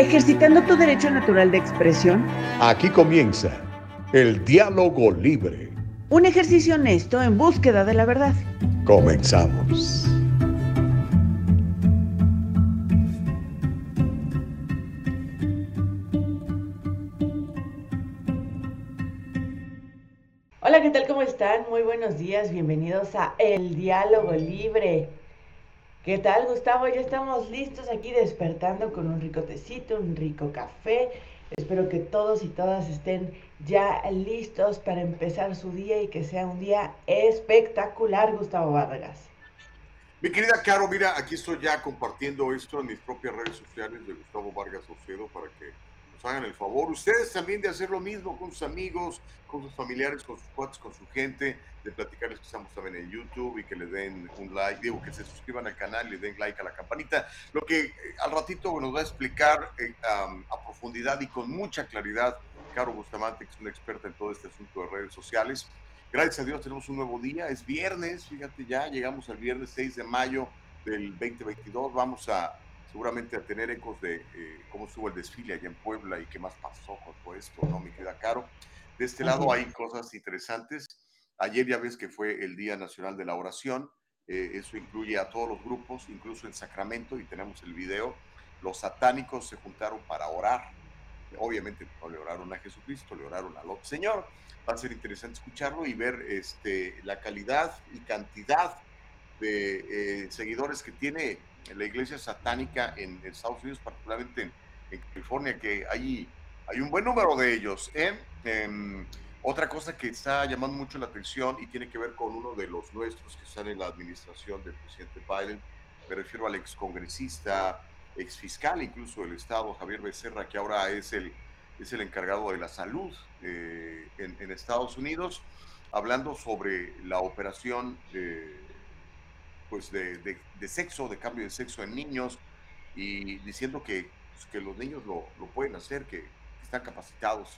ejercitando tu derecho natural de expresión. Aquí comienza el diálogo libre. Un ejercicio honesto en búsqueda de la verdad. Comenzamos. Hola, ¿qué tal? ¿Cómo están? Muy buenos días, bienvenidos a El Diálogo Libre. ¿Qué tal, Gustavo? Ya estamos listos aquí despertando con un rico tecito, un rico café. Espero que todos y todas estén ya listos para empezar su día y que sea un día espectacular, Gustavo Vargas. Mi querida Caro, mira, aquí estoy ya compartiendo esto en mis propias redes sociales de Gustavo Vargas Ocedo para que hagan el favor. Ustedes también de hacer lo mismo con sus amigos, con sus familiares, con sus cuates, con su gente, de platicarles que estamos también en YouTube y que le den un like, digo, que se suscriban al canal y le den like a la campanita. Lo que eh, al ratito nos va a explicar eh, a profundidad y con mucha claridad Caro Bustamante, que es una experta en todo este asunto de redes sociales. Gracias a Dios tenemos un nuevo día, es viernes, fíjate ya, llegamos al viernes 6 de mayo del 2022, vamos a seguramente a tener ecos de eh, cómo estuvo el desfile allá en Puebla y qué más pasó con todo esto, ¿no? Me queda caro. De este lado hay cosas interesantes. Ayer ya ves que fue el Día Nacional de la Oración. Eh, eso incluye a todos los grupos, incluso en Sacramento, y tenemos el video. Los satánicos se juntaron para orar. Obviamente no le oraron a Jesucristo, le oraron al Señor. Va a ser interesante escucharlo y ver este, la calidad y cantidad de eh, seguidores que tiene la iglesia satánica en, Estados Unidos, particularmente en, California, que hay, hay un buen número de ellos. ¿eh? Otra cosa que está llamando mucho la atención y tiene que ver con uno de los nuestros que están en la administración del presidente Biden, me refiero al excongresista, exfiscal incluso del Estado, Javier Becerra, que ahora es el, es el encargado de la salud eh, en, Estados Unidos, hablando sobre la operación de pues de, de, sexo, de cambio de sexo en niños y diciendo que, pues, que los niños lo, lo, pueden hacer, que están capacitados.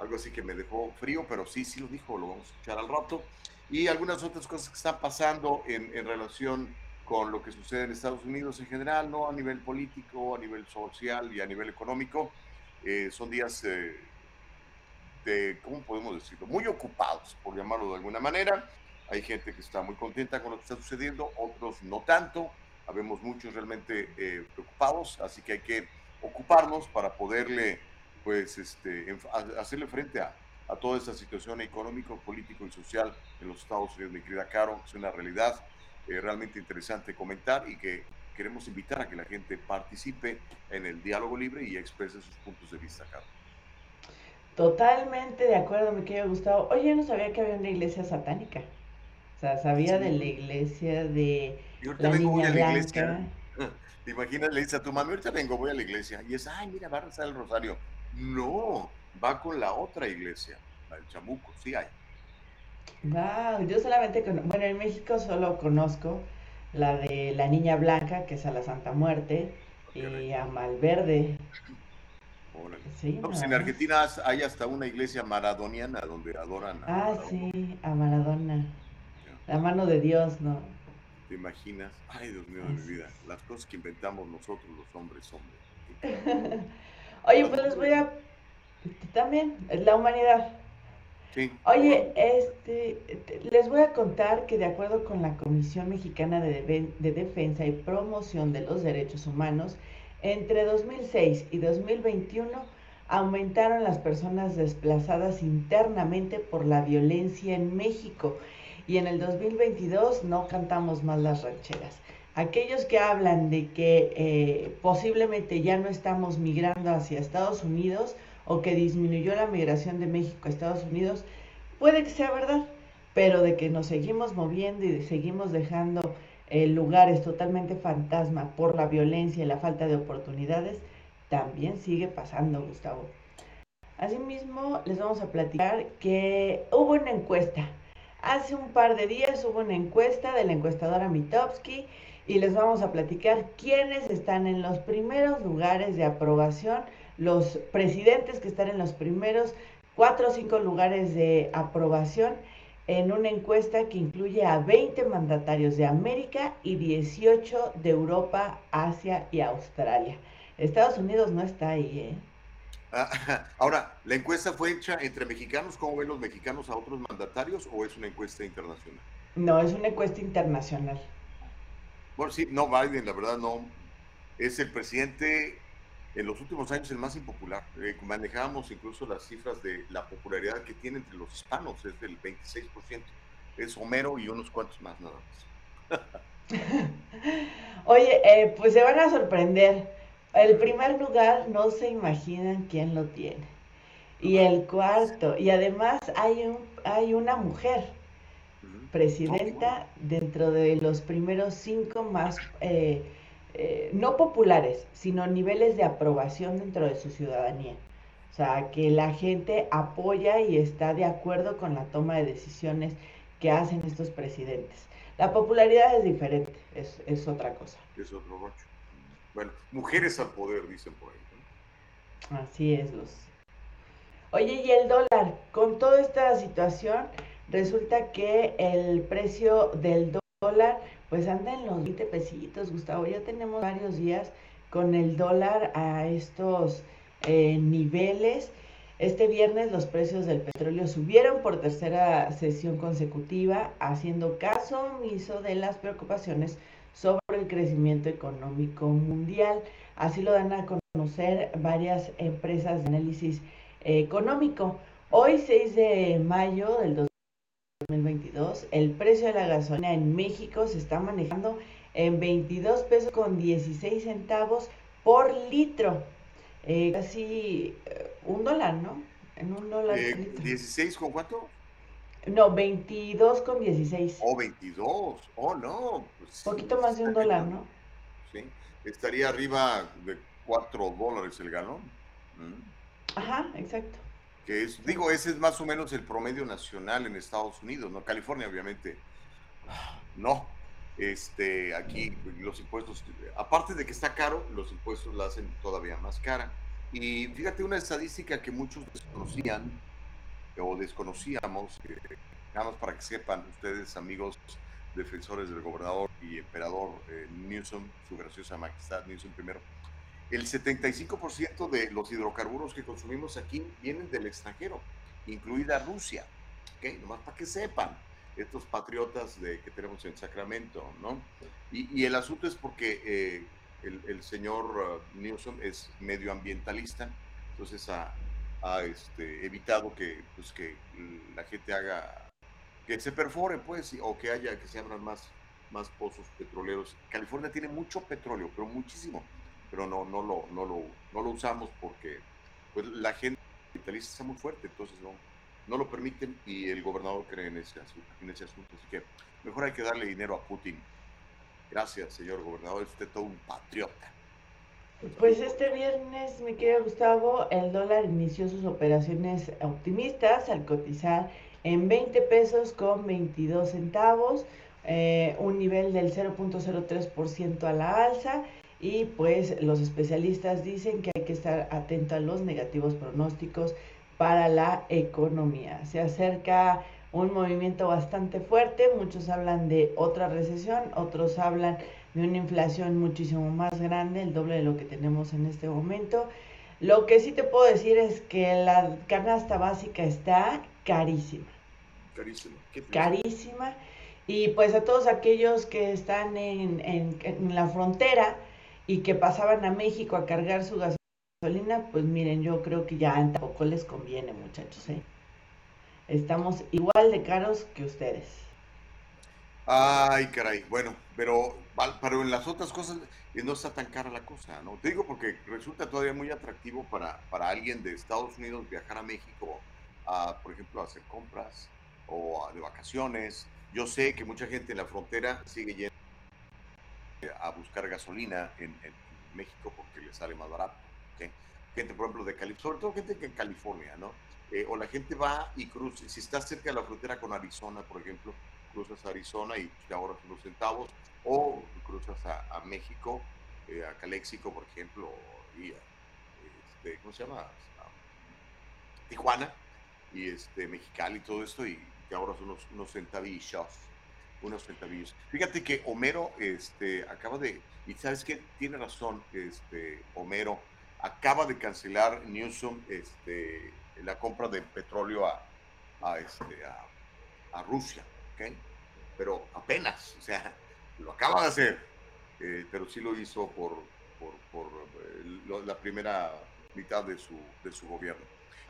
Algo así que me dejó frío, pero sí, sí lo dijo, lo vamos a escuchar al rato. Y algunas otras cosas que están pasando en, en relación con lo que sucede en Estados Unidos en general, no a nivel político, a nivel social y a nivel económico. Eh, son días eh, de, ¿cómo podemos decirlo? Muy ocupados, por llamarlo de alguna manera. Hay gente que está muy contenta con lo que está sucediendo, otros no tanto. Habemos muchos realmente eh, preocupados, así que hay que ocuparnos para poderle, pues, este, hacerle frente a, a toda esta situación económico, político y social en los Estados Unidos, mi querida Caro. Es una realidad eh, realmente interesante comentar y que queremos invitar a que la gente participe en el diálogo libre y exprese sus puntos de vista, Caro. Totalmente de acuerdo, me querido Gustavo. Oye, no sabía que había una iglesia satánica. O sea, sabía de la iglesia de Yo la vengo, niña voy a la iglesia. ¿Te imaginas? Le dice a tu mami, ahorita vengo, voy a la iglesia. Y es, ay, mira, va a rezar el rosario. No, va con la otra iglesia, la del chamuco, sí hay. Wow, yo solamente, bueno, en México solo conozco la de la Niña Blanca, que es a la Santa Muerte, y a Malverde. Sí, no, pues en Argentina hay hasta una iglesia maradoniana donde adoran a Ah, sí, a Maradona. La mano de Dios, ¿no? ¿Te imaginas? Ay, Dios mío de mi vida. Las cosas que inventamos nosotros los hombres, hombres. Oye, pues les voy a... También, la humanidad. Sí. Oye, este, les voy a contar que de acuerdo con la Comisión Mexicana de, de, Defensa y Promoción de los Derechos Humanos, entre 2006 y 2021 aumentaron las personas desplazadas internamente por la violencia en México y en el 2022 no cantamos más las rancheras. Aquellos que hablan de que eh, posiblemente ya no estamos migrando hacia Estados Unidos o que disminuyó la migración de México a Estados Unidos, puede que sea verdad, pero de que nos seguimos moviendo y seguimos dejando eh, lugares totalmente fantasma por la violencia y la falta de oportunidades, también sigue pasando, Gustavo. Asimismo, les vamos a platicar que hubo una encuesta Hace un par de días hubo una encuesta de la encuestadora Mitowski y les vamos a platicar quiénes están en los primeros lugares de aprobación, los presidentes que están en los primeros cuatro o cinco lugares de aprobación en una encuesta que incluye a 20 mandatarios de América y 18 de Europa, Asia y Australia. Estados Unidos no está ahí, ¿eh? Ah, ahora, ¿la encuesta fue hecha entre mexicanos? ¿Cómo ven los mexicanos a otros mandatarios o es una encuesta internacional? No, es una encuesta internacional. Bueno, sí, no, Biden, la verdad no. Es el presidente en los últimos años el más impopular. Eh, manejábamos incluso las cifras de la popularidad que tiene entre los hispanos, es del 26%. Es Homero y unos cuantos más nada más. Oye, eh, pues se van a sorprender. El primer lugar no se imaginan quién lo tiene. Y el cuarto, y además hay, un, hay una mujer presidenta dentro de los primeros cinco más, eh, eh, no populares, sino niveles de aprobación dentro de su ciudadanía. O sea, que la gente apoya y está de acuerdo con la toma de decisiones que hacen estos presidentes. La popularidad es diferente, es, es otra cosa. Es otro rocho. Bueno, mujeres al poder, dicen por ahí. Así es, los. Oye, y el dólar, con toda esta situación, resulta que el precio del dólar, pues anda en los 20 pesitos, Gustavo. Ya tenemos varios días con el dólar a estos eh, niveles. Este viernes los precios del petróleo subieron por tercera sesión consecutiva, haciendo caso omiso de las preocupaciones sobre el crecimiento económico mundial. Así lo dan a conocer varias empresas de análisis económico. Hoy, 6 de mayo del 2022, el precio de la gasolina en México se está manejando en 22 pesos con 16 centavos por litro. Eh, casi eh, un dólar, ¿no? En un dólar. Eh, ¿16 con cuánto? No, 22 con 16. Oh, 22. Oh, no. Pues, Poquito más de un dólar, ¿no? Sí. Estaría arriba de 4 dólares el galón. Mm. Ajá, exacto. Digo, ese es más o menos el promedio nacional en Estados Unidos, ¿no? California, obviamente, no. Este, aquí los impuestos, aparte de que está caro, los impuestos la hacen todavía más cara. Y fíjate una estadística que muchos desconocían, o desconocíamos, eh, nada más para que sepan ustedes, amigos defensores del gobernador y emperador eh, Newsom, su graciosa majestad Newsom primero, el 75% de los hidrocarburos que consumimos aquí vienen del extranjero, incluida Rusia. ¿okay? Nomás para que sepan, estos patriotas de, que tenemos en Sacramento, ¿no? Y, el asunto es porque eh, el, señor uh, Newsom es medioambientalista, entonces ha, ha este, evitado que, pues, que la gente haga, que se perfore, pues, o que haya, que se abran más pozos petroleros. California tiene mucho petróleo, pero muchísimo, pero no, no, lo, no, lo, no lo usamos porque pues, la gente capitalista está muy fuerte, entonces no, no lo permiten y el gobernador cree en ese, en ese asunto. Así que mejor hay que darle dinero a Putin. Gracias, señor gobernador, usted todo un patriota. Pues este viernes, mi querido Gustavo, el dólar inició sus operaciones optimistas al cotizar en 20 pesos con 22 centavos, eh, un nivel del 0.03% a la alza y pues los especialistas dicen que hay que estar atento a los negativos pronósticos para la economía. Se acerca un movimiento bastante fuerte, muchos hablan de otra recesión, otros hablan de una inflación muchísimo más grande, el doble de lo que tenemos en este momento. Lo que sí te puedo decir es que la canasta básica está carísima. Carísima. Carísima. Y pues a todos aquellos que están en, en, la frontera y que pasaban a México a cargar su gasolina, pues miren, yo creo que ya tampoco les conviene, muchachos. ¿eh? Estamos igual de caros que ustedes. Ay, caray. Bueno, pero, pero en las otras cosas eh, no está tan cara la cosa, ¿no? Te digo porque resulta todavía muy atractivo para, para alguien de Estados Unidos viajar a México, a, por ejemplo, a hacer compras o de vacaciones. Yo sé que mucha gente en la frontera sigue yendo a buscar gasolina en, México porque le sale más barato. Gente, por ejemplo, de California, sobre todo gente que en California, ¿no? Eh, o la gente va y cruza, si está cerca de la frontera con Arizona, por ejemplo, cruzas a Arizona y te ahorras unos centavos, o cruzas a, México, eh, a Calexico, por ejemplo, y a, este, ¿cómo se llama? Tijuana, y este, Mexicali y todo esto, y te ahorras unos, unos centavillos. Unos centavillos. Fíjate que Homero este, acaba de, y sabes que tiene razón, este, Homero, acaba de cancelar Newsom este, la compra de petróleo a, a, este, a, Rusia, ¿ok? Pero apenas, o sea, lo acaba de hacer, eh, pero sí lo hizo por, por, eh, la primera mitad de su, de su gobierno.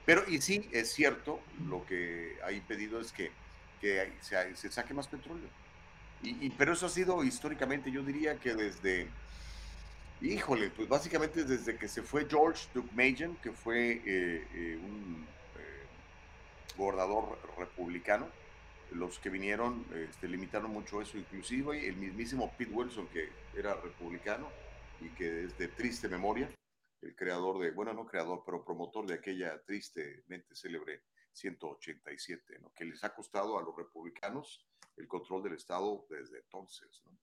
Pero, y sí, es cierto, lo que ha impedido es que, que se, se saque más petróleo. Y, pero eso ha sido históricamente, yo diría que desde, híjole, pues básicamente desde que se fue George Majan, que fue eh, eh, un eh, gobernador republicano, los que vinieron este, limitaron mucho eso, inclusive el mismísimo Pete Wilson, que era republicano y que es de triste memoria, el creador de, bueno, no creador, pero promotor de aquella tristemente célebre 187, ¿no? que les ha costado a los republicanos el control del Estado desde entonces, ¿no?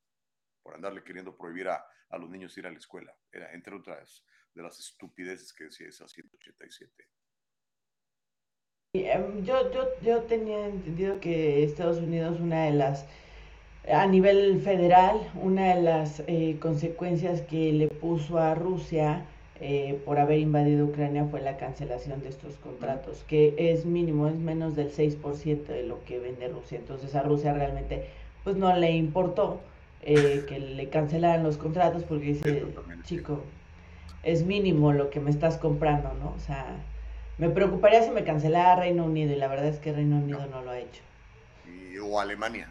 por andarle queriendo prohibir a, a, los niños ir a la escuela. Era, entre otras de las estupideces que decía esa 187. Em, yo, yo, yo tenía entendido que Estados Unidos, una de las, a nivel federal, una de las eh, consecuencias que le puso a Rusia eh, por haber invadido Ucrania fue la cancelación de estos contratos, que es mínimo, es menos del 6% de lo que vende Rusia. Entonces a Rusia realmente pues no le importó eh, que le cancelaran los contratos porque dice, chico, es mínimo lo que me estás comprando, ¿no? O sea, me preocuparía si me cancelara Reino Unido y la verdad es que Reino Unido no, lo ha hecho. o Alemania.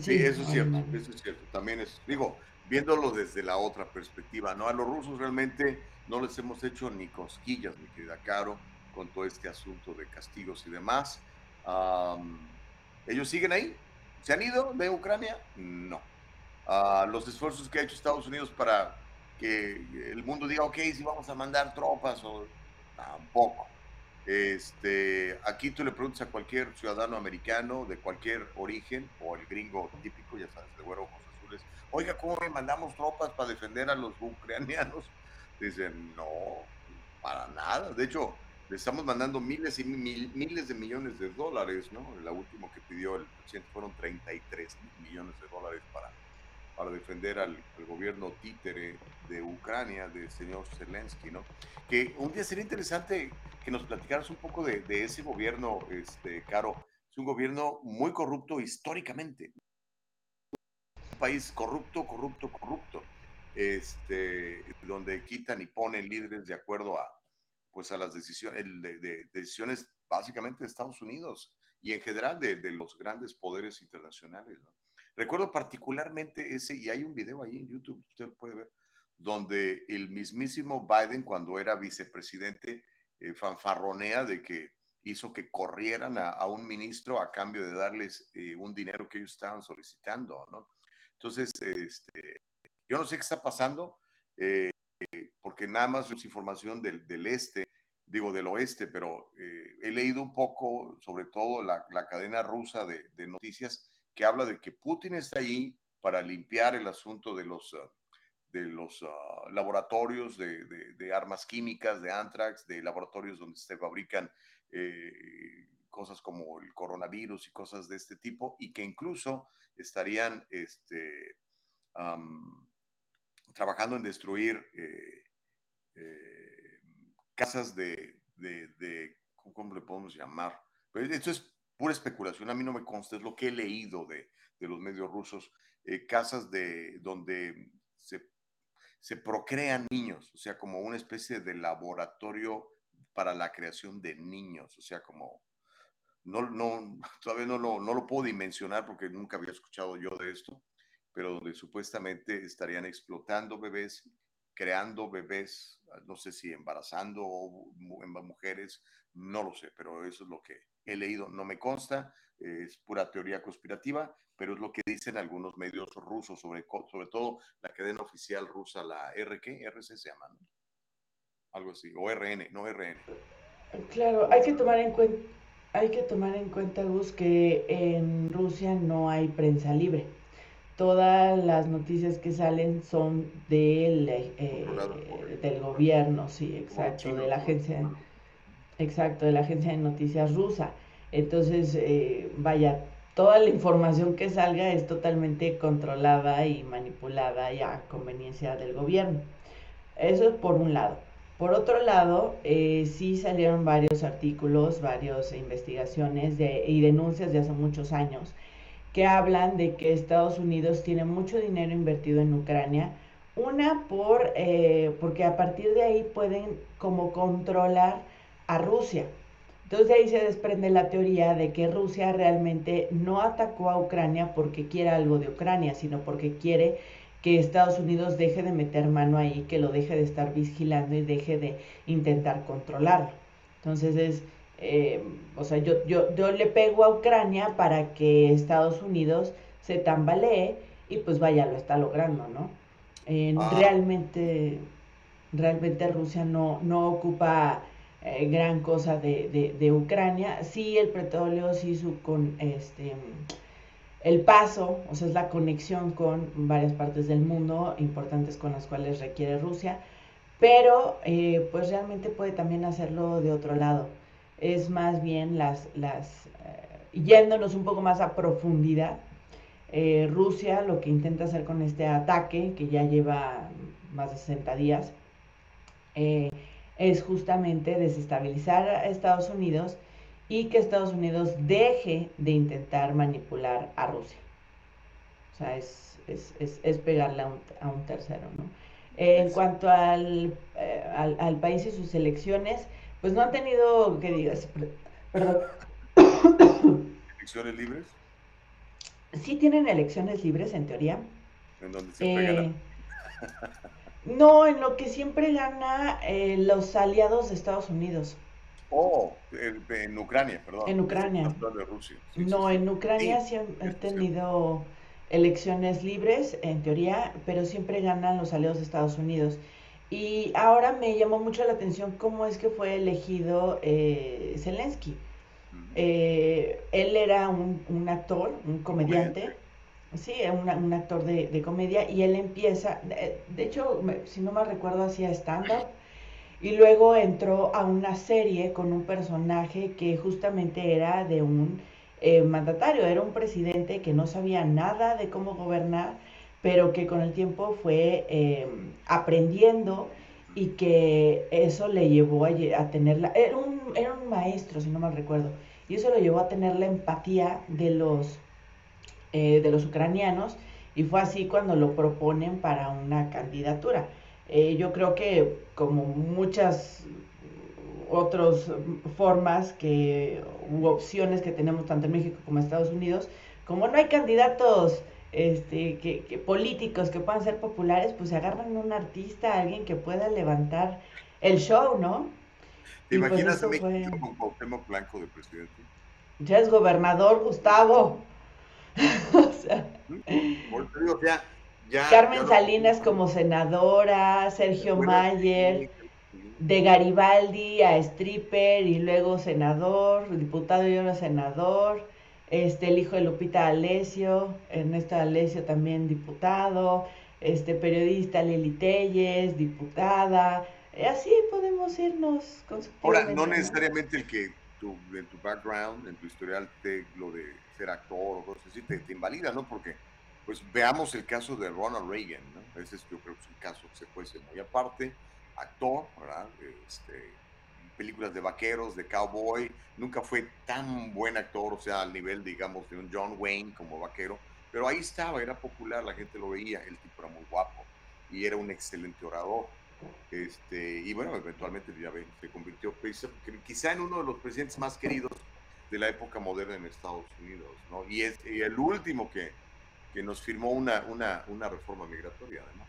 Sí, eso es cierto, eso es cierto. También es, digo, viéndolo desde la otra perspectiva, ¿no? A los rusos realmente no les hemos hecho ni cosquillas, mi querida Caro, con todo este asunto de castigos y demás. ¿Ellos siguen ahí? ¿Se han ido de Ucrania? No. Ah, los esfuerzos que ha hecho Estados Unidos para que el mundo diga, ok, si vamos a mandar tropas, o tampoco. Este, aquí tú le preguntas a cualquier ciudadano americano de cualquier origen, o el gringo típico, ya sabes, de güero oiga, ¿cómo me mandamos tropas para defender a los ucranianos? Dicen, no, para nada. De hecho, le estamos mandando miles y miles de millones de dólares, ¿no? La última que pidió el presidente fueron 33 millones de dólares para, para defender al, gobierno títere de Ucrania, del señor Zelensky, ¿no? Que un día sería interesante que nos platicaras un poco de, de ese gobierno, este, Caro. Es un gobierno muy corrupto históricamente país corrupto, corrupto, corrupto, este, donde quitan y ponen líderes de acuerdo a, pues a las decisiones, de, decisiones básicamente de Estados Unidos y en general de, los grandes poderes internacionales. Recuerdo particularmente ese, y hay un video ahí en YouTube, usted puede ver, donde el mismísimo Biden, cuando era vicepresidente, eh, fanfarronea de que hizo que corrieran a, un ministro a cambio de darles eh, un dinero que ellos estaban solicitando, ¿no? Entonces, este, yo no sé qué está pasando, eh, porque nada más es información del, del, este, digo del oeste, pero eh, he leído un poco, sobre todo la, la cadena rusa de, noticias, que habla de que Putin está ahí para limpiar el asunto de los, ah, de los ah, laboratorios de, de, armas químicas, de anthrax, de laboratorios donde se fabrican eh, cosas como el coronavirus y cosas de este tipo, y que incluso estarían este, trabajando en destruir eh, eh, casas de, ¿cómo le podemos llamar? Pero esto es pura especulación, a mí no me consta, es lo que he leído de, los medios rusos, eh, casas de donde se, se procrean niños, o sea, como una especie de laboratorio para la creación de niños, o sea, como no, no, todavía no lo, no lo puedo dimensionar porque nunca había escuchado yo de esto, pero donde supuestamente estarían explotando bebés, creando bebés, no sé si embarazando o mujeres, no lo sé, pero eso es lo que he leído, no me consta, es pura teoría conspirativa, pero es lo que dicen algunos medios rusos, sobre, sobre todo la cadena oficial rusa, la RK, RC se llama, algo así, o RN, no RN. Claro, hay que tomar en cuenta hay que tomar en cuenta, Gus, que en Rusia no hay prensa libre. Todas las noticias que salen son del, eh, del gobierno, sí, exacto, de la agencia, exacto, de la agencia de noticias rusa. Entonces, eh, vaya, toda la información que salga es totalmente controlada y manipulada y a conveniencia del gobierno. Eso es por un lado. Por otro lado, eh, sí salieron varios artículos, varias investigaciones y denuncias de hace muchos años que hablan de que Estados Unidos tiene mucho dinero invertido en Ucrania. Una, por, eh, porque a partir de ahí pueden como controlar a Rusia. Entonces de ahí se desprende la teoría de que Rusia realmente no atacó a Ucrania porque quiera algo de Ucrania, sino porque quiere que Estados Unidos deje de meter mano ahí, que lo deje de estar vigilando y deje de intentar controlarlo. Entonces es, eh, o sea, yo, yo, yo le pego a Ucrania para que Estados Unidos se tambalee y pues vaya, lo está logrando, ¿no? Ah. Realmente, realmente Rusia no, no ocupa eh, gran cosa de, de, Ucrania. Sí, el petróleo, sí, su con este el paso, o sea, es la conexión con varias partes del mundo importantes con las cuales requiere Rusia, pero eh, pues realmente puede también hacerlo de otro lado. Es más bien las, las eh, yéndonos un poco más a profundidad. Rusia lo que intenta hacer con este ataque, que ya lleva más de 60 días, es justamente desestabilizar a Estados Unidos y que Estados Unidos deje de intentar manipular a Rusia. O sea, es, es, pegarle a un, tercero, ¿no? en cuanto al, eh, al, al, país y sus elecciones, pues no han tenido, que digas, perdón. ¿Elecciones libres? Sí tienen elecciones libres, en teoría. En donde se eh, no, en lo que siempre gana eh, los aliados de Estados Unidos. Oh, en Ucrania, perdón. En Ucrania. no, en Ucrania sí, han tenido elecciones libres, en teoría, pero siempre ganan los aliados de Estados Unidos. Y ahora me llamó mucho la atención cómo es que fue elegido eh, Zelensky. Eh, él era un, un actor, un comediante. Sí, un actor de, comedia y él empieza, de, hecho, si no me recuerdo, hacía stand-up y luego entró a una serie con un personaje que justamente era de un eh, mandatario, era un presidente que no sabía nada de cómo gobernar, pero que con el tiempo fue em, aprendiendo y que eso le llevó a, tener la, era un, era un maestro, si no mal recuerdo, y eso lo llevó a tener la empatía de los eh, de los ucranianos y fue así cuando lo proponen para una candidatura. Eh, yo creo que como muchas otras formas que, u opciones que tenemos tanto en México como en Estados Unidos, como no hay candidatos este, que, políticos que puedan ser populares, pues se agarran un artista, alguien que pueda levantar el show, ¿no? ¿Te pues imaginas a México con Cuauhtémoc Blanco de presidente? Ya es gobernador, Gustavo. Carmen Salinas como senadora, Sergio Mayer, de Garibaldi a stripper y luego senador, diputado y ahora senador, este el hijo de Lupita Alesio, Ernesto Alesio también diputado, este periodista Lili Telles, diputada, así podemos irnos Ahora, no necesariamente el que tu, en tu background, en tu historial, te, lo de ser actor o cosas así, te, invalida, ¿no? Porque, pues veamos el caso de Ronald Reagan, ¿no? Ese es, yo creo que es un caso que se ser muy aparte, actor, ¿verdad? Este, películas de vaqueros, de cowboy, nunca fue tan buen actor, o sea, al nivel, digamos, de un John Wayne como vaquero, pero ahí estaba, era popular, la gente lo veía, el tipo era muy guapo y era un excelente orador. Este, y bueno, eventualmente ya se convirtió quizá en uno de los presidentes más queridos de la época moderna en Estados Unidos, ¿no? Y es el último que, que nos firmó una, una, una, reforma migratoria, además.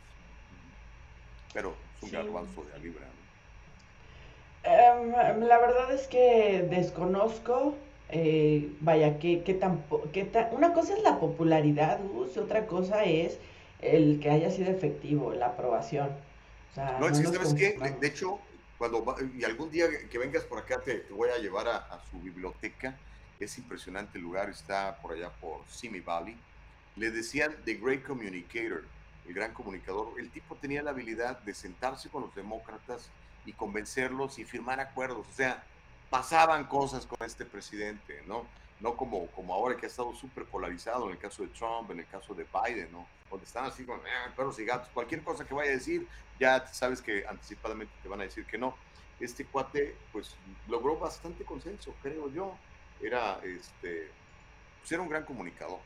Pero es un garbanzo de libra, em, la verdad es que desconozco, eh, vaya, que, que, que una cosa es la popularidad, Gus, y otra cosa es el que haya sido efectivo, la aprobación. no, es que, ¿sabes qué? De hecho, cuando y algún día que vengas por acá te, voy a llevar a, su biblioteca. Es impresionante el lugar, está por allá por Simi Valley. Le decían The Great Communicator, el gran comunicador. El tipo tenía la habilidad de sentarse con los demócratas y convencerlos y firmar acuerdos. O sea, pasaban cosas con este presidente, ¿no? no como, como ahora que ha estado súper polarizado en el caso de Trump, en el caso de Biden, ¿no? Donde están así con eh, perros y gatos, cualquier cosa que vaya a decir, ya sabes que anticipadamente te van a decir que no. Este cuate, pues, logró bastante consenso, creo yo. Era, este, pues era un gran comunicador.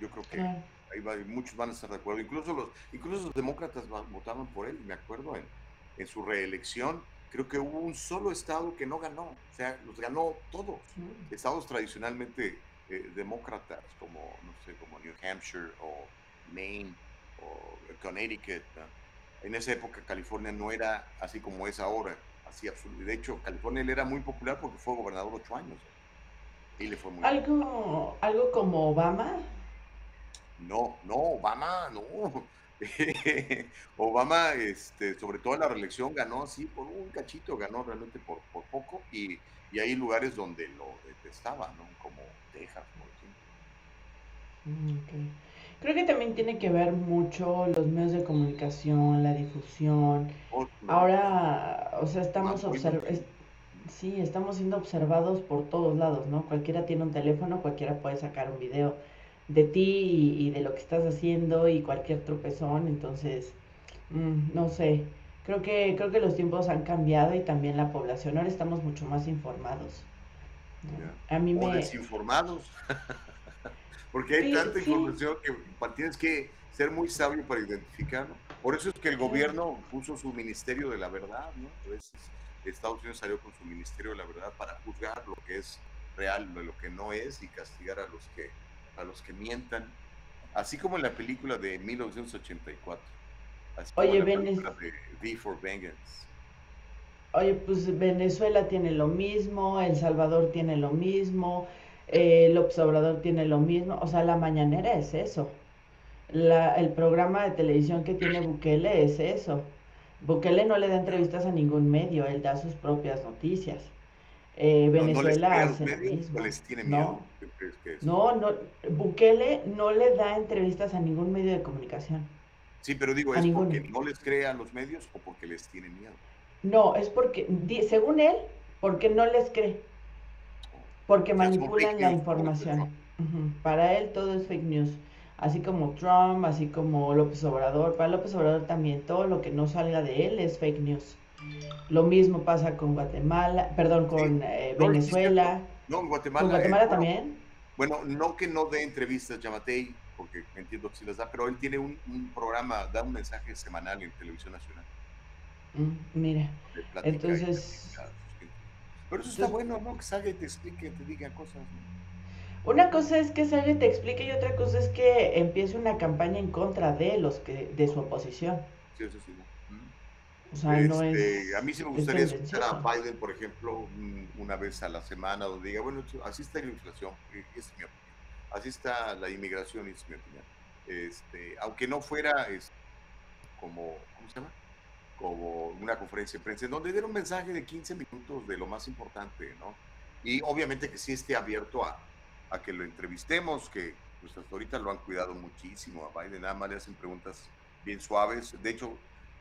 Yo creo que ahí muchos van a estar de acuerdo. Incluso los, incluso los demócratas votaban por él, me acuerdo, en, en su reelección creo que hubo un solo estado que no ganó, o sea, los ganó todos. Mm. Estados tradicionalmente eh, demócratas, como, no sé, como New Hampshire o Maine o Connecticut. En esa época California no era así como es ahora, así absoluto. De hecho, California él era muy popular porque fue gobernador ocho años. Y le fue muy ¿Algo, ¿Algo como Obama? No, no, Obama, no. Obama, este, sobre todo en la reelección, ganó así por un cachito, ganó realmente por, por poco y, y, hay lugares donde lo detestaba, ¿no? Como Texas, por ejemplo. Mm, Creo que también tiene que ver mucho los medios de comunicación, la difusión. Ahora, o sea, estamos observando, sí, estamos siendo observados por todos lados, ¿no? Cualquiera tiene un teléfono, cualquiera puede sacar un video de ti y, de lo que estás haciendo y cualquier tropezón, entonces, mm, no sé, creo que, creo que los tiempos han cambiado y también la población, ahora estamos mucho más informados. A mí o desinformados, porque hay tanta información que tienes que ser muy sabio para identificarlo. Por eso es que el gobierno puso su Ministerio de la Verdad, ¿no? Estados Unidos salió con su Ministerio de la Verdad para juzgar lo que es real, lo que no es y castigar a los que a los que mientan, así como en la película de 1984. Oye, Venezuela. Oye, pues Venezuela tiene lo mismo, El Salvador tiene lo mismo, eh, el Observador tiene lo mismo, o sea, la mañanera es eso. La, el programa de televisión que tiene Bukele es eso. Bukele no le da entrevistas a ningún medio, él da sus propias noticias. Eh, Venezuela hace lo mismo. No, no, no, Bukele no le da entrevistas a ningún medio de comunicación. Sí, pero digo, ¿es porque no les cree a los medios o porque les tiene miedo? No, es porque, según él, porque no les cree. Porque manipulan la información. Para él todo es fake news. Así como Trump, así como López Obrador. Para López Obrador también todo lo que no salga de él es fake news. Lo mismo pasa con Guatemala, perdón, con eh, Venezuela. No, en Guatemala. ¿Con Guatemala también? Bueno, no que no dé entrevistas, Yamatei, porque entiendo que sí las da, pero él tiene un, programa, da un mensaje semanal en Televisión Nacional. Mm, mira, entonces... Pero eso está bueno, ¿no? Que salga y te explique, te diga cosas. Una cosa es que salga y te explique y otra cosa es que empiece una campaña en contra de los que de su oposición. Sí, eso sí. Este, a mí sí me gustaría escuchar a Biden, por ejemplo, una vez a la semana, donde diga, bueno, así está la inflación, eh, es mi opinión. Así está la inmigración, es mi opinión. Este, aunque no fuera como, ¿cómo se llama? Como una conferencia de prensa, en donde diera un mensaje de 15 minutos de lo más importante, ¿no? Y obviamente que sí esté abierto a, a que lo entrevistemos, que pues hasta ahorita lo han cuidado muchísimo a Biden, nada más le hacen preguntas bien suaves. De hecho,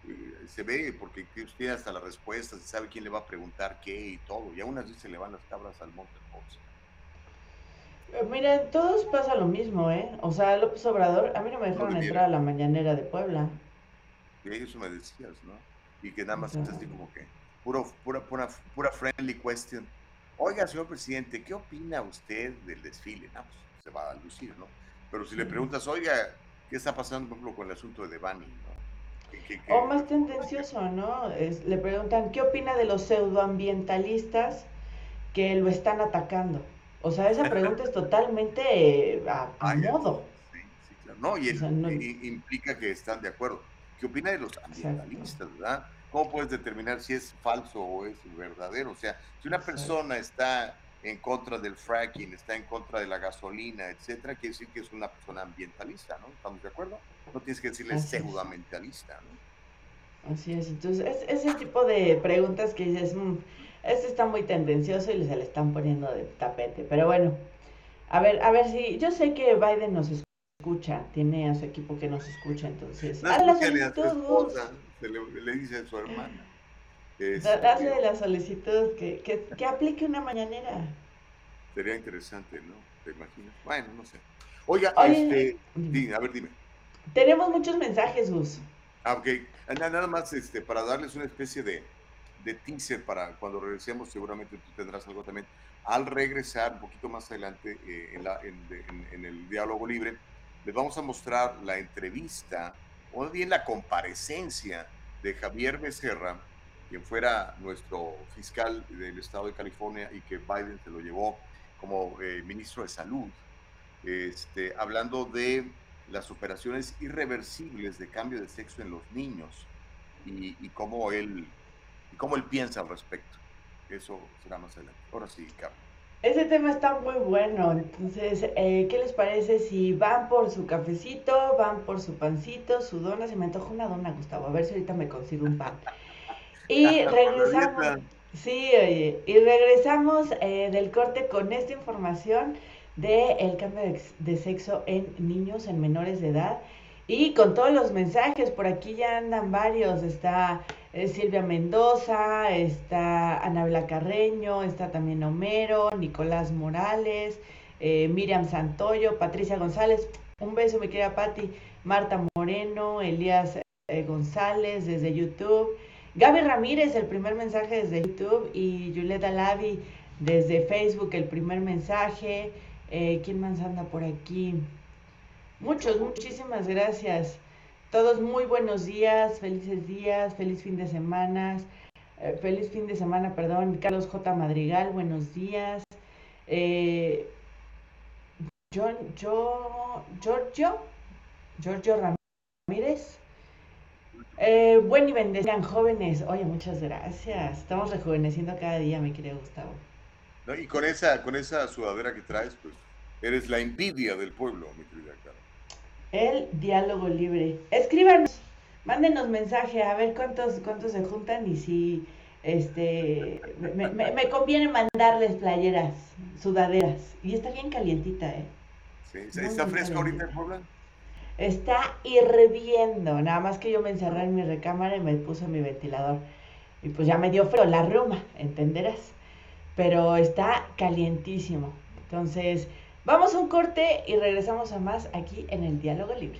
eh, se ve porque usted hasta las respuestas, se sabe quién le va a preguntar qué y todo, y aún así se le van las cabras al monte. Eh, Mira, todos pasa lo mismo, ¿eh? O sea, López Obrador, a mí no me dejaron entrar a la mañanera de Puebla. Y eso me decías, ¿no? Y que nada más es así como que, puro, pura, pura, pura friendly question. Oiga, señor presidente, ¿qué opina usted del desfile? No, pues se va a lucir, ¿no? Pero si le preguntas, oiga, ¿qué está pasando, por ejemplo, con el asunto de Devani, ¿no? O más tendencioso, ¿no? Es, le preguntan, ¿qué opina de los pseudoambientalistas que lo están atacando? O sea, esa pregunta es totalmente eh, a, modo. Sí, sí, claro. No, y, eso implica que están de acuerdo. ¿Qué opina de los ambientalistas, verdad? ¿Cómo puedes determinar si es falso o es verdadero? O sea, si una persona está en contra del fracking, está en contra de la gasolina, etcétera, quiere decir que es una persona ambientalista, ¿no? ¿Estamos de acuerdo? No tienes que decirle pseudoambientalista, ¿no? Así es, entonces es ese tipo de preguntas que dices, mmm, este está muy tendencioso y se le están poniendo de tapete, pero bueno, a ver, a ver si, yo sé que Biden nos escucha, tiene a su equipo que nos escucha, entonces, no, a la solicitud, se le, le dice a su hermana. Este, Hazle la solicitud que, que, que, aplique una mañanera. Sería interesante, ¿no? ¿Te imaginas? Bueno, no sé. Oiga, este, a ver, dime. Tenemos muchos mensajes, Gus. Ah, ok. Nada más este, para darles una especie de, de teaser para cuando regresemos, seguramente tú tendrás algo también. Al regresar un poquito más adelante eh, en, la, en, en, el diálogo libre, les vamos a mostrar la entrevista, o bien la comparecencia de Javier Becerra, quien fuera nuestro fiscal del estado de California y que Biden se lo llevó como eh, ministro de salud, este, hablando de las operaciones irreversibles de cambio de sexo en los niños y, y cómo él y cómo él piensa al respecto. Eso será más adelante. Ahora sí, Carlos. Ese tema está muy bueno, entonces, eh, ¿qué les parece si van por su cafecito, van por su pancito, su dona? Se me antoja una dona, Gustavo, a ver si ahorita me consigo un pan. Y regresamos, sí, oye, y regresamos eh, del corte con esta información del el cambio de, sexo en niños, en menores de edad. Y con todos los mensajes, por aquí ya andan varios, está eh, Silvia Mendoza, está Anabela Carreño, está también Homero, Nicolás Morales, eh, Miriam Santoyo, Patricia González, un beso mi querida Patti, Marta Moreno, Elías eh, González desde YouTube, Gaby Ramírez, el primer mensaje desde YouTube, y Julieta Lavi desde Facebook, el primer mensaje, ¿quién más anda por aquí? Muchos, muchísimas gracias. Todos muy buenos días, felices días, feliz fin de semana. Eh, feliz fin de semana, perdón. Carlos J. Madrigal, buenos días. Eh, John, yo, Giorgio, Giorgio Ramírez. Eh, buen y bendecían jóvenes. Oye, muchas gracias. Estamos rejuveneciendo cada día, mi querido Gustavo. y con esa, con esa sudadera que traes, pues eres la envidia del pueblo, mi querida Carlos el diálogo libre. Escríbanos, mándenos mensaje a ver cuántos, cuántos se juntan y si este me, conviene mandarles playeras, sudaderas. Y está bien calientita, ¿eh? Sí, ¿está fresco ahorita en Puebla? Está hirviendo, nada más que yo me encerré en mi recámara y me puse mi ventilador. Y pues ya me dio frío, la ruma, entenderás. Pero está calientísimo. Entonces, Vamos a un corte y regresamos a más aquí en el Diálogo Libre.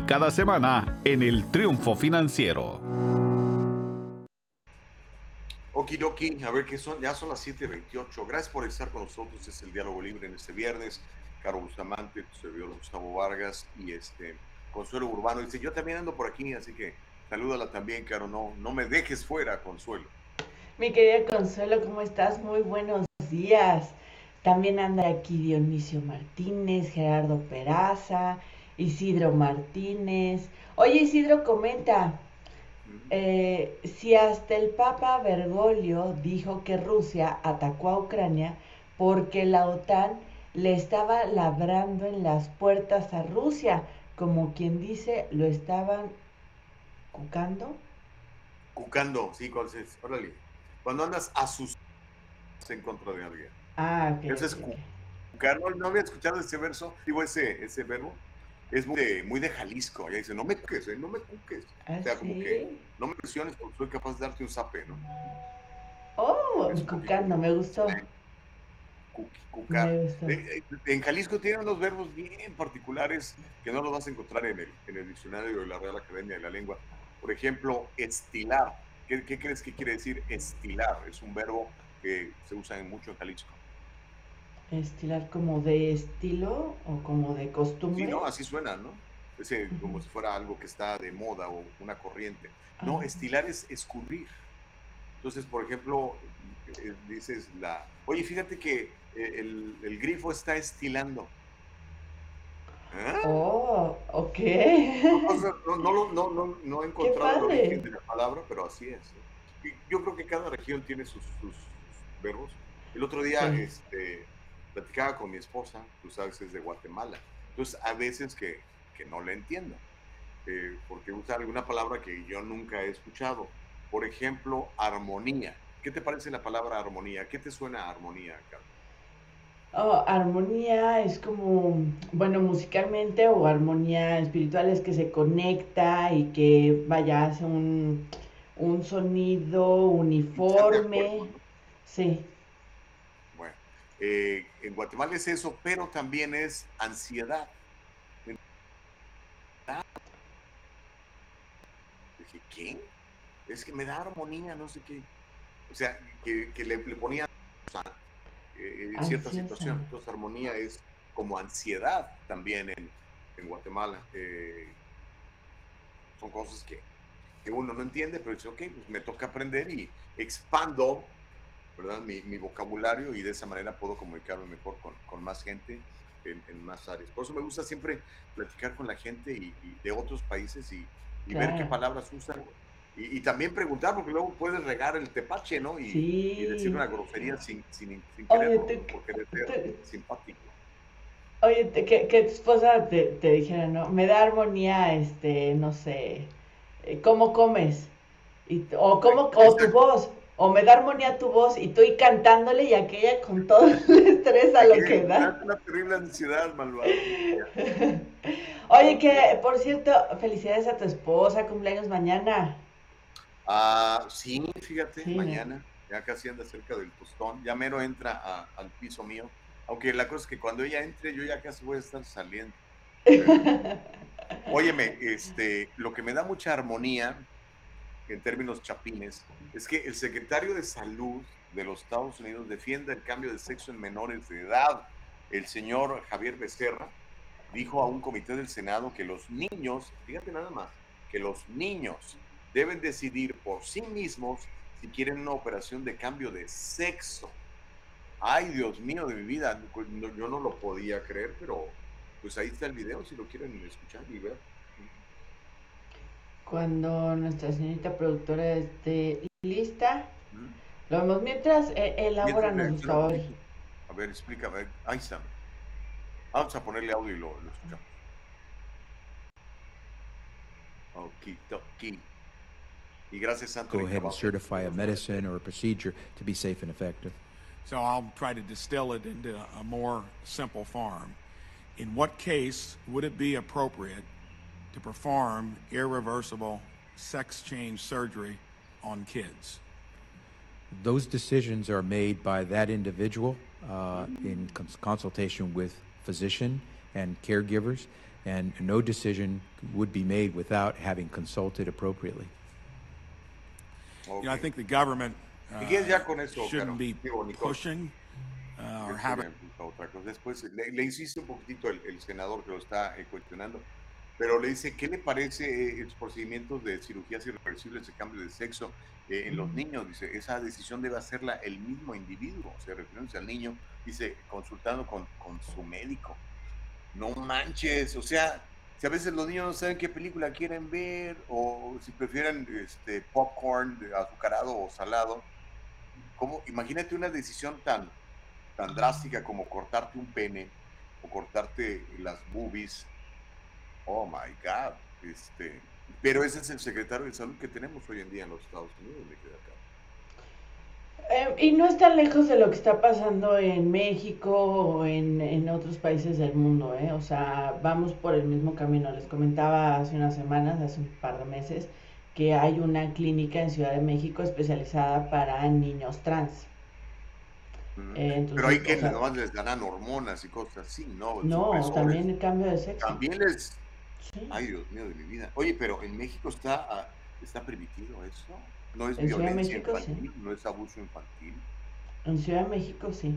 cada semana en el Triunfo Financiero. Okidoki, a ver qué son, ya son las 7:28. Gracias por estar con nosotros. Es el diálogo libre en este viernes. Caro Bustamante, tu servidor Gustavo Vargas y este Consuelo Urbano. Dice: Yo también ando por aquí, así que salúdala también, Caro. No, no me dejes fuera, Consuelo. Mi querida Consuelo, ¿cómo estás? Muy buenos días. También anda aquí Dionisio Martínez, Gerardo Peraza, Isidro Martínez. Oye, Isidro, comenta, eh, si hasta el Papa Bergoglio dijo que Rusia atacó a Ucrania porque la OTAN le estaba labrando en las puertas a Rusia, como quien dice, lo estaban cucando. Cucando, sí, órale. Cuando andas sus en contra de alguien. Ah, ok. Eso es cucar. No, había escuchado ese verso, digo ese, ese verbo es muy de, muy de Jalisco. Ella dice, no me cuques, eh, no me cuques. o sea, como que no me presiones porque soy capaz de darte un zape, ¿no? Oh, cucando, me gustó. Cucar. Eh, eh, en Jalisco tienen unos verbos bien particulares que no los vas a encontrar en el, en el diccionario de la Real Academia de la Lengua. Por ejemplo, estilar. ¿Qué, crees que quiere decir estilar? Es un verbo que se usa en mucho en Jalisco. ¿Estilar como de estilo o como de costumbre? Sí, no, así suena, ¿no? Es como si fuera algo que está de moda o una corriente. No, estilar es escurrir. Entonces, por ejemplo, eh, dices la, oye, fíjate que eh, el, grifo está estilando. ¿Ah? Oh, ok. No, no, no, he encontrado el origen de la palabra, pero así es. Yo creo que cada región tiene sus, verbos. El otro día este, platicaba con mi esposa, tú sabes, es de Guatemala. Entonces, a veces que, que no le entiendo, eh, porque usa alguna palabra que yo nunca he escuchado. Por ejemplo, armonía. ¿Qué te parece la palabra armonía? ¿Qué te suena armonía, Carlos? Oh, armonía es como, bueno, musicalmente o armonía espiritual es que se conecta y que vaya, hace un, sonido uniforme. Sí. Eh, en Guatemala es eso, pero también es ansiedad. Dije, ¿qué? Es que me da armonía, no sé qué. O sea, que, le, le ponía eh, en cierta situación. Entonces, armonía es como ansiedad también en, en Guatemala. Eh, son cosas que, que, uno no entiende, pero dice, ok, pues me toca aprender y expando ¿verdad? Mi, mi vocabulario y de esa manera puedo comunicarme mejor con, con más gente en, en, más áreas. Por eso me gusta siempre platicar con la gente y, de otros países y, y ver qué palabras usan y, también preguntar, porque luego puedes regar el tepache, ¿no? Y, decir una grosería sin, sin, sin querer, porque ser simpático. Oye, que, que, tu esposa te, te, dijera, ¿no? Me da armonía, este, no sé, eh, ¿cómo comes? Y, o cómo, o tu voz, o me da armonía tu voz y tú y cantándole y aquella con todo el estrés a lo que da. Una terrible ansiedad, malvada. Oye, que por cierto, felicidades a tu esposa, cumpleaños mañana. Ah, sí, fíjate, mañana, ya casi anda cerca del postón, ya mero entra al piso mío, aunque la cosa es que cuando ella entre yo ya casi voy a estar saliendo. óyeme, este, lo que me da mucha armonía en términos chapines es que el secretario de salud de los Estados Unidos defiende el cambio de sexo en menores de edad. El señor Javier Becerra dijo a un comité del Senado que los niños, fíjate nada más, que los niños deben decidir por sí mismos si quieren una operación de cambio de sexo. Ay, Dios mío de mi vida, yo no lo podía creer, pero pues ahí está el video si lo quieren escuchar y ver. Cuando nuestra señorita productora esté lista, lo vemos mientras eh, elabora nuestro hoy. A ver, explícame. Ahí está. Vamos a ponerle audio y lo, lo escuchamos. Okidoki. Go ahead and certify a medicine or a procedure to be safe and effective. So I'll try to distill it into a more simple form. In what case would it be appropriate to perform irreversible sex change surgery on kids? Those decisions are made by that individual uh, in cons consultation with physician and caregivers, and no decision would be made without having consulted appropriately. Okay. You know, I think the government uh, shouldn't be pushing uh, or having... Le, le, insiste un poquitito el, el, senador que lo está eh, cuestionando, pero le dice, ¿qué le parece eh, los procedimientos de cirugías irreversibles de cambio de sexo eh, en los niños? Dice, esa decisión debe hacerla el mismo individuo, o sea, refiriéndose al niño, dice, consultando con, con su médico. No manches, o sea, si a veces los niños no saben qué película quieren ver o si prefieren este, popcorn azucarado o salado, ¿cómo? imagínate una decisión tan, tan drástica como cortarte un pene o cortarte las boobies. Oh my God. Este, pero ese es el secretario de salud que tenemos hoy en día en los Estados Unidos, me queda acá. Eh, y no está lejos de lo que está pasando en México o en, en, otros países del mundo, ¿eh? O sea, vamos por el mismo camino. Les comentaba hace unas semanas, hace un par de meses, que hay una clínica en Ciudad de México especializada para niños trans. Eh, Pero hay que nomás les dan hormonas y cosas así, ¿no? No, también el cambio de sexo. También les... Ay, Dios mío de mi vida. Oye, pero en México está, ah, está permitido eso. No es violencia infantil, no es abuso infantil. En Ciudad de México sí.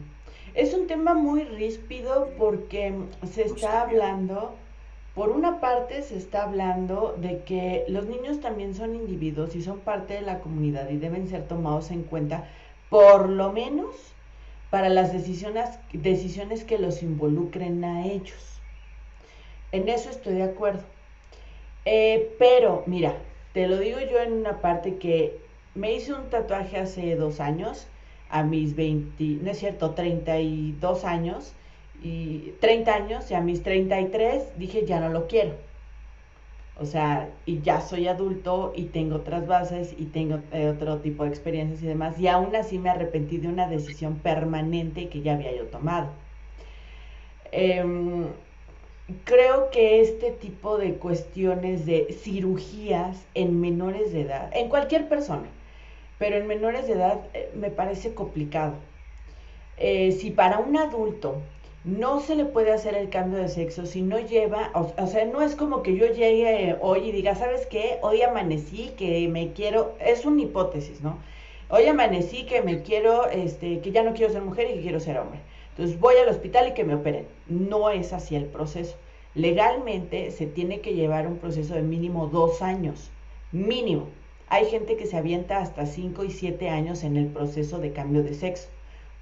Es un tema muy ríspido porque se está hablando, por una parte se está hablando de que los niños también son individuos y son parte de la comunidad y deben ser tomados en cuenta por lo menos para las decisiones, decisiones que los involucren a ellos. En eso estoy de acuerdo. Eh, pero, mira, te lo digo yo en una parte que me hice un tatuaje hace dos años, a mis 20, no es cierto, 32 años, y 30 años, y a mis 33 dije, ya no lo quiero. O sea, y ya soy adulto y tengo otras bases y tengo eh, otro tipo de experiencias y demás, y aún así me arrepentí de una decisión permanente que ya había yo tomado. Em, creo que este tipo de cuestiones de cirugías en menores de edad, en cualquier persona, pero en menores de edad eh, me parece complicado. Eh, si para un adulto no se le puede hacer el cambio de sexo si no lleva, o, sea, no es como que yo llegue hoy y diga, ¿sabes qué? Hoy amanecí que me quiero, es una hipótesis, ¿no? Hoy amanecí que me quiero, este, que ya no quiero ser mujer y que quiero ser hombre. Entonces voy al hospital y que me operen. No es así el proceso. Legalmente se tiene que llevar un proceso de mínimo dos años, mínimo. Hay gente que se avienta hasta cinco y siete años en el proceso de cambio de sexo.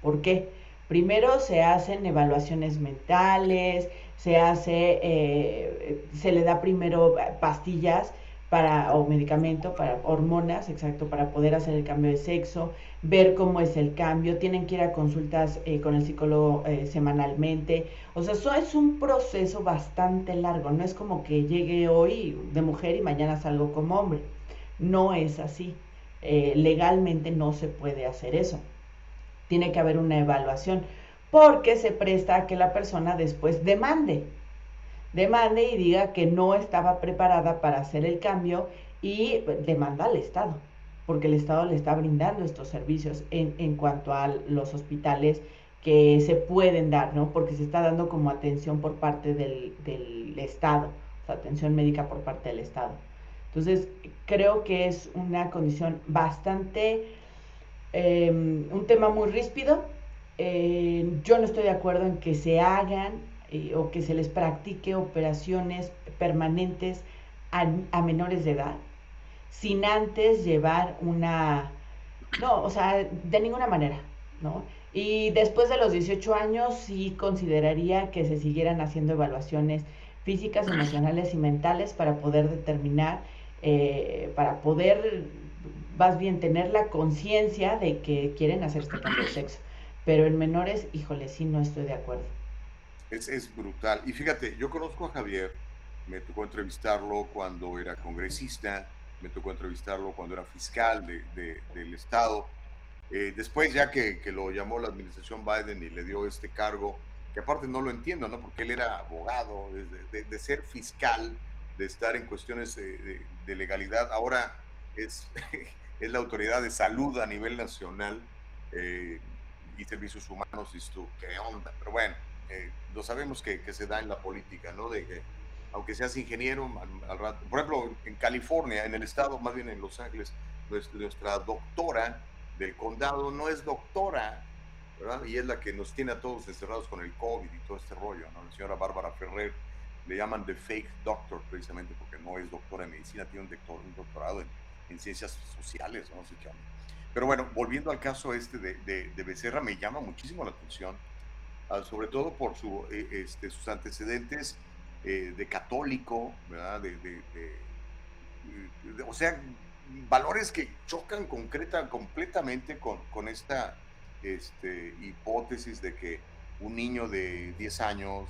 ¿Por qué? Primero se hacen evaluaciones mentales, se hace, eh, se le da primero pastillas para, o medicamento para hormonas, exacto, para poder hacer el cambio de sexo, ver cómo es el cambio, tienen que ir a consultas eh, con el psicólogo eh, semanalmente. O sea, eso es un proceso bastante largo, no es como que llegue hoy de mujer y mañana salgo como hombre. No es así. legalmente no se puede hacer eso tiene que haber una evaluación, porque se presta a que la persona después demande, demande y diga que no estaba preparada para hacer el cambio y demanda al Estado, porque el Estado le está brindando estos servicios en, en cuanto a los hospitales que se pueden dar, ¿no? Porque se está dando como atención por parte del, del Estado, atención médica por parte del Estado. Entonces, creo que es una condición bastante Em, un tema muy ríspido. Eh, yo no estoy de acuerdo en que se hagan eh, o que se les practique operaciones permanentes a, menores de edad sin antes llevar una... No, o sea, de ninguna manera, ¿no? Y después de los 18 años sí consideraría que se siguieran haciendo evaluaciones físicas, emocionales y mentales para poder determinar, eh, para poder vas bien tener la conciencia de que quieren hacer este cambio de sexo. Pero en menores, híjole, sí no estoy de acuerdo. Es, es brutal. Y fíjate, yo conozco a Javier, me tocó entrevistarlo cuando era congresista, me tocó entrevistarlo cuando era fiscal de, del Estado. Eh, después, ya que, que, lo llamó la administración Biden y le dio este cargo, que aparte no lo entiendo, ¿no? Porque él era abogado, de, de ser fiscal, de estar en cuestiones de, legalidad, ahora es es la autoridad de salud a nivel nacional eh, y servicios humanos, y tú, ¿qué onda? Pero bueno, eh, lo sabemos que, que, se da en la política, ¿no? De que, aunque seas ingeniero, al, rato, por ejemplo, en California, en el estado, más bien en Los Ángeles, nuestra, doctora del condado no es doctora, ¿verdad? Y es la que nos tiene a todos encerrados con el COVID y todo este rollo, ¿no? La señora Bárbara Ferrer, le llaman the fake doctor precisamente porque no es doctora en medicina, tiene un, un doctorado en en ciencias sociales, no sé qué. Pero bueno, volviendo al caso este de, de, Becerra, me llama muchísimo la atención, ah, sobre todo por su, eh, este, sus antecedentes eh, de católico, ¿verdad? De, o sea, valores que chocan concreta, completamente con, con esta este, hipótesis de que un niño de 10 años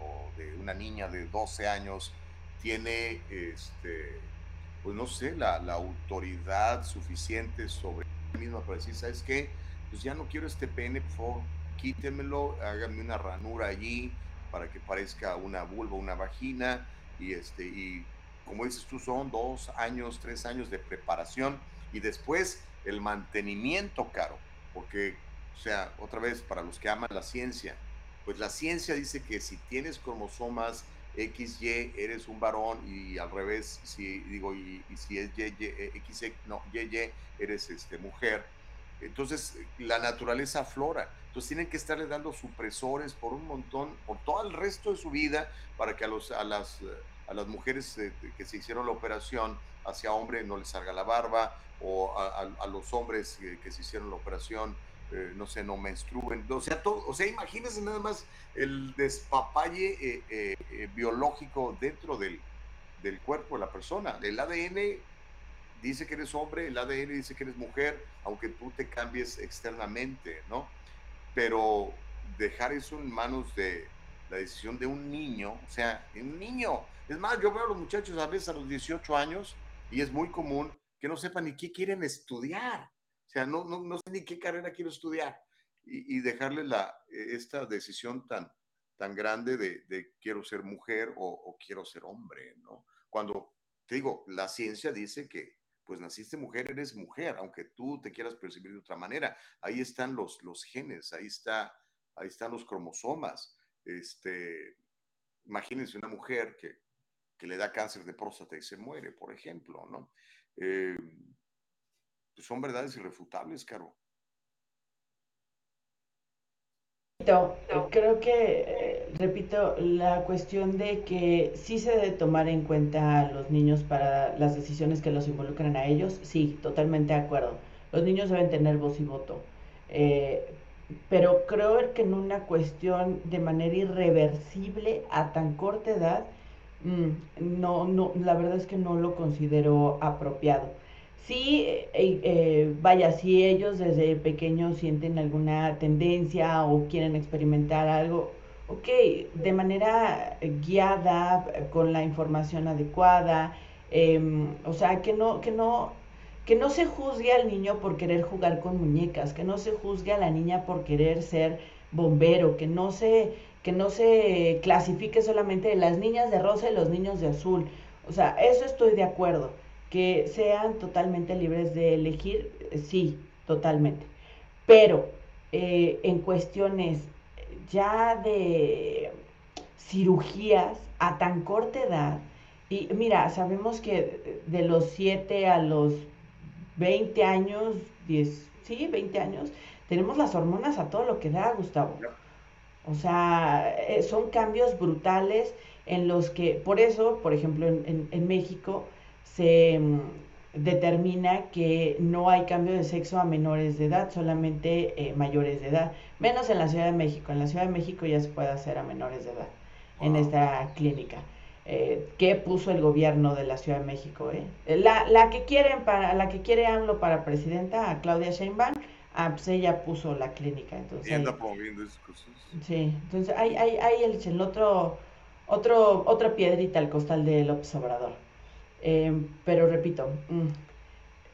o de una niña de 12 años tiene este, pues no sé, la, autoridad suficiente sobre mí misma para decir, ¿sabes qué? Pues ya no quiero este pene, por favor, quítemelo, háganme una ranura allí para que parezca una vulva, una vagina, y este, y como dices tú, son dos años, tres años de preparación, y después el mantenimiento caro, porque, o sea, otra vez, para los que aman la ciencia, pues la ciencia dice que si tienes cromosomas XY eres un varón y al revés, si digo, y, si es eh, X, no, YY eres este, mujer. Entonces, la naturaleza aflora. Entonces, tienen que estarle dando supresores por un montón, por todo el resto de su vida, para que a, los, a, las, a las mujeres eh, que se hicieron la operación hacia hombre no les salga la barba, o a, los hombres que, se hicieron la operación eh, no sé, no menstruen, o sea, todo, o sea, imagínense nada más el despapalle eh, eh, biológico dentro del, del, cuerpo de la persona. El ADN dice que eres hombre, el ADN dice que eres mujer, aunque tú te cambies externamente, ¿no? Pero dejar eso en manos de la decisión de un niño, o sea, un niño. Es más, yo veo a los muchachos a veces a los 18 años y es muy común que no sepan ni qué quieren estudiar. O sea, no, no, no sé ni qué carrera quiero estudiar. Y, y dejarle la, e, esta decisión tan, tan grande de, de quiero ser mujer o, o, quiero ser hombre, ¿no? Cuando, te digo, la ciencia dice que pues naciste mujer, eres mujer, aunque tú te quieras percibir de otra manera. Ahí están los, los genes, ahí, está, ahí están los cromosomas. Este, imagínense una mujer que, que le da cáncer de próstata y se muere, por ejemplo, ¿no? Eh, pues son verdades irrefutables, Caro. Creo que, eh, repito, la cuestión de que sí se debe tomar en cuenta a los niños para las decisiones que los involucran a ellos, sí, totalmente de acuerdo. Los niños deben tener voz y voto. Eh, pero creo que en una cuestión de manera irreversible a tan corta edad, Mm, no, no, la verdad es que no lo considero apropiado. Sí, eh, eh, vaya, si ellos desde pequeños sienten alguna tendencia o quieren experimentar algo, ok, de manera guiada, con la información adecuada, em, o sea, que no, que no, que no se juzgue al niño por querer jugar con muñecas, que no se juzgue a la niña por querer ser bombero, que no se que no se clasifique solamente las niñas de rosa y los niños de azul. O sea, eso estoy de acuerdo. Que sean totalmente libres de elegir, eh, sí, totalmente. Pero eh, en cuestiones ya de cirugías a tan corta edad, y mira, sabemos que de los 7 a los 20 años, 10, sí, 20 años, tenemos las hormonas a todo lo que da, Gustavo. O sea, eh, son cambios brutales en los que, por eso, por ejemplo, en, México se mm, determina que no hay cambio de sexo a menores de edad, solamente eh, mayores de edad, menos en la Ciudad de México. En la Ciudad de México ya se puede hacer a menores de edad en esta clínica. Eh, que puso el gobierno de la Ciudad de México, La, la que quieren para, la que quiere AMLO para presidenta, a Claudia Sheinbaum, ah, pues ella puso la clínica. Entonces, y anda promoviendo esas cosas. Sí, entonces hay, hay, hay el, el, otro, otro, otra piedrita al costal de López Obrador. Eh, pero repito, mm,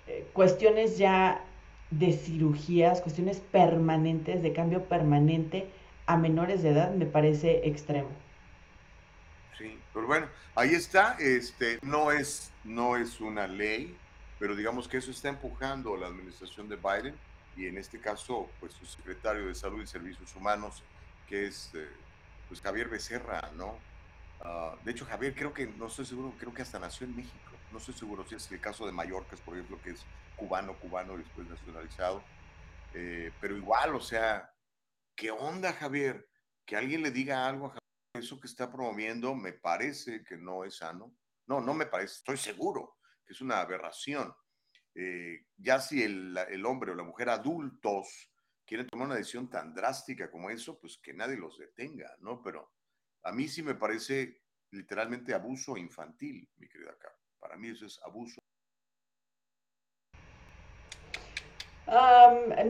eh, cuestiones ya de cirugías, cuestiones permanentes, de cambio permanente a menores de edad, me parece extremo. Sí, pero bueno, ahí está, este, no es, no es una ley, pero digamos que eso está empujando la administración de Biden y en este caso, pues su secretario de Salud y Servicios Humanos, que es eh, pues Javier Becerra, ¿no? Ah, de hecho, Javier creo que, no estoy seguro, creo que hasta nació en México. No estoy seguro si es el caso de Mallorca, por ejemplo, que es cubano, cubano y después nacionalizado. Eh, pero igual, o sea, ¿qué onda, Javier? Que alguien le diga algo a Javier, eso que está promoviendo me parece que no es sano. No, no me parece, estoy seguro que es una aberración. Eh, ya si el, el, hombre o la mujer adultos quieren tomar una decisión tan drástica como eso, pues que nadie los detenga, ¿no? Pero a mí sí me parece literalmente abuso infantil, mi querida Carla. Para mí eso es abuso.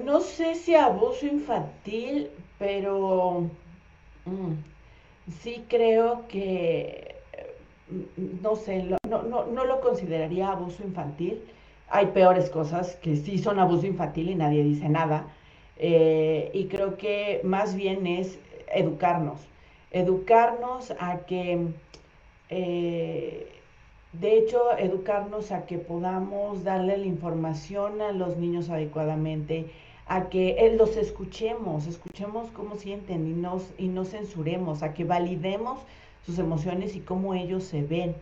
no sé si abuso infantil, pero mm, sí creo que, mm, no sé, no, no, no lo consideraría abuso infantil hay peores cosas que sí son abuso infantil y nadie dice nada. Eh, y creo que más bien es educarnos, educarnos a que, eh, de hecho, educarnos a que podamos darle la información a los niños adecuadamente, a que eh, los escuchemos, escuchemos cómo sienten y, nos, y no censuremos, a que validemos sus emociones y cómo ellos se ven.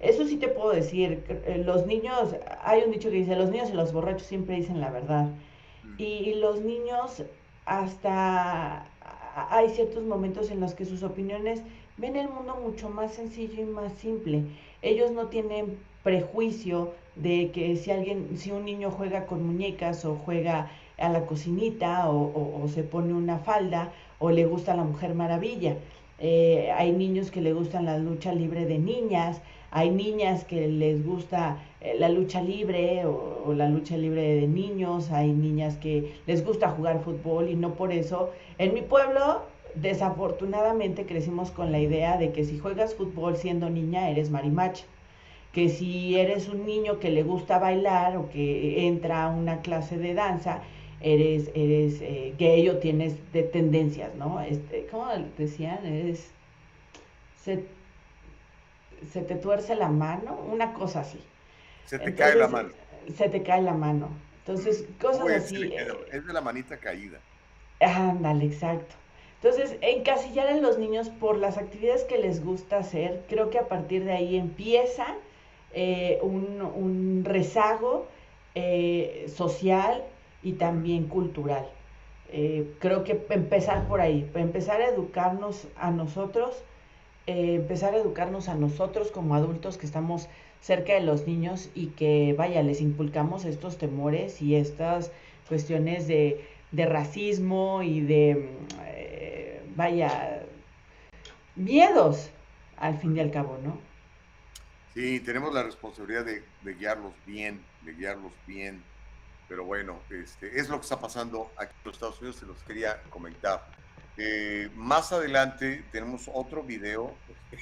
Eso sí te puedo decir, eh, los niños, hay un dicho que dice, los niños y los borrachos siempre dicen la verdad. Mm. Y los niños hasta hay ciertos momentos en los que sus opiniones ven el mundo mucho más sencillo y más simple. Ellos no tienen prejuicio de que si alguien, si un niño juega con muñecas o juega a la cocinita o, se pone una falda o le gusta la Mujer Maravilla. Eh, hay niños que le gustan la lucha libre de niñas, hay niñas que les gusta eh, la lucha libre o, la lucha libre de niños, hay niñas que les gusta jugar fútbol y no por eso. En mi pueblo, desafortunadamente, crecimos con la idea de que si juegas fútbol siendo niña, eres marimacha. Que si eres un niño que le gusta bailar o que entra a una clase de danza, eres, eres eh, gay o tienes de tendencias, ¿no? Este, ¿Cómo decían? Eres, se, se, te tuerce la mano, una cosa así. Se te cae la mano. Se te cae la mano. Entonces, cosas así. Eh, es de la manita caída. Ándale, exacto. Entonces, encasillar a los niños por las actividades que les gusta hacer, creo que a partir de ahí empieza eh, un, un, rezago social y también cultural. Eh, creo que empezar por ahí, empezar a educarnos a nosotros, eh, empezar a educarnos a nosotros como adultos que estamos cerca de los niños y que, vaya, les inculcamos estos temores y estas cuestiones de, racismo y de, eh, vaya, miedos al fin y al cabo, ¿no? Sí, tenemos la responsabilidad de, de guiarlos bien, de guiarlos bien pero bueno, este, es lo que está pasando aquí en los Estados Unidos, se los quería comentar. Eh, más adelante tenemos otro video.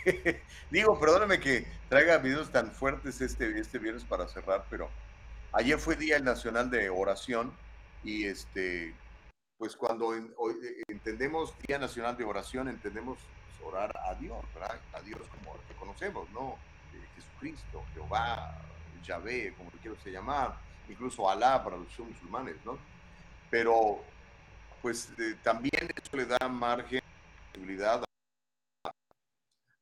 Digo, perdóname que traiga videos tan fuertes este, este viernes para cerrar, pero ayer fue Día Nacional de Oración y este, pues cuando entendemos Día Nacional de Oración, entendemos pues, orar a Dios, ¿verdad? A Dios como que conocemos, ¿no? Eh, Jesucristo, Jehová, Yahvé, como lo quiero llamar incluso Alá para los musulmanes, ¿no? Pero pues eh, también eso le da margen, posibilidad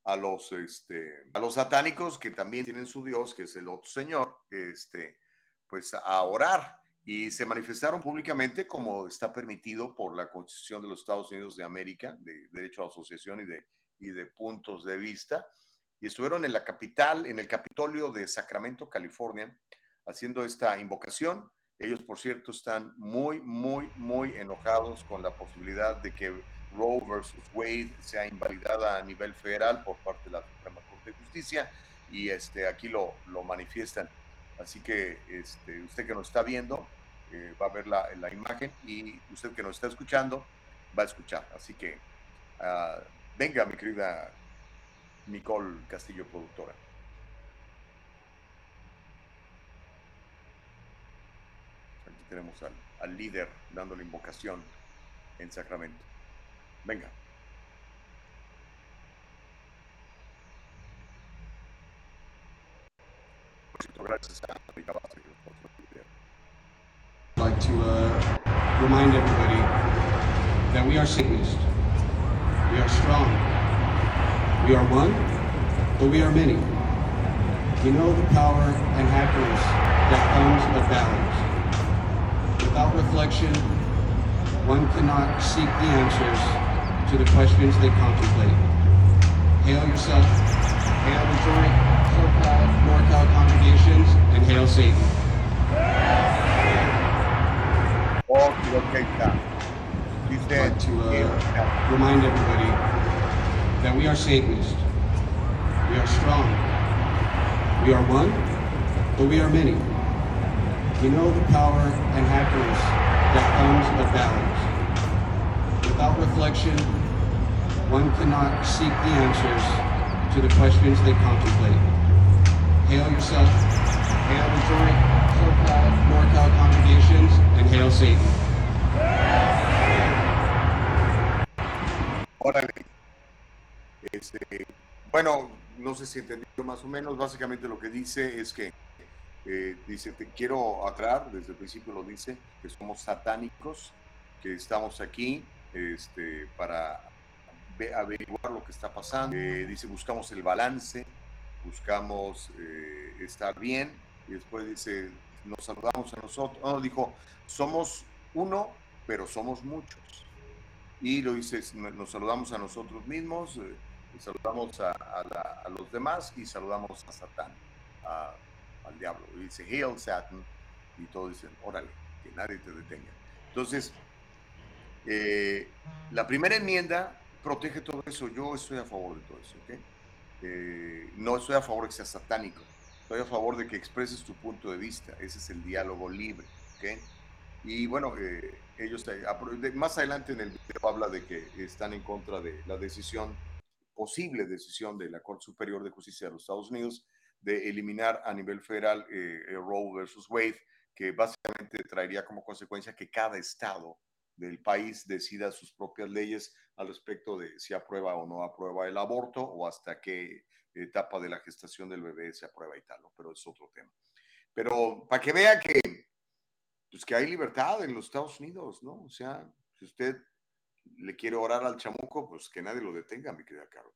a, los, este, a los satánicos que también tienen su Dios, que es el otro Señor, este, pues a orar y se manifestaron públicamente como está permitido por la Constitución de los Estados Unidos de América, de derecho a asociación y de, y de puntos de vista, y estuvieron en la capital, en el Capitolio de Sacramento, California, haciendo esta invocación. Ellos, por cierto, están muy, muy, muy enojados con la posibilidad de que Roe versus Wade sea invalidada a nivel federal por parte de la Suprema Corte de Justicia y este, aquí lo, lo manifiestan. Así que este, usted que nos está viendo eh, va a ver la, la, imagen y usted que nos está escuchando va a escuchar. Así que uh, venga, mi querida Nicole Castillo, productora. Tenemos al, al líder dando la invocación en Sacramento. Venga. A like to uh, remind everybody that we are Satanists. We are strong. We are one, but we are many. We know the power and happiness that comes of balance. Without reflection, one cannot seek the answers to the questions they contemplate. Hail yourself, hail the joint SoCal, NorCal congregations, and hail Satan. But to uh, remind everybody that we are Satanists. We are strong. We are one, but we are many. We know the power and happiness that comes of balance. Without reflection, one cannot seek the answers to the questions they contemplate. Hail yourself, hail the joint SoCal, NorCal congregations, and hail Satan. Órale. Este, bueno, no sé si entendió más o menos. Básicamente lo que dice es que Eh, dice, te quiero aclarar, desde el principio lo dice, que somos satánicos, que estamos aquí este, para averiguar lo que está pasando. Eh, dice, buscamos el balance, buscamos eh, estar bien. Y después dice, nos saludamos a nosotros. No, dijo, somos uno, pero somos muchos. Y lo dice, nos saludamos a nosotros mismos, eh, saludamos a, a, los demás y saludamos a Satán, al diablo. Y dice, Hail Satan. Y todos dicen, órale, que nadie te detenga. Entonces, eh, la primera enmienda protege todo eso. Yo estoy a favor de todo eso. Eh, no estoy a favor de que sea satánico. Estoy a favor de que expreses tu punto de vista. Ese es el diálogo libre. Y bueno, eh, ellos más adelante en el video habla de que están en contra de la decisión, posible decisión de la Corte Superior de Justicia de los Estados Unidos de eliminar a nivel federal Roe versus Wade, que básicamente traería como consecuencia que cada estado del país decida sus propias leyes al respecto de si aprueba o no aprueba el aborto o hasta qué etapa de la gestación del bebé se aprueba y tal, pero es otro tema. Pero para que vea que, pues que hay libertad en los Estados Unidos, ¿no? O sea, si usted le quiere orar al chamuco, pues que nadie lo detenga, mi querida Caro.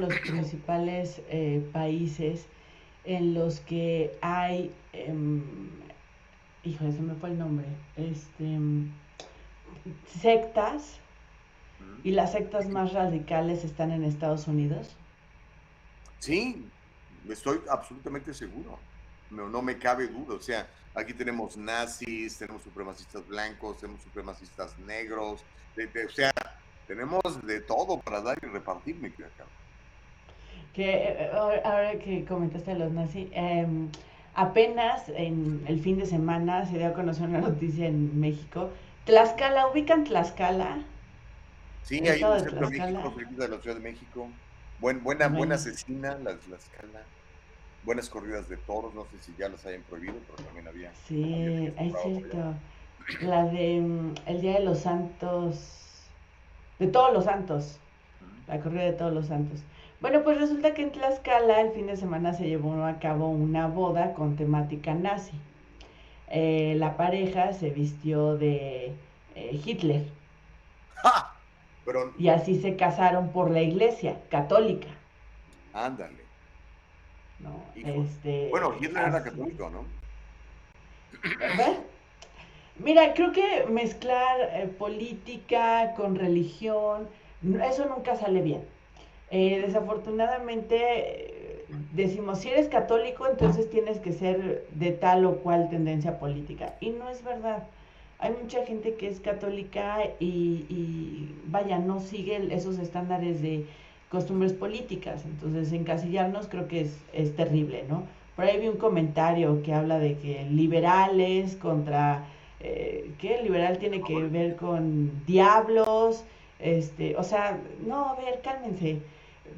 Los principales eh, países en los que hay em, híjole, se me fue el nombre, este, sectas, y las sectas más radicales están en Estados Unidos. Sí, estoy absolutamente seguro. No, no me cabe duda. O sea, aquí tenemos nazis, tenemos supremacistas blancos, tenemos supremacistas negros. o sea, tenemos de todo para dar y repartir, mi querida Que eh, ahora que comentaste a los nazis, eh, Apenas en el fin de semana se dio a conocer una noticia en México. Tlaxcala, ¿ubican Tlaxcala? Sí, hay un centro de México, de la Ciudad de México. Buen, buena, buena asesina, la Tlaxcala. Buenas corridas de toros, no sé si ya las hayan prohibido, pero también había. Sí, es cierto. La de mm, el Día de los Santos, de todos los santos, la corrida de todos los santos. Bueno, pues resulta que en Tlaxcala el fin de semana se llevó a cabo una boda con temática nazi. Eh, la pareja se vistió de eh, Hitler. Y así se casaron por la iglesia católica. Ándale. No, este, bueno, Hitler era católico, ¿no? Mira, creo que mezclar eh, política con religión, eso nunca sale bien. Eh, desafortunadamente decimos, si eres católico, entonces tienes que ser de tal o cual tendencia política. Y no es verdad. Hay mucha gente que es católica y, vaya, no sigue esos estándares de costumbres políticas. Entonces, encasillarnos creo que es, es terrible, ¿no? Por ahí vi un comentario que habla de que liberales contra... Eh, ¿Qué? Liberal tiene que ver con diablos. Este, o sea, no, a ver, cálmense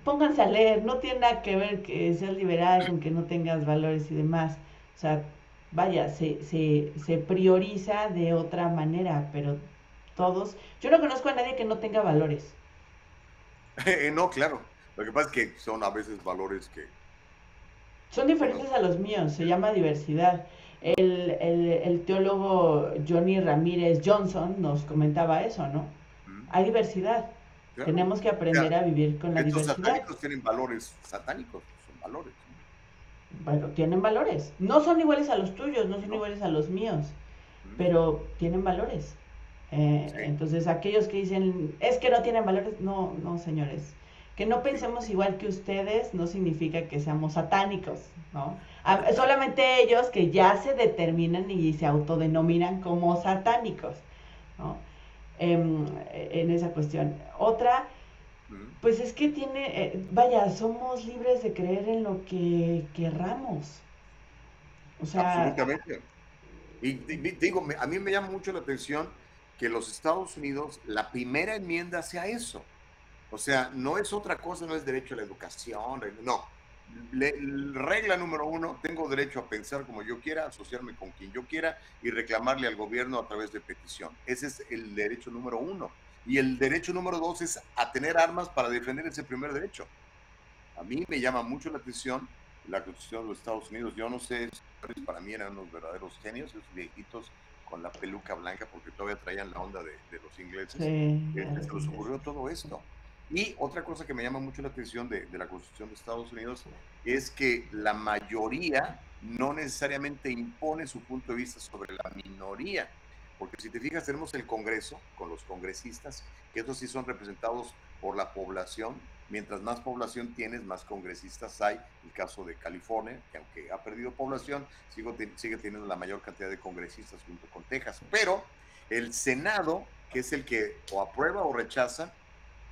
pónganse a leer, no tiene nada que ver que seas liberal con que no tengas valores y demás. O sea, vaya, se, se, se prioriza de otra manera, pero todos, yo no conozco a nadie que no tenga valores. no, claro. Lo que pasa es que son a veces valores que... Son diferentes a los míos, se llama diversidad. El, el, el teólogo Johnny Ramírez Johnson nos comentaba eso, ¿no? Hay diversidad. Tenemos que aprender a vivir con la diversidad. Los satánicos tienen valores satánicos, son valores. Bueno, tienen valores. No son iguales a los tuyos, no son iguales a los míos, pero tienen valores. Eh, entonces, aquellos que dicen, es que no tienen valores, no, no, señores. Que no pensemos igual que ustedes no significa que seamos satánicos, ¿no? solamente ellos que ya se determinan y se autodenominan como satánicos, ¿no? Em, en, esa cuestión. Otra, pues es que tiene, eh, vaya, somos libres de creer en lo que querramos. O sea, Absolutamente. Y digo, a mí me llama mucho la atención que los Estados Unidos, la primera enmienda sea eso. O sea, no es otra cosa, no es derecho a la educación, no regla número uno, tengo derecho a pensar como yo quiera, asociarme con quien yo quiera y reclamarle al gobierno a través de petición. Ese es el derecho número uno. Y el derecho número dos es a tener armas para defender ese primer derecho. A mí me llama mucho la atención la Constitución de los Estados Unidos. Yo no sé, para mí eran unos verdaderos genios, esos viejitos con la peluca blanca, porque todavía traían la onda de, los ingleses, este, se les ocurrió todo esto. Y otra cosa que me llama mucho la atención de, la Constitución de Estados Unidos es que la mayoría no necesariamente impone su punto de vista sobre la minoría. Porque si te fijas, tenemos el Congreso con los congresistas, que estos sí son representados por la población. Mientras más población tienes, más congresistas hay. El caso de California, que aunque ha perdido población, sigue, sigue teniendo la mayor cantidad de congresistas junto con Texas. Pero el Senado, que es el que o aprueba o rechaza,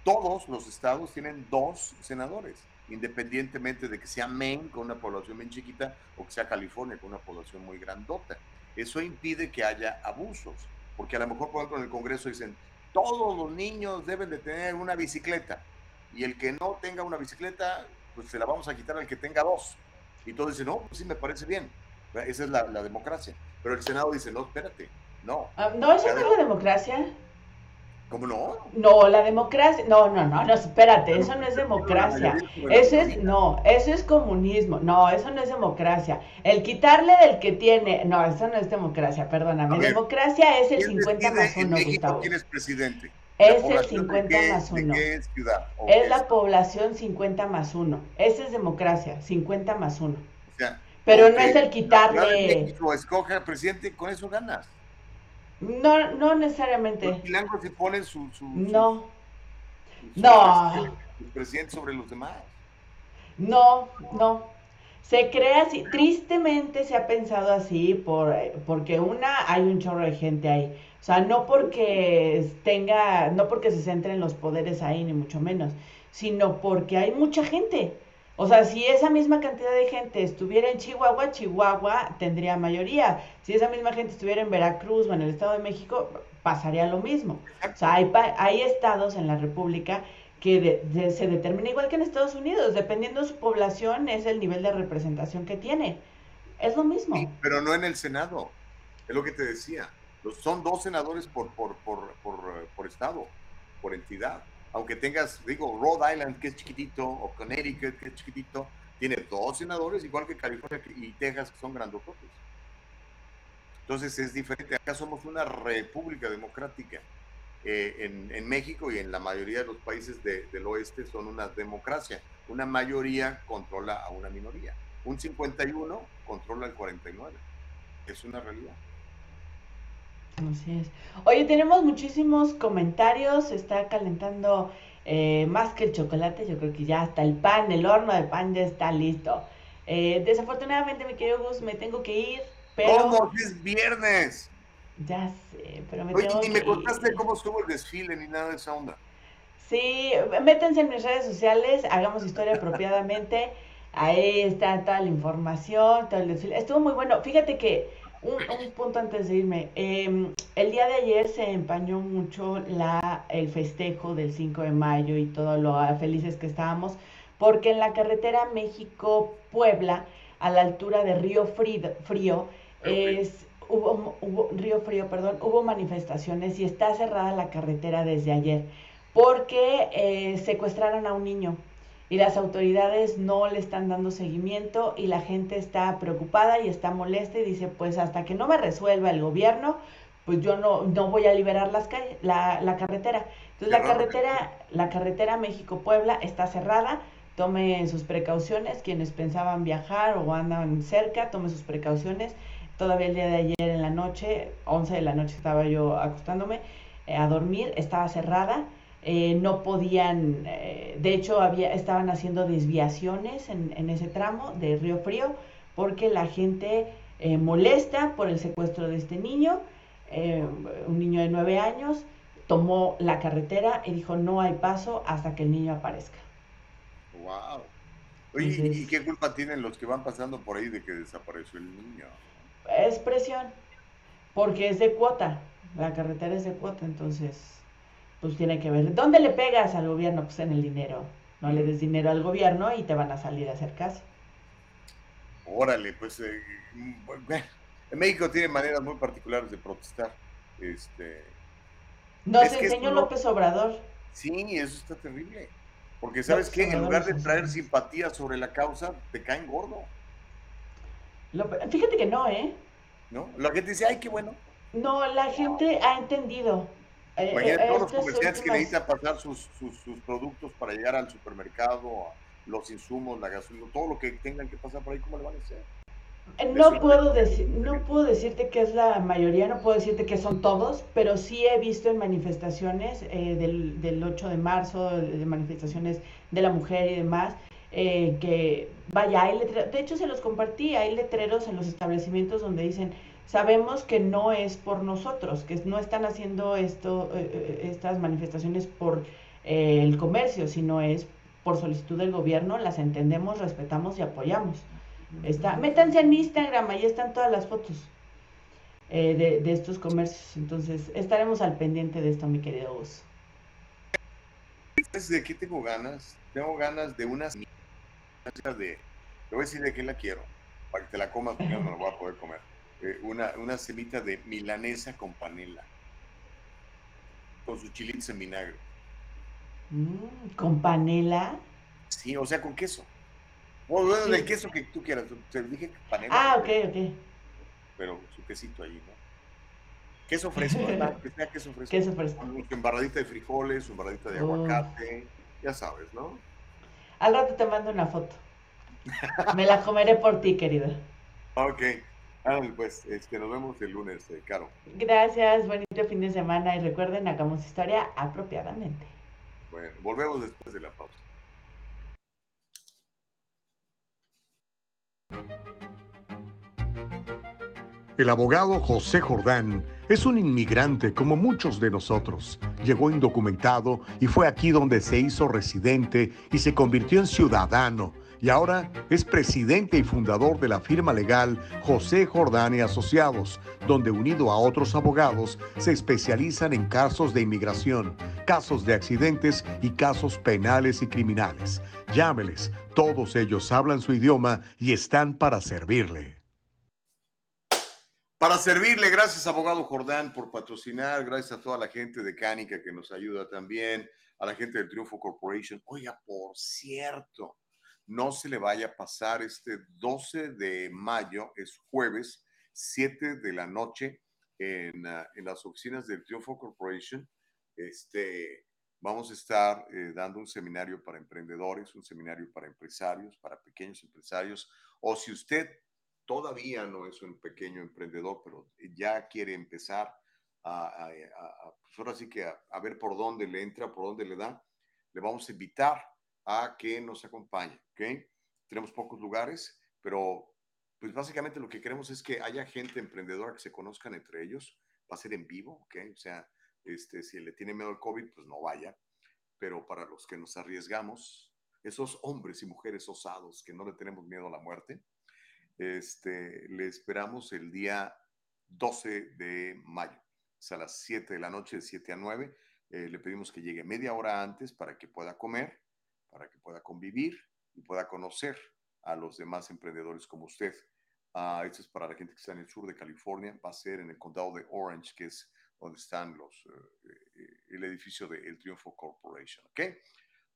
todos los estados tienen dos senadores, independientemente de que sea Maine con una población bien chiquita o que sea California con una población muy grandota. Eso impide que haya abusos, porque a lo mejor, por ejemplo, en el Congreso dicen, todos los niños deben de tener una bicicleta y el que no tenga una bicicleta, pues se la vamos a quitar al que tenga dos. Y todos dicen, no, pues sí me parece bien. Esa es la, democracia. Pero el Senado dice, no, espérate, no. Ah, no, eso no es la democracia. ¿Cómo no? No, la democracia, no, no, no, no, espérate, eso no es democracia. Eso es, no, eso es comunismo. No, eso no es democracia. El quitarle del que tiene, no, eso no es democracia, perdóname. democracia es el 50 más 1, Gustavo. ¿Quién es presidente? Es el 50 más 1. es ciudad? Es la población 50 más 1. Esa es democracia, 50 más 1. O sea, Pero no es el quitarle. México escoge al presidente, con eso ganas. No, no necesariamente. Los blancos se ponen su, no. no. presidente sobre los demás. No, no. Se crea así, tristemente se ha pensado así por, porque una, hay un chorro de gente ahí. O sea, no porque tenga, no porque se centren los poderes ahí, ni mucho menos, sino porque hay mucha gente. O sea, si esa misma cantidad de gente estuviera en Chihuahua, Chihuahua tendría mayoría. Si esa misma gente estuviera en Veracruz o en el Estado de México, pasaría lo mismo. O sea, hay, hay estados en la República que se determina igual que en Estados Unidos, dependiendo de su población, es el nivel de representación que tiene. Es lo mismo. pero no en el Senado, es lo que te decía. Son dos senadores por, por, por, por estado, por entidad aunque tengas, digo, Rhode Island, que es chiquitito, o Connecticut, que es chiquitito, tiene dos senadores, igual que California y Texas, que son grandototes. Entonces es diferente. Acá somos una república democrática. Eh, en, México y en la mayoría de los países del oeste son una democracia. Una mayoría controla a una minoría. Un 51 controla al 49. Es una realidad. Así es. Oye, tenemos muchísimos comentarios, está calentando eh, más que el chocolate, yo creo que ya hasta el pan, el horno de pan ya está listo. Eh, desafortunadamente, mi querido Gus, me tengo que ir, pero... ¿Cómo? Es viernes. Ya sé, pero me Oye, tengo ni me contaste cómo estuvo el desfile ni nada de esa onda. Sí, métanse en mis redes sociales, hagamos historia apropiadamente. Ahí está toda la información, todo el desfile. Estuvo muy bueno. Fíjate que un, punto antes de irme. Em, el día de ayer se empañó mucho la, el festejo del 5 de mayo y todo lo felices que estábamos, porque en la carretera México-Puebla, a la altura de Río Frío, es, hubo, hubo, Río Frío, perdón, hubo manifestaciones y está cerrada la carretera desde ayer, porque eh, secuestraron a un niño y las autoridades no le están dando seguimiento y la gente está preocupada y está molesta y dice, pues hasta que no me resuelva el gobierno, pues yo no, no voy a liberar las calles, la, la carretera. Entonces la carretera, la carretera México-Puebla está cerrada, tome sus precauciones, quienes pensaban viajar o andan cerca, tome sus precauciones. Todavía el día de ayer en la noche, 11 de la noche estaba yo acostándome eh, a dormir, estaba cerrada eh, no podían, eh, de hecho había, estaban haciendo desviaciones en, ese tramo de Río Frío porque la gente eh, molesta por el secuestro de este niño, un niño de nueve años, tomó la carretera y dijo no hay paso hasta que el niño aparezca. Wow. Oye, ¿y qué culpa tienen los que van pasando por ahí de que desapareció el niño? Es presión, porque es de cuota, la carretera es de cuota, entonces pues tiene que ver. ¿Dónde le pegas al gobierno? Pues en el dinero. No le des dinero al gobierno y te van a salir a hacer caso. Órale, pues eh, en México tiene maneras muy particulares de protestar. Este, Nos enseñó López Obrador. Sí, eso está terrible. Porque sabes que en lugar de traer simpatía sobre la causa, te caen gordo. Fíjate que no, ¿eh? ¿No? La gente dice, ay, qué bueno. No, la gente ha entendido. Eh, Imagínate eh, todos los comerciantes que necesitan pasar sus, sus, productos para llegar al supermercado, los insumos, la gasolina, todo lo que tengan que pasar por ahí, ¿cómo le van a hacer? Eh, no puedo, decir, no puedo decirte que es la mayoría, no puedo decirte que son todos, pero sí he visto en manifestaciones del, del, 8 de marzo, de manifestaciones de la mujer y demás, que vaya, hay letreros, de hecho se los compartí, hay letreros en los establecimientos donde dicen sabemos que no es por nosotros, que no están haciendo esto, eh, eh, estas manifestaciones por eh, el comercio, sino es por solicitud del gobierno, las entendemos, respetamos y apoyamos. Está, métanse en Instagram, ahí están todas las fotos de, estos comercios. Entonces, estaremos al pendiente de esto, mi querido Gus. ¿De qué tengo ganas? Tengo ganas de unas de. Te voy a decir de qué la quiero, para que te la comas, porque no me lo voy a poder comer. Eh, una, una semita de milanesa con panela, con sus chilitos en vinagre. Mm, ¿Con panela? Sí, o sea, con queso. O bueno, el queso que tú quieras. Te dije panela. Ah, ok, ok. Pero su quesito ahí, ¿no? Queso fresco, ¿verdad? Que sea queso fresco. Queso fresco. Su embarradita de frijoles, su embarradita de aguacate. Ya sabes, ¿no? Al rato te mando una foto. Me la comeré por ti, querida. Ok. Ah, pues este, nos vemos el lunes, eh, Caro. Gracias, bonito fin de semana y recuerden, hagamos historia apropiadamente. Bueno, volvemos después de la pausa. El abogado José Jordán es un inmigrante como muchos de nosotros. Llegó indocumentado y fue aquí donde se hizo residente y se convirtió en ciudadano y ahora es presidente y fundador de la firma legal José Jordán y Asociados, donde unido a otros abogados se especializan en casos de inmigración, casos de accidentes y casos penales y criminales. Llámeles, todos ellos hablan su idioma y están para servirle. Para servirle, gracias abogado Jordán por patrocinar, gracias a toda la gente de Cánica que nos ayuda también, a la gente del Triunfo Corporation. Oiga, por cierto, no se le vaya a pasar este 12 de mayo, es jueves, 7 de la noche, en, ah, en las oficinas del Triunfo Corporation. Este, vamos a estar eh, dando un seminario para emprendedores, un seminario para empresarios, para pequeños empresarios, o si usted todavía no es un pequeño emprendedor, pero ya quiere empezar a, a, pues ahora sí que a, ver por dónde le entra, por dónde le da, le vamos a invitar a que nos acompañe, ¿ok? Tenemos pocos lugares, pero pues básicamente lo que queremos es que haya gente emprendedora que se conozcan entre ellos. Va a ser en vivo, ¿ok? O sea, este, si le tiene miedo al COVID, pues no vaya. Pero para los que nos arriesgamos, esos hombres y mujeres osados que no le tenemos miedo a la muerte, este, le esperamos el día 12 de mayo. Es a las 7 de la noche, de 7 a 9. Eh, le pedimos que llegue media hora antes para que pueda comer para que pueda convivir y pueda conocer a los demás emprendedores como usted. Uh, esto es para la gente que está en el sur de California, va a ser en el condado de Orange, que es donde están los, eh, eh, el edificio de El Triunfo Corporation. ¿okay?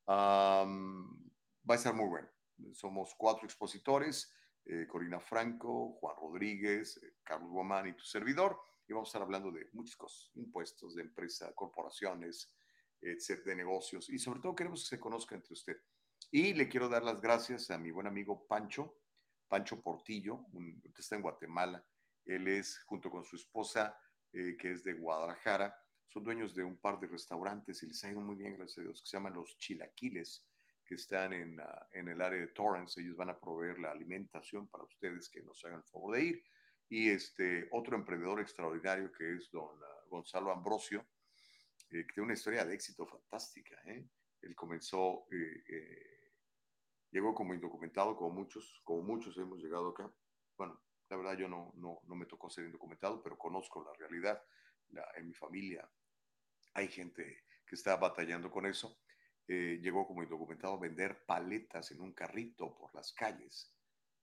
va a estar muy bueno. Somos cuatro expositores, eh, Corina Franco, Juan Rodríguez, Carlos Guamán y tu servidor, y vamos a estar hablando de muchas cosas, impuestos de empresa, corporaciones, de negocios y sobre todo queremos que se conozca entre usted. Y le quiero dar las gracias a mi buen amigo Pancho, Pancho Portillo, un, que está en Guatemala. Él es, junto con su esposa, eh, que es de Guadalajara, son dueños de un par de restaurantes y les ha ido muy bien, gracias a Dios, que se llaman Los Chilaquiles, que están en, ah, en el área de Torrance. Ellos van a proveer la alimentación para ustedes que nos hagan el favor de ir. Y este otro emprendedor extraordinario que es don ah, Gonzalo Ambrosio, eh, que tiene una historia de éxito fantástica. ¿eh? Él comenzó, eh, llegó como indocumentado, como muchos, como muchos hemos llegado acá. Bueno, la verdad yo no, no, no me tocó ser indocumentado, pero conozco la realidad. en mi familia hay gente que está batallando con eso. llegó como indocumentado a vender paletas en un carrito por las calles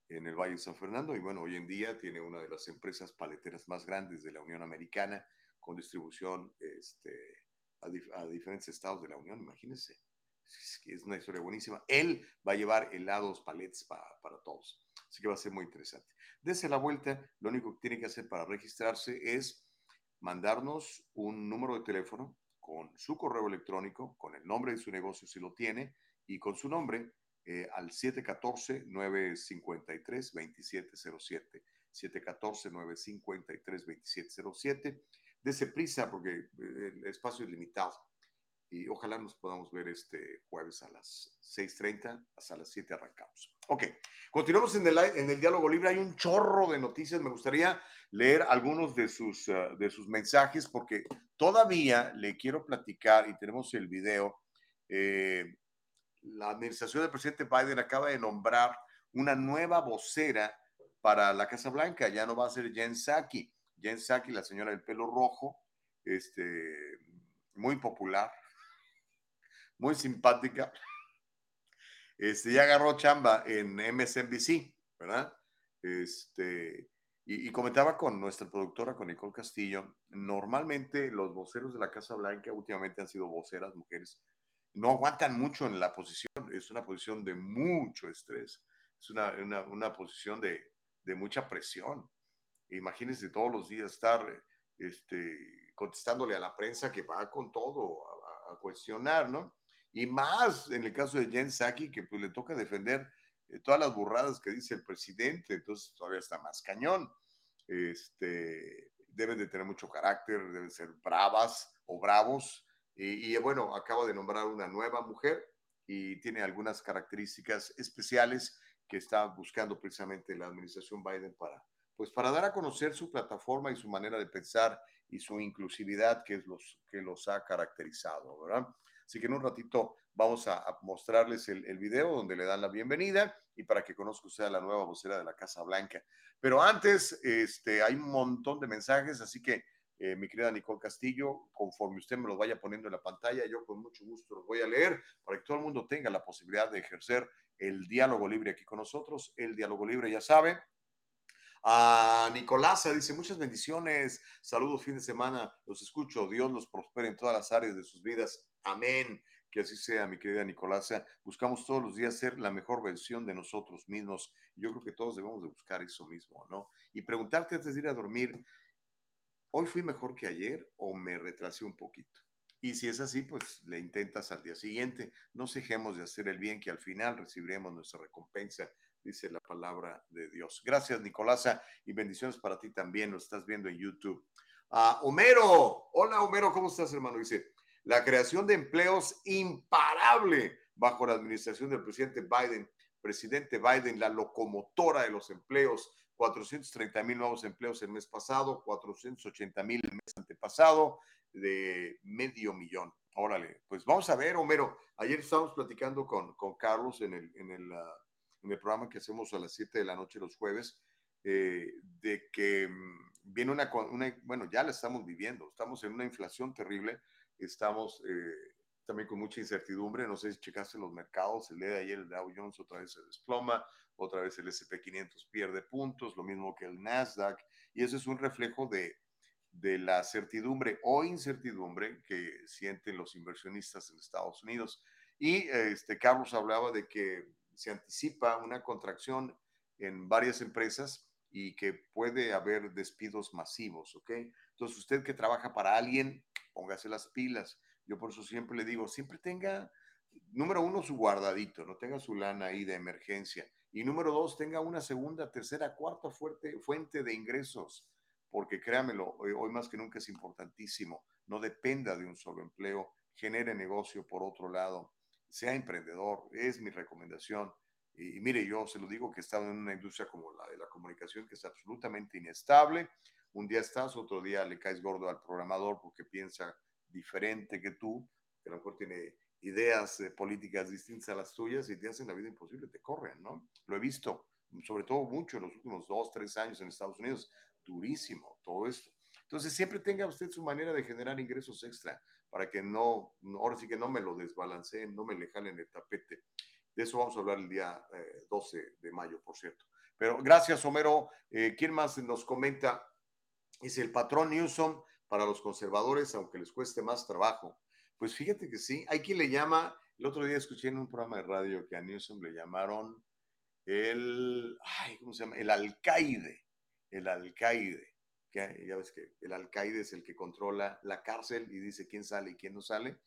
en el Valle de San Fernando y bueno, hoy en día tiene una de las empresas paleteras más grandes de la Unión Americana con distribución este, a, diferentes estados de la Unión, imagínense. Es, es, una historia buenísima. Él va a llevar helados, palets para todos. Así que va a ser muy interesante. Dese la vuelta, lo único que tiene que hacer para registrarse es mandarnos un número de teléfono con su correo electrónico, con el nombre de su negocio si lo tiene y con su nombre eh, al 714-953-2707. 714-953-2707. Dese prisa porque eh, el espacio es limitado y ojalá nos podamos ver este jueves a las 6.30, hasta las 7 arrancamos. Ok, continuamos en el, en el diálogo libre. Hay un chorro de noticias. Me gustaría leer algunos de sus, uh, de sus mensajes porque todavía le quiero platicar y tenemos el video. Eh, la administración del presidente Biden acaba de nombrar una nueva vocera para la Casa Blanca. Ya no va a ser Jen Psaki. Jen Psaki, la señora del pelo rojo, este, muy popular, muy simpática. Este, ya agarró chamba en MSNBC, ¿verdad? Este, y, comentaba con nuestra productora, con Nicole Castillo, normalmente los voceros de la Casa Blanca últimamente han sido voceras, mujeres, no aguantan mucho en la posición, es una posición de mucho estrés, es una, una, una posición de, de, mucha presión. Imagínense todos los días estar este, contestándole a la prensa que va con todo a, cuestionar, ¿no? Y más en el caso de Jen Psaki, que pues le toca defender eh, todas las burradas que dice el presidente, entonces todavía está más cañón. Este, deben de tener mucho carácter, deben ser bravas o bravos. Y, y bueno, acaba de nombrar una nueva mujer y tiene algunas características especiales que está buscando precisamente la administración Biden para, pues para dar a conocer su plataforma y su manera de pensar y su inclusividad que es los que los ha caracterizado, ¿verdad? Así que en un ratito vamos a, mostrarles el, el, video donde le dan la bienvenida y para que conozca usted a la nueva vocera de la Casa Blanca. Pero antes, este, hay un montón de mensajes, así que eh, mi querida Nicole Castillo, conforme usted me los vaya poniendo en la pantalla, yo con mucho gusto los voy a leer para que todo el mundo tenga la posibilidad de ejercer el diálogo libre aquí con nosotros. El diálogo libre, ya sabe, a Nicolasa dice, muchas bendiciones, saludos fin de semana, los escucho, Dios los prospere en todas las áreas de sus vidas. Amén. Que así sea, mi querida Nicolasa. Buscamos todos los días ser la mejor versión de nosotros mismos. Yo creo que todos debemos de buscar eso mismo, ¿no? Y preguntarte antes de ir a dormir, ¿hoy fui mejor que ayer o me retrasé un poquito? Y si es así, pues le intentas al día siguiente. No dejemos de hacer el bien, que al final recibiremos nuestra recompensa, dice la palabra de Dios. Gracias, Nicolasa, y bendiciones para ti también. Lo estás viendo en YouTube. Uh, Homero, hola Homero, ¿cómo estás, hermano? Dice, la creación de empleos imparable bajo la administración del presidente Biden. Presidente Biden, la locomotora de los empleos, 430 mil nuevos empleos el mes pasado, 480 mil el mes antepasado, de medio millón. Órale, pues vamos a ver, Homero. Ayer estábamos platicando con, con Carlos en el, en, el, uh, en el programa que hacemos a las 7 de la noche los jueves, eh, de que um, viene una, una, bueno, ya la estamos viviendo, estamos en una inflación terrible estamos eh, también con mucha incertidumbre. No sé si checaste los mercados. El día de ayer el Dow Jones otra vez se desploma, otra vez el SP500 pierde puntos, lo mismo que el Nasdaq. Y eso es un reflejo de, de la certidumbre o incertidumbre que sienten los inversionistas en Estados Unidos. Y este, Carlos hablaba de que se anticipa una contracción en varias empresas y que puede haber despidos masivos, ¿ok? Entonces, usted que trabaja para alguien, póngase las pilas. Yo por eso siempre le digo, siempre tenga, número uno, su guardadito, no tenga su lana ahí de emergencia. Y número dos, tenga una segunda, tercera, cuarta fuerte, fuente de ingresos, porque créamelo, hoy, hoy más que nunca es importantísimo. No dependa de un solo empleo, genere negocio por otro lado, sea emprendedor, es mi recomendación. Y, y, mire, yo se lo digo que he estado en una industria como la de la comunicación que es absolutamente inestable, un día estás, otro día le caes gordo al programador porque piensa diferente que tú, que a lo mejor tiene ideas eh, políticas distintas a las tuyas y te hacen la vida imposible, te corren, ¿no? Lo he visto, sobre todo mucho en los últimos dos, tres años en Estados Unidos, durísimo todo esto. Entonces, siempre tenga usted su manera de generar ingresos extra para que no, ahora sí que no me lo desbalanceen, no me le jalen el tapete. De eso vamos a hablar el día eh, 12 de mayo, por cierto. Pero gracias, Homero. Eh, ¿Quién más nos comenta? Dice el patrón Newsom para los conservadores, aunque les cueste más trabajo. Pues fíjate que sí, hay quien le llama, el otro día escuché en un programa de radio que a Newsom le llamaron el, ay, ¿cómo se llama? El alcaide, el alcaide. Que ya ves que el alcaide es el que controla la cárcel y dice quién sale y quién no sale.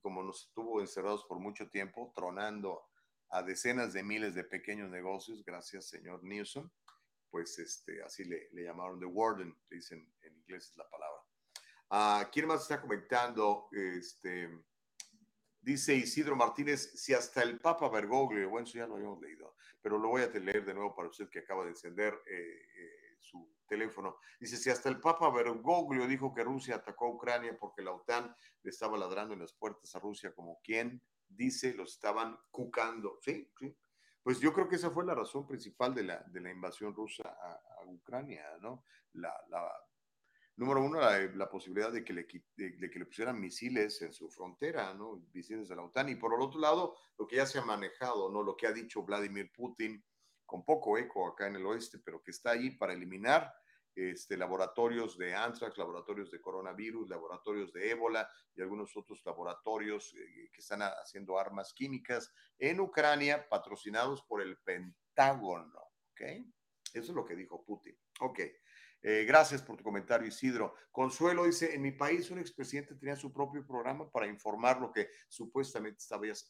como nos estuvo encerrados por mucho tiempo, tronando a decenas de miles de pequeños negocios, gracias señor Newsom, pues este, así le, le llamaron The Warden, dicen en inglés es la palabra. Uh, ¿Quién más está comentando? Este, dice Isidro Martínez, si hasta el Papa Bergoglio, bueno, eso ya lo habíamos leído, pero lo voy a leer de nuevo para usted que acaba de encender eh, eh, su teléfono. Dice, si hasta el Papa Bergoglio dijo que Rusia atacó a Ucrania porque la OTAN le estaba ladrando en las puertas a Rusia como quien dice, los estaban cucando. Sí, sí. Pues yo creo que esa fue la razón principal de la, de la invasión rusa a, Ucrania, ¿no? La, la, número uno, la, posibilidad de que, le, de, que le pusieran misiles en su frontera, ¿no? Misiles de la OTAN. Y por el otro lado, lo que ya se ha manejado, ¿no? Lo que ha dicho Vladimir Putin, con poco eco acá en el oeste, pero que está ahí para eliminar este, laboratorios de anthrax, laboratorios de coronavirus, laboratorios de ébola y algunos otros laboratorios eh, que están haciendo armas químicas en Ucrania, patrocinados por el Pentágono. ¿Ok? Eso es lo que dijo Putin. Ok. Eh, gracias por tu comentario, Isidro. Consuelo dice, en mi país un expresidente tenía su propio programa para informar lo que supuestamente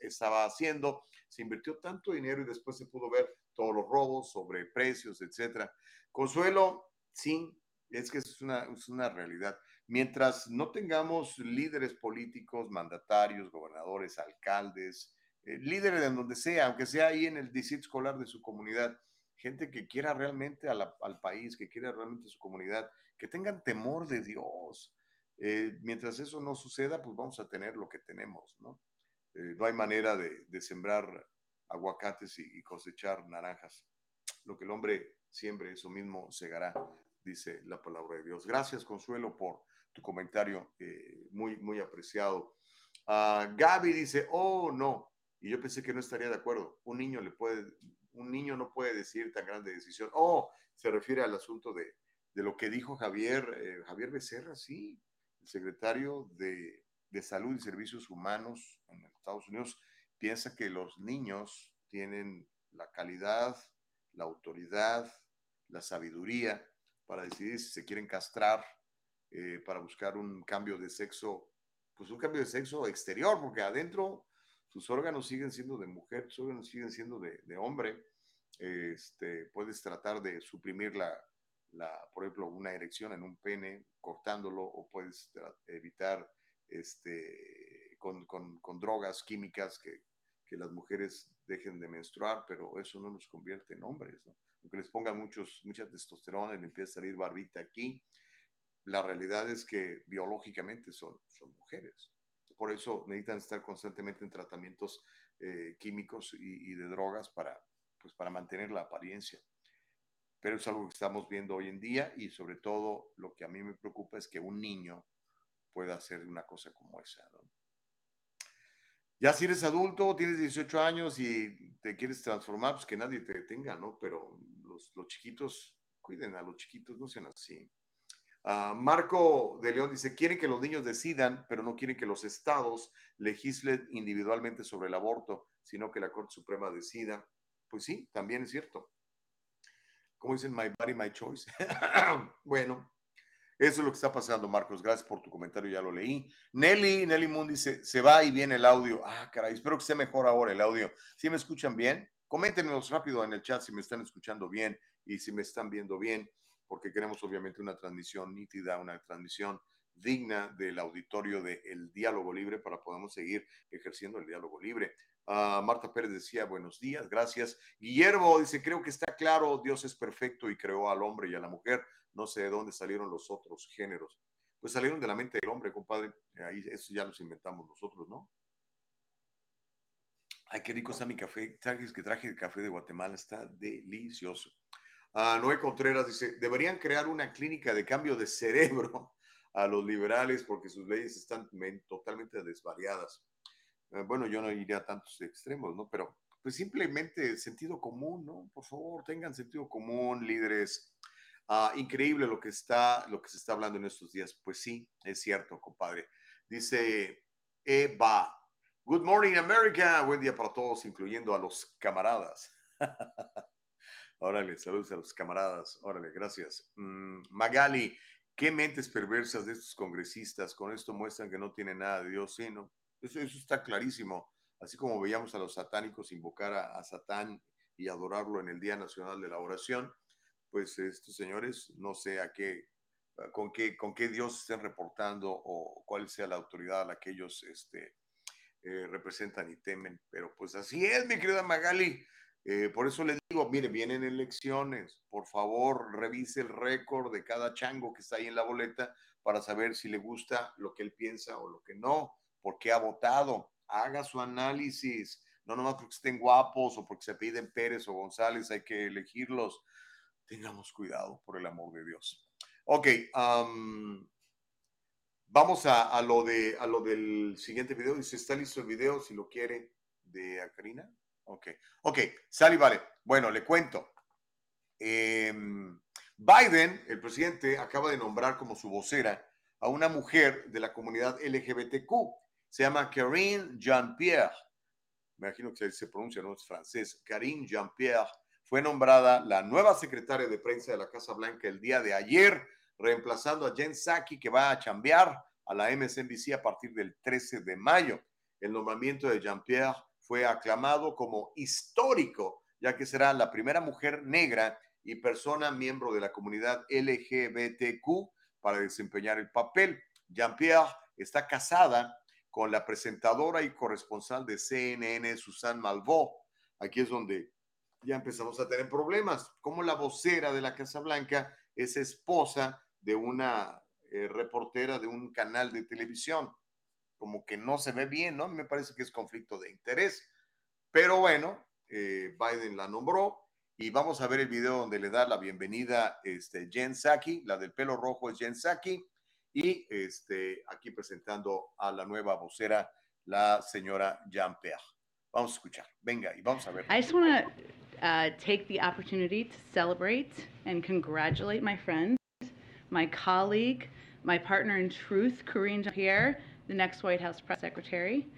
estaba, haciendo. Se invirtió tanto dinero y después se pudo ver todos los robos sobre precios, etcétera. Consuelo, sí, es que es una, es una realidad. Mientras no tengamos líderes políticos, mandatarios, gobernadores, alcaldes, eh, líderes de donde sea, aunque sea ahí en el distrito escolar de su comunidad, gente que quiera realmente al país, que quiera realmente su comunidad, que tengan temor de Dios. Eh, mientras eso no suceda, pues vamos a tener lo que tenemos, ¿no? Eh, no hay manera de, sembrar aguacates y, cosechar naranjas. Lo que el hombre siembre, eso mismo segará, dice la palabra de Dios. Gracias, Consuelo, por tu comentario, eh, muy, muy apreciado. Uh, Gaby dice, oh, no, y yo pensé que no estaría de acuerdo. Un niño le puede un niño no puede decir tan grande decisión. Oh, se refiere al asunto de, lo que dijo Javier, eh, Javier Becerra, sí, el secretario de, Salud y Servicios Humanos en Estados Unidos, piensa que los niños tienen la calidad, la autoridad, la sabiduría para decidir si se quieren castrar, eh, para buscar un cambio de sexo, pues un cambio de sexo exterior, porque adentro sus órganos siguen siendo de mujer, sus órganos siguen siendo de, hombre. Este, puedes tratar de suprimir la, por ejemplo, una erección en un pene cortándolo o puedes evitar este, con, drogas químicas que, las mujeres dejen de menstruar, pero eso no nos convierte en hombres. ¿no? Aunque les pongan muchos, mucha testosterona y le empieza a salir barbita aquí, la realidad es que biológicamente son, son mujeres por eso necesitan estar constantemente en tratamientos eh, químicos y, de drogas para, pues, para mantener la apariencia. Pero es algo que estamos viendo hoy en día y sobre todo lo que a mí me preocupa es que un niño pueda hacer una cosa como esa. Ya si eres adulto, tienes 18 años y te quieres transformar, pues que nadie te detenga, ¿no? Pero los, los chiquitos, cuiden a los chiquitos, no sean así. Ah, Marco de León dice, quieren que los niños decidan, pero no quieren que los estados legislen individualmente sobre el aborto, sino que la Corte Suprema decida. Pues sí, también es cierto. Como dicen, my body, my choice. bueno, eso es lo que está pasando, Marcos. Gracias por tu comentario, ya lo leí. Nelly, Nelly Moon dice, se va y viene el audio. Ah, caray, espero que esté mejor ahora el audio. ¿Sí me escuchan bien? Coméntenos rápido en el chat si me están escuchando bien y si me están viendo bien porque queremos obviamente una transmisión nítida, una transmisión digna del auditorio del diálogo libre para podamos seguir ejerciendo el diálogo libre. Ah, Marta Pérez decía, buenos días, gracias. Guillermo dice, creo que está claro, Dios es perfecto y creó al hombre y a la mujer. No sé de dónde salieron los otros géneros. Pues salieron de la mente del hombre, compadre. Ahí eso ya los inventamos nosotros, ¿no? Ay, qué rico está mi café. Trajes que traje el café de Guatemala, está delicioso. Noé Contreras dice, deberían crear una clínica de cambio de cerebro a los liberales porque sus leyes están totalmente desvariadas. Eh, bueno, yo no iría a tantos extremos, ¿no? Pero pues simplemente sentido común, ¿no? Por favor, tengan sentido común, líderes. Ah, increíble lo que está, lo que se está hablando en estos días. Pues sí, es cierto, compadre. Dice Eva. Good morning, America. Buen día para todos, incluyendo a los camaradas. Órale, saludos a los camaradas. Órale, gracias. Mm, Magali, ¿qué mentes perversas de estos congresistas con esto muestran que no tienen nada de Dios? Sí, ¿no? Eso, está clarísimo. Así como veíamos a los satánicos invocar a, Satán y adorarlo en el Día Nacional de la Oración, pues estos señores no sé a qué, con qué, con qué Dios estén reportando o cuál sea la autoridad a la que ellos este, eh, representan y temen. Pero pues así es, mi querida Magali. Eh, por eso le digo, mire, vienen elecciones, por favor, revise el récord de cada chango que está ahí en la boleta para saber si le gusta lo que él piensa o lo que no, por qué ha votado, haga su análisis, no nomás porque estén guapos o porque se piden Pérez o González, hay que elegirlos. Tengamos cuidado, por el amor de Dios. Ok, vamos a, lo de, a lo del siguiente video. Dice, está listo el video, si lo quiere, de Karina. Ok, ok, sale vale. Bueno, le cuento. Em, Biden, el presidente, acaba de nombrar como su vocera a una mujer de la comunidad LGBTQ. Se llama Karine Jean-Pierre. Me imagino que se pronuncia, no es francés. Karine Jean-Pierre fue nombrada la nueva secretaria de prensa de la Casa Blanca el día de ayer, reemplazando a Jen Psaki, que va a chambear a la MSNBC a partir del 13 de mayo. El nombramiento de Jean-Pierre fue aclamado como histórico, ya que será la primera mujer negra y persona miembro de la comunidad LGBTQ para desempeñar el papel. Jean-Pierre está casada con la presentadora y corresponsal de CNN, Susan Malvaux. Aquí es donde ya empezamos a tener problemas. Como la vocera de la Casa Blanca es esposa de una eh, reportera de un canal de televisión como que no se ve bien, ¿no? Me parece que es conflicto de interés. Pero bueno, eh, Biden la nombró y vamos a ver el video donde le da la bienvenida este, Jen Psaki, la del pelo rojo es Jen Psaki, y este, aquí presentando a la nueva vocera, la señora Jean Pierre. Vamos a escuchar, venga, y vamos a ver. I just want to uh, take the opportunity to celebrate and congratulate my friend, my colleague, my partner in truth, Corinne Jean-Pierre, the next White House press secretary.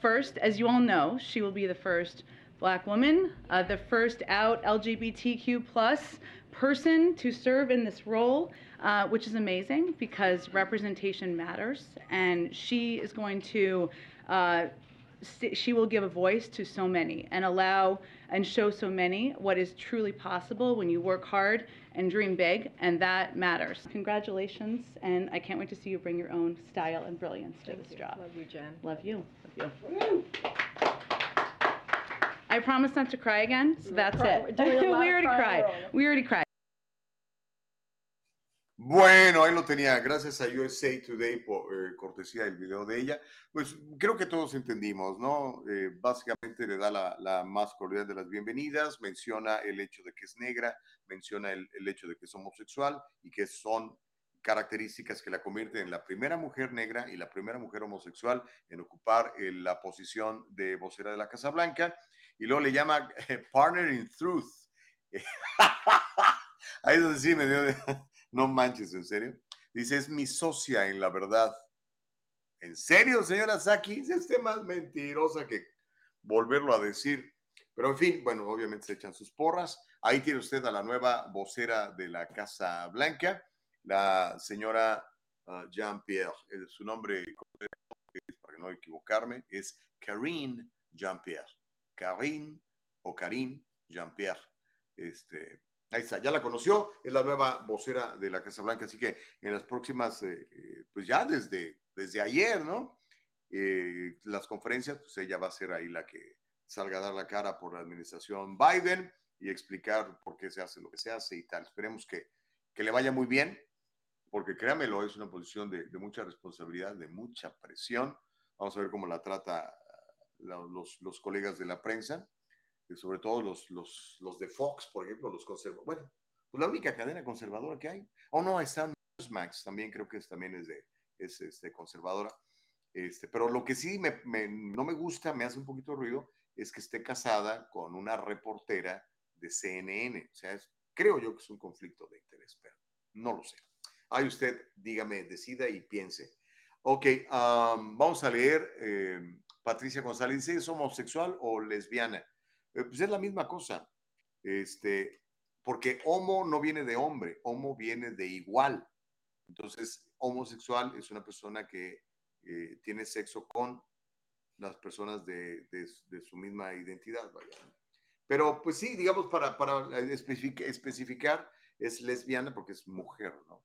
First, as you all know, she will be the first black woman, uh, the first out LGBTQ plus person to serve in this role, uh, which is amazing because representation matters. And she is going to uh, she will give a voice to so many and allow and show so many what is truly possible when you work hard and dream big, and that matters. Congratulations, and I can't wait to see you bring your own style and brilliance to Thank this you. job. Love you, Jen. Love you. Love you. I promise not to cry again, so that's it. we're doing a lot we of already crying cried. earlier. We already cried. Bueno, ahí lo tenía. Gracias a USA Today por eh, cortesía del video de ella. Pues creo que todos entendimos, ¿no? Eh, básicamente le da la, la, más cordial de las bienvenidas, menciona el hecho de que es negra, menciona el, el, hecho de que es homosexual y que son características que la convierten en la primera mujer negra y la primera mujer homosexual en ocupar eh, la posición de vocera de la Casa Blanca. Y luego le llama eh, partner in truth. Ahí es donde sí me dio de... No manches, ¿en serio? Dice, es mi socia en la verdad. ¿En serio, señora Saki? Es este más mentirosa que volverlo a decir. Pero en fin, bueno, obviamente se echan sus porras. Ahí tiene usted a la nueva vocera de la Casa Blanca, la señora uh, Jean-Pierre. Eh, su nombre, para no equivocarme, es Karine Jean-Pierre. Karine o Karine Jean-Pierre. Este, Ahí está, ya la conoció, es la nueva vocera de la Casa Blanca, así que en las próximas, eh, eh, pues ya desde, desde ayer, ¿no? Eh, las conferencias, pues ella va a ser ahí la que salga a dar la cara por la administración Biden y explicar por qué se hace lo que se hace y tal. Esperemos que, que le vaya muy bien, porque créamelo, es una posición de, de mucha responsabilidad, de mucha presión. Vamos a ver cómo la trata la, los, los colegas de la prensa sobre todo los, los, los de Fox, por ejemplo, los conservadores. Bueno, pues la única cadena conservadora que hay. Oh, no, está Newsmax, también creo que es, también es, de, es este, conservadora. Este, pero lo que sí me, no me gusta, me hace un poquito ruido, es que esté casada con una reportera de CNN. O sea, creo yo que es un conflicto de interés, pero no lo sé. Ahí usted, dígame, decida y piense. Ok, vamos a leer. Eh, Patricia González, ¿es homosexual o lesbiana? Pues es la misma cosa. Este, porque homo no viene de hombre, homo viene de igual. Entonces, homosexual es una persona que eh, tiene sexo con las personas de, su misma identidad, Pero pues sí, digamos, para, para especificar, es lesbiana porque es mujer, ¿no?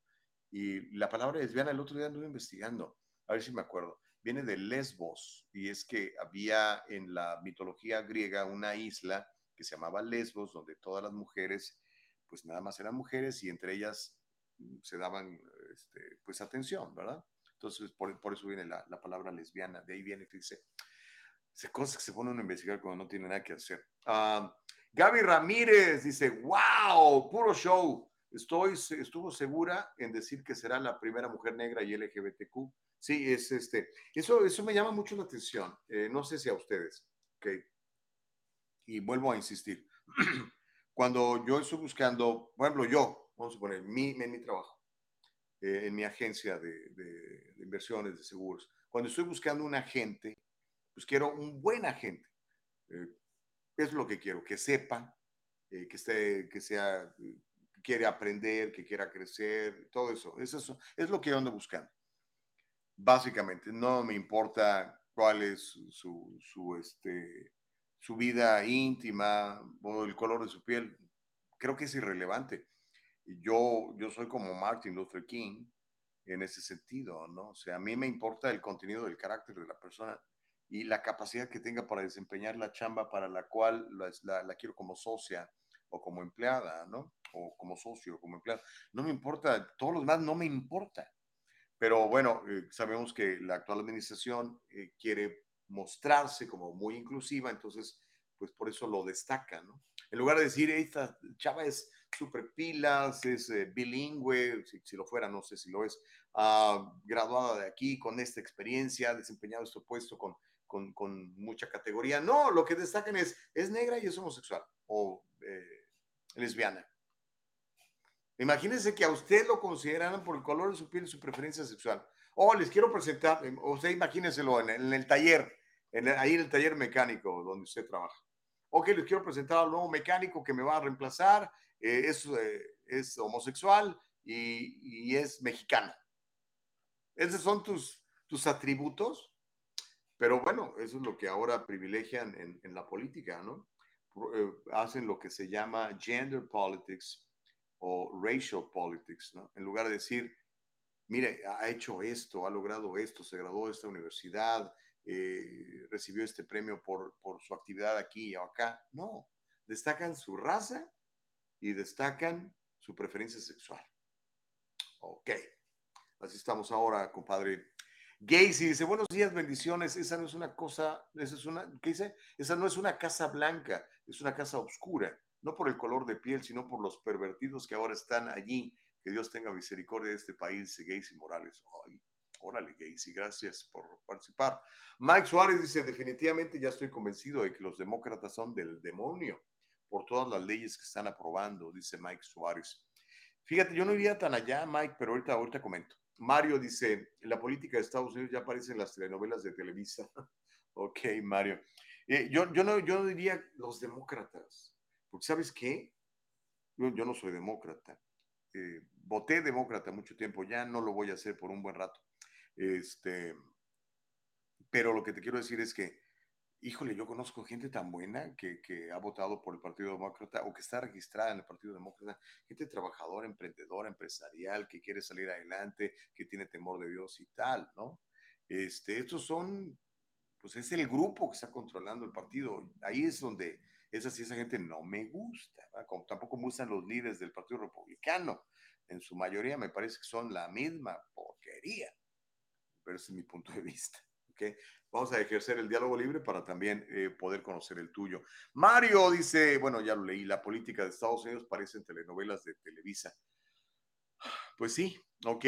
Y la palabra lesbiana el otro día anduve investigando, a ver si me acuerdo, viene de Lesbos, y es que había en la mitología griega una isla que se llamaba Lesbos, donde todas las mujeres, pues nada más eran mujeres y entre ellas mm, se daban, este, pues atención, ¿verdad? Entonces, por, por eso viene la, la, palabra lesbiana, de ahí viene dice, cosas que se ponen a investigar cuando no tiene nada que hacer. Uh, Gaby Ramírez dice, wow, puro show. Estoy, estuvo segura en decir que será la primera mujer negra y LGBTQ. Sí, es este, eso, eso me llama mucho la atención. Eh, no sé si a ustedes, ok. Y vuelvo a insistir. Cuando yo estoy buscando, por ejemplo, yo, vamos a poner, mi, en mi trabajo, eh, en mi agencia de, de, inversiones, de seguros, cuando estoy buscando un agente, pues quiero un buen agente. Eh, es lo que quiero, que sepa, que, esté, que sea quiere aprender, que quiera crecer, todo eso. Eso es lo que yo ando buscando. Básicamente, no me importa cuál es su, su, este, su vida íntima o el color de su piel. Creo que es irrelevante. Yo, yo soy como Martin Luther King en ese sentido, ¿no? O sea, a mí me importa el contenido del carácter de la persona y la capacidad que tenga para desempeñar la chamba para la cual la, la quiero como socia o como empleada, ¿no? O como socio, como empleado. No me importa, todos los demás no me importa. Pero bueno, eh, sabemos que la actual administración eh, quiere mostrarse como muy inclusiva, entonces, pues por eso lo destaca, ¿no? En lugar de decir, esta chava es súper pilas, es eh, bilingüe, si, lo fuera, no sé si lo es, uh, graduada de aquí, con esta experiencia, desempeñado este puesto con, con, con, mucha categoría. No, lo que destacan es, es negra y es homosexual, o lesbiana. Imagínense que a usted lo consideraran por el color de su piel su preferencia sexual. O les quiero presentar, usted imagínenselo en, en el taller, en ahí en el taller mecánico donde usted trabaja. Ok, les quiero presentar al nuevo mecánico que me va a reemplazar, eh, es, eh, es, homosexual y, es mexicano. Esos son tus, tus atributos, pero bueno, eso es lo que ahora privilegian en, en la política, ¿no? Eh, hacen lo que se llama gender politics o racial politics, ¿no? En lugar de decir, mire, ha hecho esto, ha logrado esto, se graduó de esta universidad, eh, recibió este premio por, por su actividad aquí o acá. No, destacan su raza y destacan su preferencia sexual. Ok, así estamos ahora, compadre. Gacy dice, buenos días, bendiciones. Esa no es una cosa, esa es una, ¿qué dice? Esa no es una casa blanca, es una casa oscura, no por el color de piel, sino por los pervertidos que ahora están allí. Que Dios tenga misericordia de este país, Gacy Morales. Ay, órale, Gacy, gracias por participar. Mike Suárez dice, definitivamente ya estoy convencido de que los demócratas son del demonio por todas las leyes que están aprobando, dice Mike Suárez. Fíjate, yo no iría tan allá, Mike, pero ahorita, ahorita comento. Mario dice, la política de Estados Unidos ya aparece en las telenovelas de Televisa. ok, Mario. Eh, yo, yo, no, yo diría los demócratas, porque ¿sabes qué? Yo, yo no soy demócrata. Eh, voté demócrata mucho tiempo, ya no lo voy a hacer por un buen rato. Este, pero lo que te quiero decir es que híjole, yo conozco gente tan buena que, que, ha votado por el Partido Demócrata o que está registrada en el Partido Demócrata, gente trabajadora, emprendedora, empresarial, que quiere salir adelante, que tiene temor de Dios y tal, ¿no? Este, estos son, pues es el grupo que está controlando el partido. Ahí es donde esa, esa gente no me gusta, Como tampoco me gustan los líderes del Partido Republicano. En su mayoría me parece que son la misma porquería, pero ese es mi punto de vista. Vamos a ejercer el diálogo libre para también eh, poder conocer el tuyo. Mario dice, bueno, ya lo leí, la política de Estados Unidos parece en telenovelas de Televisa. Pues sí, ok.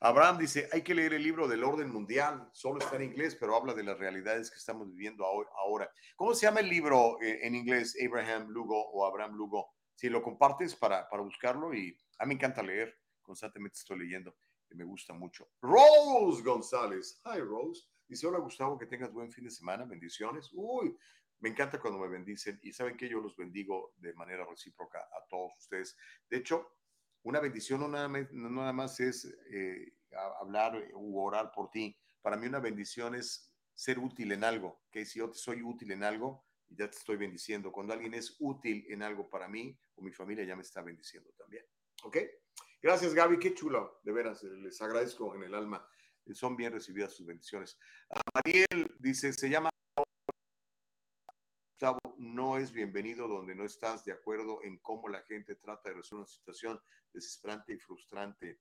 Abraham dice, hay que leer el libro del orden mundial, solo está en inglés, pero habla de las realidades que estamos viviendo ahora. ¿Cómo se llama el libro eh, en inglés, Abraham Lugo o Abraham Lugo? Si lo compartes para, para buscarlo y a mí me encanta leer, constantemente estoy leyendo y me gusta mucho. Rose González, hi Rose. Dice, hola Gustavo, que tengas buen fin de semana, bendiciones. Uy, Me encanta cuando me bendicen y saben que yo los bendigo de manera recíproca a todos ustedes. De hecho, una bendición no nada nada más es eh, hablar u orar por ti. Para mí una bendición es ser útil en algo, que si yo soy útil en algo, ya te estoy bendiciendo. Cuando alguien es útil en algo para mí o mi familia, ya me está bendiciendo también. ¿Ok? Gracias, Gaby. Qué chulo. De veras, les agradezco en el alma. Son bien recibidas sus bendiciones. Mariel dice, se llama no es bienvenido donde no estás de acuerdo en cómo la gente trata de resolver una situación desesperante y frustrante.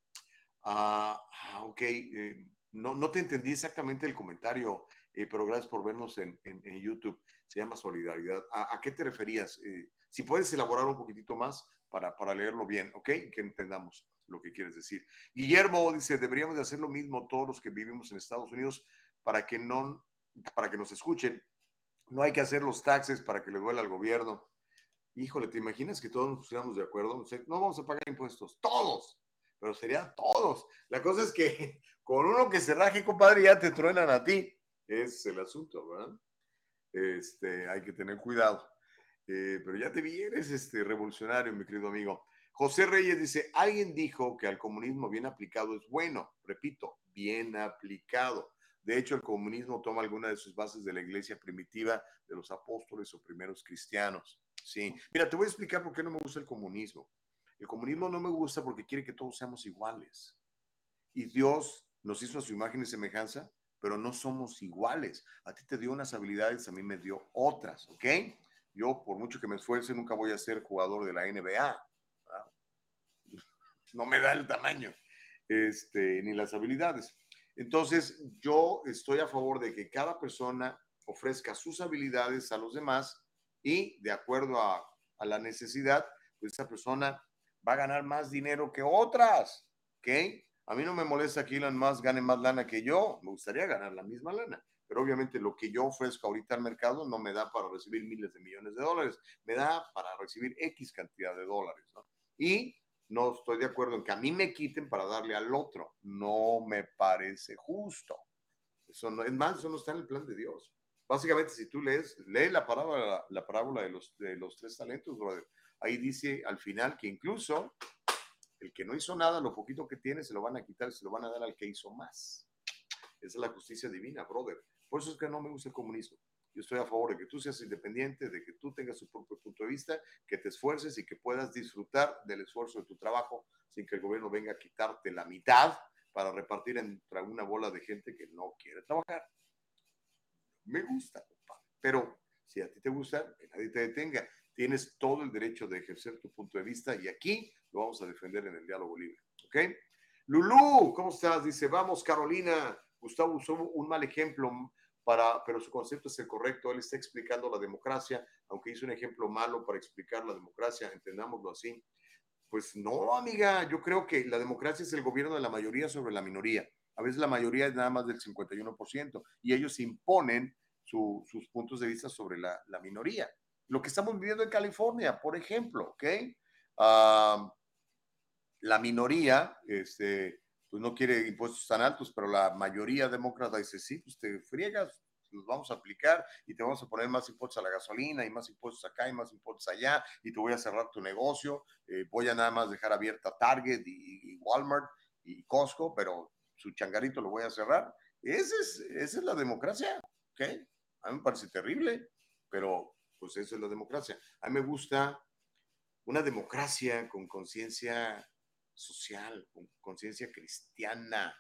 Ah, ah ok, eh, no, no te entendí exactamente el comentario, eh, pero gracias por vernos en, en, YouTube. Se llama Solidaridad. ¿A, qué te referías? Eh, si puedes elaborar un poquitito más para, para leerlo bien, ¿ok? Que entendamos lo que quieres decir. Guillermo dice, deberíamos de hacer lo mismo todos los que vivimos en Estados Unidos para que, no, para que nos escuchen no hay que hacer los taxes para que le duela al gobierno. Híjole, ¿te imaginas que todos nos pusiéramos de acuerdo? No vamos a pagar impuestos, todos, pero serían todos. La cosa es que con uno que se raje, compadre, ya te truenan a ti. Es el asunto, ¿verdad? Este, hay que tener cuidado. Eh, pero ya te vienes este revolucionario, mi querido amigo. José Reyes dice, alguien dijo que al comunismo bien aplicado es bueno. Repito, bien aplicado. De hecho, el comunismo toma alguna de sus bases de la iglesia primitiva de los apóstoles o primeros cristianos. Sí. Mira, te voy a explicar por qué no me gusta el comunismo. El comunismo no me gusta porque quiere que todos seamos iguales. Y Dios nos hizo a su imagen y semejanza, pero no somos iguales. A ti te dio unas habilidades, a mí me dio otras, ¿ok? Yo, por mucho que me esfuerce, nunca voy a ser jugador de la NBA. No me da el tamaño, este, ni las habilidades. Entonces, yo estoy a favor de que cada persona ofrezca sus habilidades a los demás y de acuerdo a, la necesidad, pues esa persona va a ganar más dinero que otras, ¿ok? A mí no me molesta que Elon Musk gane más lana que yo, me gustaría ganar la misma lana, pero obviamente lo que yo ofrezco ahorita al mercado no me da para recibir miles de millones de dólares, me da para recibir X cantidad de dólares, ¿no? Y no estoy de acuerdo en que a mí me quiten para darle al otro. No me parece justo. Eso no, es más, eso no está en el plan de Dios. Básicamente, si tú lees, lee la parábola, la parábola de, los, de los tres talentos, brother. Ahí dice al final que incluso el que no hizo nada, lo poquito que tiene, se lo van a quitar, se lo van a dar al que hizo más. Esa es la justicia divina, brother. Por eso es que no me gusta el comunismo. Yo estoy a favor de que tú seas independiente, de que tú tengas tu propio punto de vista, que te esfuerces y que puedas disfrutar del esfuerzo de tu trabajo sin que el gobierno venga a quitarte la mitad para repartir entre una bola de gente que no quiere trabajar. Me gusta, compadre. Pero si a ti te gusta, que nadie te detenga. Tienes todo el derecho de ejercer tu punto de vista y aquí lo vamos a defender en el diálogo libre. ¿Ok? Lulú, ¿cómo estás? Dice, vamos, Carolina. Gustavo usó un mal ejemplo pero su concepto es el correcto. Él está explicando la democracia, aunque hizo un ejemplo malo para explicar la democracia, entendámoslo así. Pues no, amiga, yo creo que la democracia es el gobierno de la mayoría sobre la minoría. A veces la mayoría es nada más del 51% y ellos imponen sus puntos de vista sobre la, minoría. Lo que estamos viviendo en California, por ejemplo, ¿ok? la minoría, este, pues no quiere impuestos tan altos, pero la mayoría demócrata dice, sí, pues te friegas, los vamos a aplicar y te vamos a poner más impuestos a la gasolina y más impuestos acá y más impuestos allá y te voy a cerrar tu negocio, eh, voy a nada más dejar abierta Target y, Walmart y Costco, pero su changarito lo voy a cerrar. Esa es, esa es la democracia, ¿ok? A mí me parece terrible, pero pues esa es la democracia. A mí me gusta una democracia con conciencia social, con conciencia cristiana,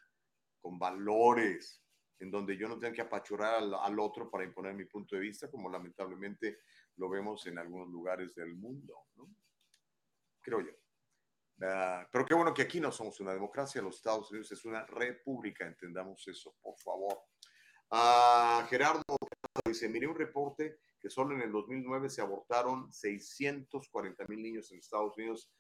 con valores, en donde yo no tenga que apachurar al, otro para imponer mi punto de vista, como lamentablemente lo vemos en algunos lugares del mundo, ¿no? Creo yo. Ah, pero qué bueno que aquí no somos una democracia, los Estados Unidos es una república, entendamos eso, por favor. Uh, Gerardo dice, miré un reporte que solo en el 2009 se abortaron 640 mil niños en Estados Unidos.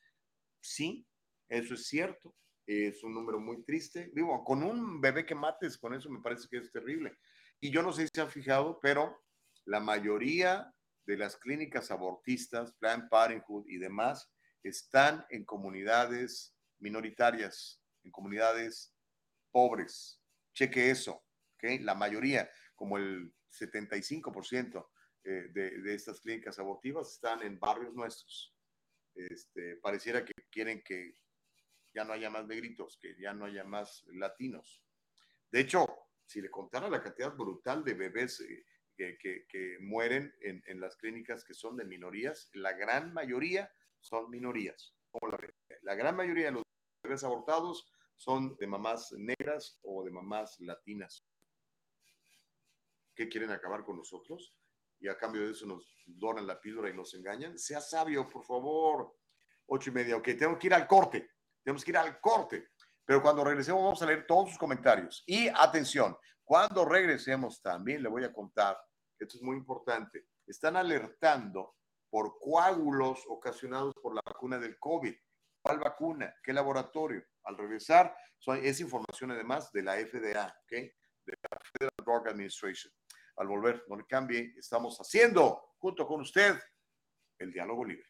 Sí, eso es cierto. Es un número muy triste. Digo, con un bebé que mates, con eso me parece que es terrible. Y yo no sé si se han fijado, pero la mayoría de las clínicas abortistas, Planned Parenthood y demás, están en comunidades minoritarias, en comunidades pobres. Cheque eso, ¿ok? La mayoría, como el 75%, eh, de, estas clínicas abortivas están en barrios nuestros. Este, pareciera que quieren que ya no haya más negritos, que ya no haya más latinos. De hecho, si le contara la cantidad brutal de bebés eh, que, mueren en, en, las clínicas que son de minorías, la gran mayoría son minorías. La, la gran mayoría de los bebés abortados son de mamás negras o de mamás latinas. ¿Qué quieren acabar con nosotros? Y a cambio de eso nos donan la píldora y nos engañan. Sea sabio, por favor. Ocho y media. Ok, tengo que ir al corte. Tenemos que ir al corte. Pero cuando regresemos vamos a leer todos sus comentarios. Y atención, cuando regresemos también le voy a contar, esto es muy importante, están alertando por coágulos ocasionados por la vacuna del COVID. ¿Cuál vacuna? ¿Qué laboratorio? Al regresar, es información además de la FDA, ¿ok? De la Federal Drug Administration. Al volver, no le cambie, estamos haciendo junto con usted el diálogo libre.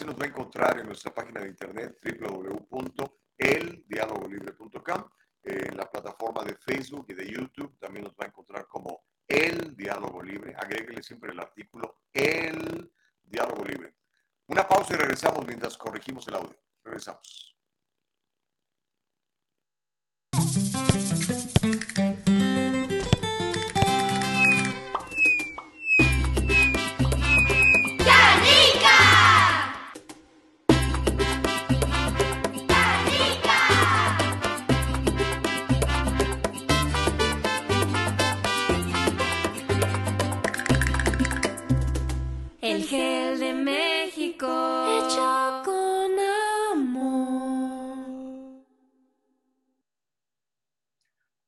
Nos va a encontrar en nuestra página de internet www.eldialogolibre.com, en la plataforma de Facebook y de YouTube también nos va a encontrar como El Diálogo Libre. Agréguele siempre el artículo El Diálogo Libre. Una pausa y regresamos mientras corregimos el audio. Regresamos.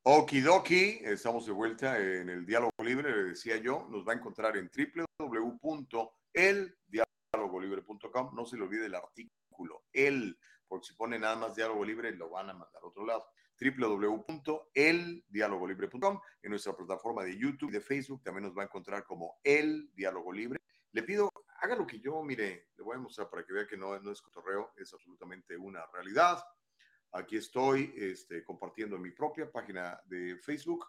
Okidoki, estamos de vuelta en el diálogo libre, le decía yo, nos va a encontrar en www.eldialogolibre.com. No se le olvide el artículo, el, porque si pone nada más diálogo libre, lo van a mandar a otro lado. www.eldialogolibre.com. En nuestra plataforma de YouTube y de Facebook también nos va a encontrar como El Diálogo Libre. Le pido, haga lo que yo, mire, le voy a mostrar para que vea que no, no es cotorreo, es absolutamente una realidad. Aquí estoy este, compartiendo en mi propia página de Facebook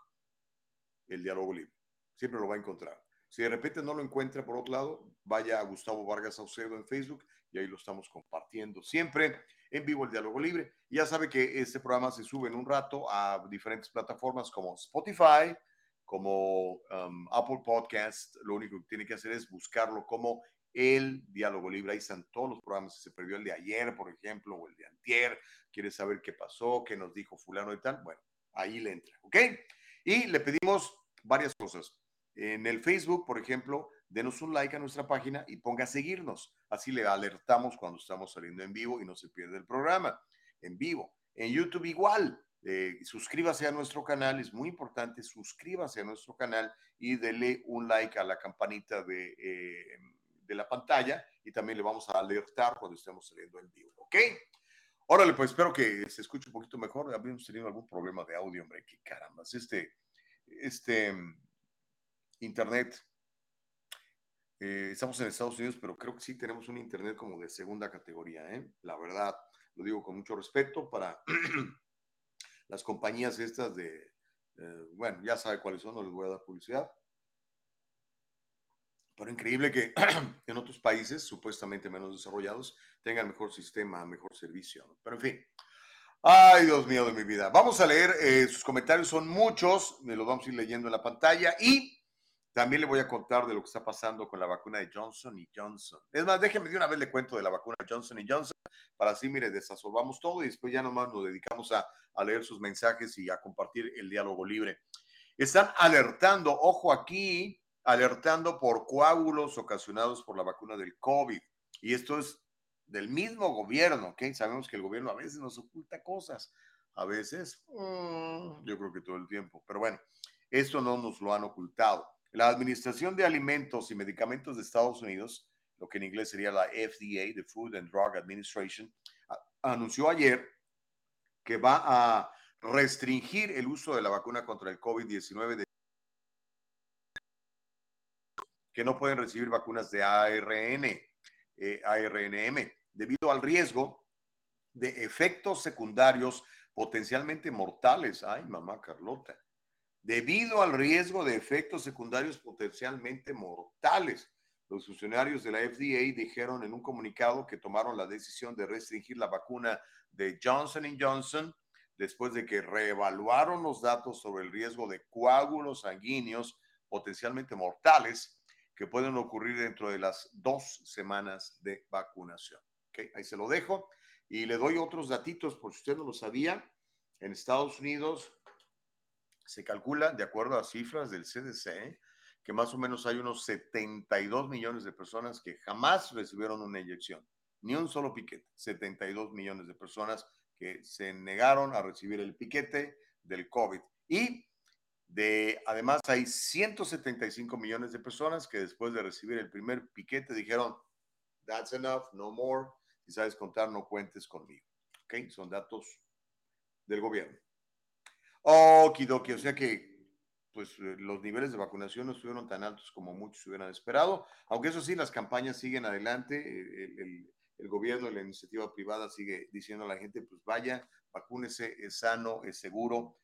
el diálogo libre. Siempre lo va a encontrar. Si de repente no lo encuentra por otro lado, vaya a Gustavo Vargas Saucedo en Facebook y ahí lo estamos compartiendo siempre en vivo el diálogo libre. ya sabe que este programa se sube en un rato a diferentes plataformas como Spotify, como um, Apple Podcast. Lo único que tiene que hacer es buscarlo como el diálogo libre. Ahí están todos los programas. Se perdió el de ayer, por ejemplo, o el de antier. Quiere saber qué pasó, qué nos dijo fulano y tal. Bueno, ahí le entra, ¿ok? Y le pedimos varias cosas. En el Facebook, por ejemplo, denos un like a nuestra página y ponga a seguirnos. Así le alertamos cuando estamos saliendo en vivo y no se pierde el programa en vivo. En YouTube igual. Eh, suscríbase a nuestro canal, es muy importante, suscríbase a nuestro canal y dele un like a la campanita de, eh, de la pantalla y también le vamos a alertar cuando estemos saliendo en vivo, ¿ok? Órale, pues espero que se escuche un poquito mejor. Habíamos tenido algún problema de audio, hombre, qué caramba. Este, este internet, eh, estamos en Estados Unidos, pero creo que sí tenemos un internet como de segunda categoría, ¿eh? La verdad, lo digo con mucho respeto para las compañías estas de, eh, bueno, ya sabe cuáles son, no les voy a dar publicidad, pero increíble que en otros países, supuestamente menos desarrollados, tengan mejor sistema, mejor servicio. Pero en fin, Ay, Dios mío de mi vida. Vamos a leer, eh, sus comentarios son muchos, me los vamos a ir leyendo en la pantalla y también le voy a contar de lo que está pasando con la vacuna de Johnson y Johnson. Es más, déjeme de una vez le cuento de la vacuna de Johnson y Johnson para así, mire, desasolvamos todo y después ya nomás nos dedicamos a, a leer sus mensajes y a compartir el diálogo libre. Están alertando, ojo aquí, alertando por coágulos ocasionados por la vacuna del COVID. Y esto es del mismo gobierno, ¿ok? Sabemos que el gobierno a veces nos oculta cosas, a veces, mm, yo creo que todo el tiempo, pero bueno, esto no nos lo han ocultado. La Administración de Alimentos y Medicamentos de Estados Unidos, lo que en inglés sería la FDA, the Food and Drug Administration, anunció ayer que va a restringir el uso de la vacuna contra el COVID-19 que no pueden recibir vacunas de ARN eh, ARNM, debido al riesgo de efectos secundarios potencialmente mortales. Ay, mamá Carlota. Debido al riesgo de efectos secundarios potencialmente mortales. Los funcionarios de la FDA dijeron en un comunicado que tomaron la decisión de restringir la vacuna de Johnson Johnson después de que reevaluaron los datos sobre el riesgo de coágulos sanguíneos potencialmente mortales que pueden ocurrir dentro de las dos semanas de vacunación. ¿Okay? Ahí se lo dejo y le doy otros datitos por si usted no lo sabía. En Estados Unidos se calcula, de acuerdo a cifras del CDC, que más o menos hay unos 72 millones de personas que jamás recibieron una inyección, ni un solo piquete. 72 millones de personas que se negaron a recibir el piquete del COVID. Y de, además, hay 175 millones de personas que después de recibir el primer piquete dijeron, that's enough, no more. Si sabes contar, no cuentes conmigo. Son datos del gobierno. Okidoki, o sea que pues eh, los niveles de vacunación no estuvieron tan altos como muchos hubieran esperado, aunque eso sí, las campañas siguen adelante, el, gobierno y la iniciativa privada sigue diciendo a la gente, pues vaya, vacúnese, es sano, es seguro,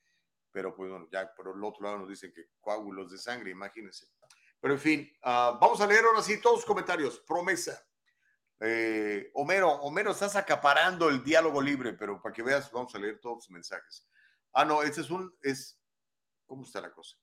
pero pues bueno, ya por el otro lado nos dicen que coágulos de sangre, imagínense. Pero en fin, uh, vamos a leer ahora sí todos los comentarios. Promesa. Eh, Homero, Homero, estás acaparando el diálogo libre, pero para que veas, vamos a leer todos los mensajes. Ah, no, este es un, es, ¿cómo está la cosa?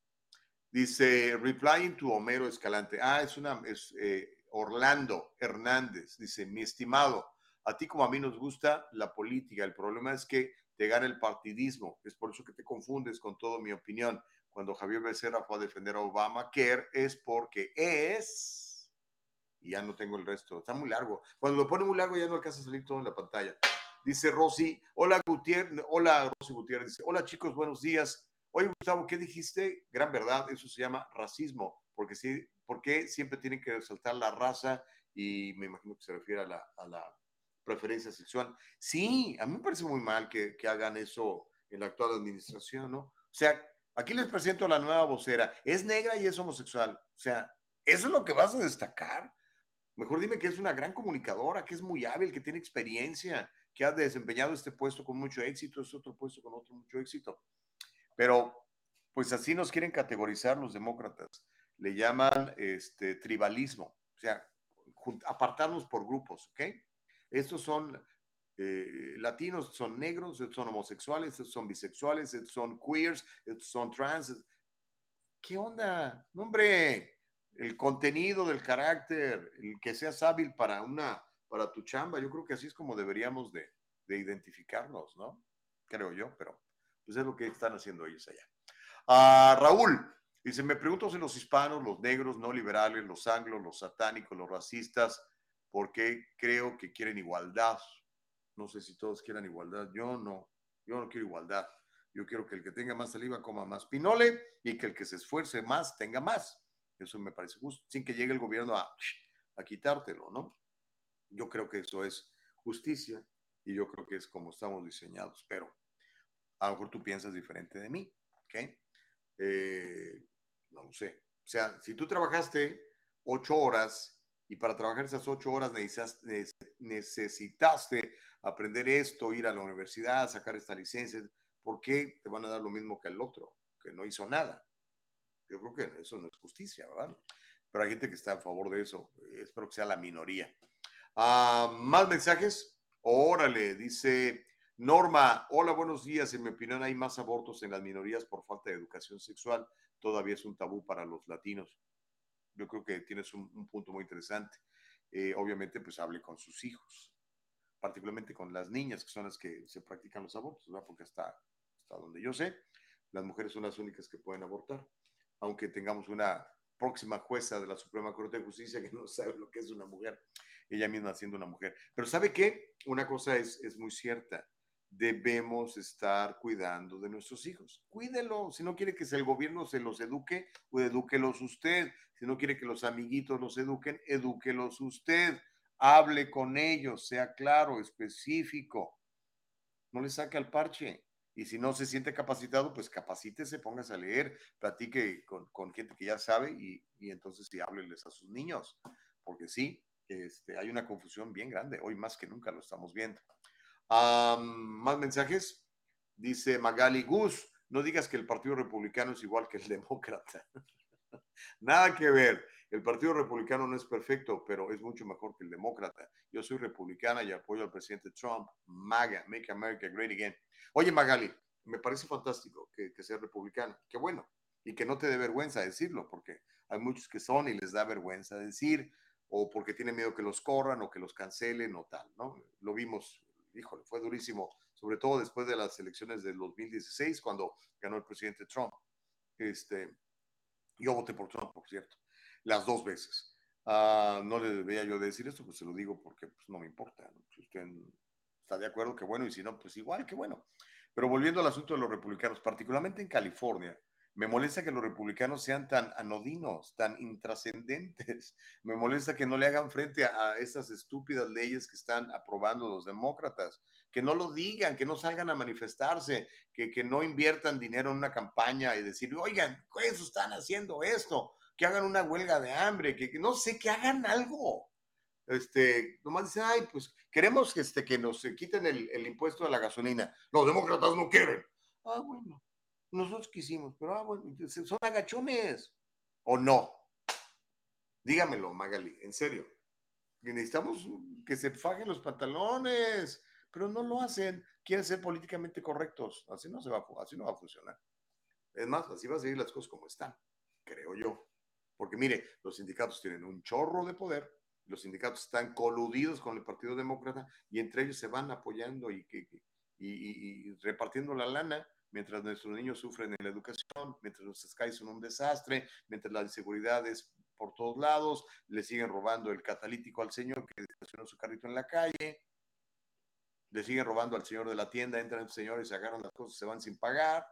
Dice, replying to Homero Escalante. Ah, es una, es eh, Orlando Hernández. Dice, mi estimado, a ti como a mí nos gusta la política. El problema es que te gana el partidismo. Es por eso que te confundes con toda mi opinión. Cuando Javier Becerra fue a defender a Obama, que es porque es, y ya no tengo el resto, está muy largo. Cuando lo pone muy largo ya no alcanza a salir todo en la pantalla. Dice Rosy, hola Gutiérrez, hola Rosy Gutiérrez, dice, hola chicos, buenos días. Oye Gustavo, ¿qué dijiste? Gran verdad, eso se llama racismo, porque sí, porque siempre tienen que resaltar la raza y me imagino que se refiere a la, preferencia sexual. Sí, a mí me parece muy mal que, que hagan eso en la actual administración, ¿no? O sea, aquí les presento a la nueva vocera. Es negra y es homosexual. O sea, ¿eso es lo que vas a destacar? Mejor dime que es una gran comunicadora, que es muy hábil, que tiene experiencia, que ha desempeñado este puesto con mucho éxito, es otro puesto con otro mucho éxito. Pero, pues así nos quieren categorizar los demócratas. Le llaman este, tribalismo, o sea, apartarnos por grupos, ¿ok? Estos son eh, latinos, son negros, son homosexuales, son bisexuales, son queers, son trans. ¿Qué onda? hombre, el contenido del carácter, el que seas hábil para una, para tu chamba, yo creo que así es como deberíamos de, de identificarnos, ¿no? Creo yo, pero pues es lo que están haciendo ellos allá. Ah, Raúl, dice, me pregunto si los hispanos, los negros, no liberales, los anglos, los satánicos, los racistas, porque creo que quieren igualdad. No sé si todos quieran igualdad. Yo no. Yo no quiero igualdad. Yo quiero que el que tenga más saliva coma más pinole y que el que se esfuerce más tenga más. Eso me parece justo, sin que llegue el gobierno a, a quitártelo, ¿no? Yo creo que eso es justicia y yo creo que es como estamos diseñados, pero a lo mejor tú piensas diferente de mí, ¿ok? Eh, no lo sé. O sea, si tú trabajaste ocho horas y para trabajar esas ocho horas necesitaste aprender esto, ir a la universidad, sacar esta licencia, ¿por qué te van a dar lo mismo que el otro, que no hizo nada? Yo creo que eso no es justicia, ¿verdad? Pero hay gente que está a favor de eso. Espero que sea la minoría. Ah, más mensajes. Órale, dice Norma, hola, buenos días. En mi opinión, hay más abortos en las minorías por falta de educación sexual. Todavía es un tabú para los latinos. Yo creo que tienes un, punto muy interesante. Eh, obviamente, pues hable con sus hijos, particularmente con las niñas, que son las que se practican los abortos. Porque hasta, hasta donde yo sé, las mujeres son las únicas que pueden abortar, aunque tengamos una próxima jueza de la Suprema Corte de Justicia que no sabe lo que es una mujer, ella misma siendo una mujer. Pero ¿sabe qué? Una cosa es, es muy cierta, debemos estar cuidando de nuestros hijos. Cuídelo, si no quiere que el gobierno se los eduque, pues edúquelos usted. Si no quiere que los amiguitos los eduquen, edúquelos usted. Hable con ellos, sea claro, específico. No le saque al parche. Y si no se siente capacitado, pues capacítese, póngase a leer, platique con, gente que ya sabe y, entonces sí hábleles a sus niños. Porque sí, este, hay una confusión bien grande. Hoy más que nunca lo estamos viendo. más mensajes. Dice Magali Gus, no digas que el Partido Republicano es igual que el Demócrata. Nada que ver. El Partido Republicano no es perfecto, pero es mucho mejor que el Demócrata. Yo soy republicana y apoyo al presidente Trump. MAGA, Make America Great Again. Oye, Magali, me parece fantástico que, que sea republicano. Qué bueno. Y que no te dé vergüenza decirlo, porque hay muchos que son y les da vergüenza decir, o porque tienen miedo que los corran o que los cancelen o tal, ¿no? Lo vimos, híjole, fue durísimo, sobre todo después de las elecciones del 2016, cuando ganó el presidente Trump. Este, yo voté por Trump, por cierto, las dos veces. Ah, no le debía yo decir esto, pues se lo digo porque pues, no me importa. Si usted está de acuerdo, que bueno, y si no, pues igual, que bueno. Pero volviendo al asunto de los republicanos, particularmente en California, me molesta que los republicanos sean tan anodinos, tan intrascendentes. Me molesta que no le hagan frente a, a estas estúpidas leyes que están aprobando los demócratas que no lo digan, que no salgan a manifestarse, que, que no inviertan dinero en una campaña y decir, oigan, eso están haciendo esto, que hagan una huelga de hambre, que, no sé, que hagan algo. Este, nomás dicen, ay, pues queremos que, este, que nos quiten el, el impuesto de la gasolina. Los demócratas no quieren. Ah, bueno, nosotros quisimos, pero ah, bueno, son agachones. ¿O no? Dígamelo, Magali, en serio. Necesitamos que se fajen los pantalones, pero no lo hacen, quieren ser políticamente correctos, así no, se va, así no va a funcionar. Es más, así va a seguir las cosas como están, creo yo. Porque mire, los sindicatos tienen un chorro de poder, los sindicatos están coludidos con el Partido Demócrata y entre ellos se van apoyando y, y, repartiendo la lana mientras nuestros niños sufren en la educación, mientras los skies son un desastre, mientras la inseguridad es por todos lados, le siguen robando el catalítico al señor que estacionó su carrito en la calle, le siguen robando al señor de la tienda, entran señores, se agarran las cosas, se van sin pagar.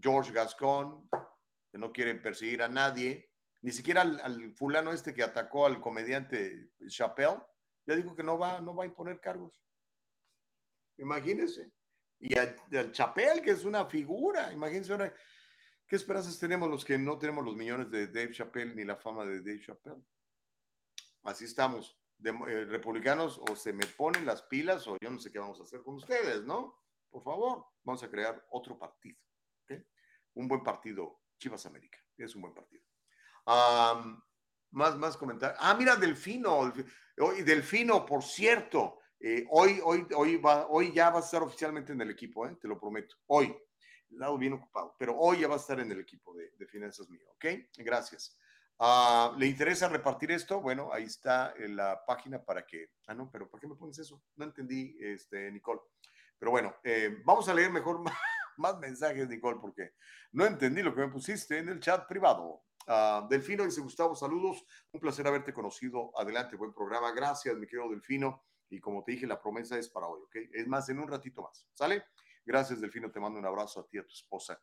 George Gascon, que no quieren perseguir a nadie, ni siquiera al, fulano este que atacó al comediante Chappelle, ya dijo que no va, no va a imponer cargos. Imagínense. Y al, Chappelle, que es una figura, imagínense ahora, ¿qué esperanzas tenemos los que no tenemos los millones de Dave Chappelle ni la fama de Dave Chappelle? Así estamos eh, republicanos o se me ponen las pilas o yo no sé qué vamos a hacer con ustedes, ¿no? Por favor, vamos a crear otro partido. Un buen partido, Chivas América, es un buen partido. más, más comentarios. Ah, mira, Delfino. Delfino, por cierto, eh, hoy, hoy, hoy, va, hoy ya va a estar oficialmente en el equipo, ¿eh? te lo prometo. Hoy. Lado bien ocupado, pero hoy ya va a estar en el equipo de, de finanzas mío, ¿ok? Gracias. Ah, ¿Le interesa repartir esto? Bueno, ahí está en la página para que... Ah, no, pero ¿por qué me pones eso? No entendí, este, Nicole. Pero bueno, eh, vamos a leer mejor más, mensajes, Nicole, porque no entendí lo que me pusiste en el chat privado. Uh, Delfino dice, Gustavo, saludos. Un placer haberte conocido. Adelante, buen programa. Gracias, mi querido Delfino. Y como te dije, la promesa es para hoy, ¿ok? Es más, en un ratito más. ¿Sale? Gracias, Delfino. Te mando un abrazo a ti a tu esposa.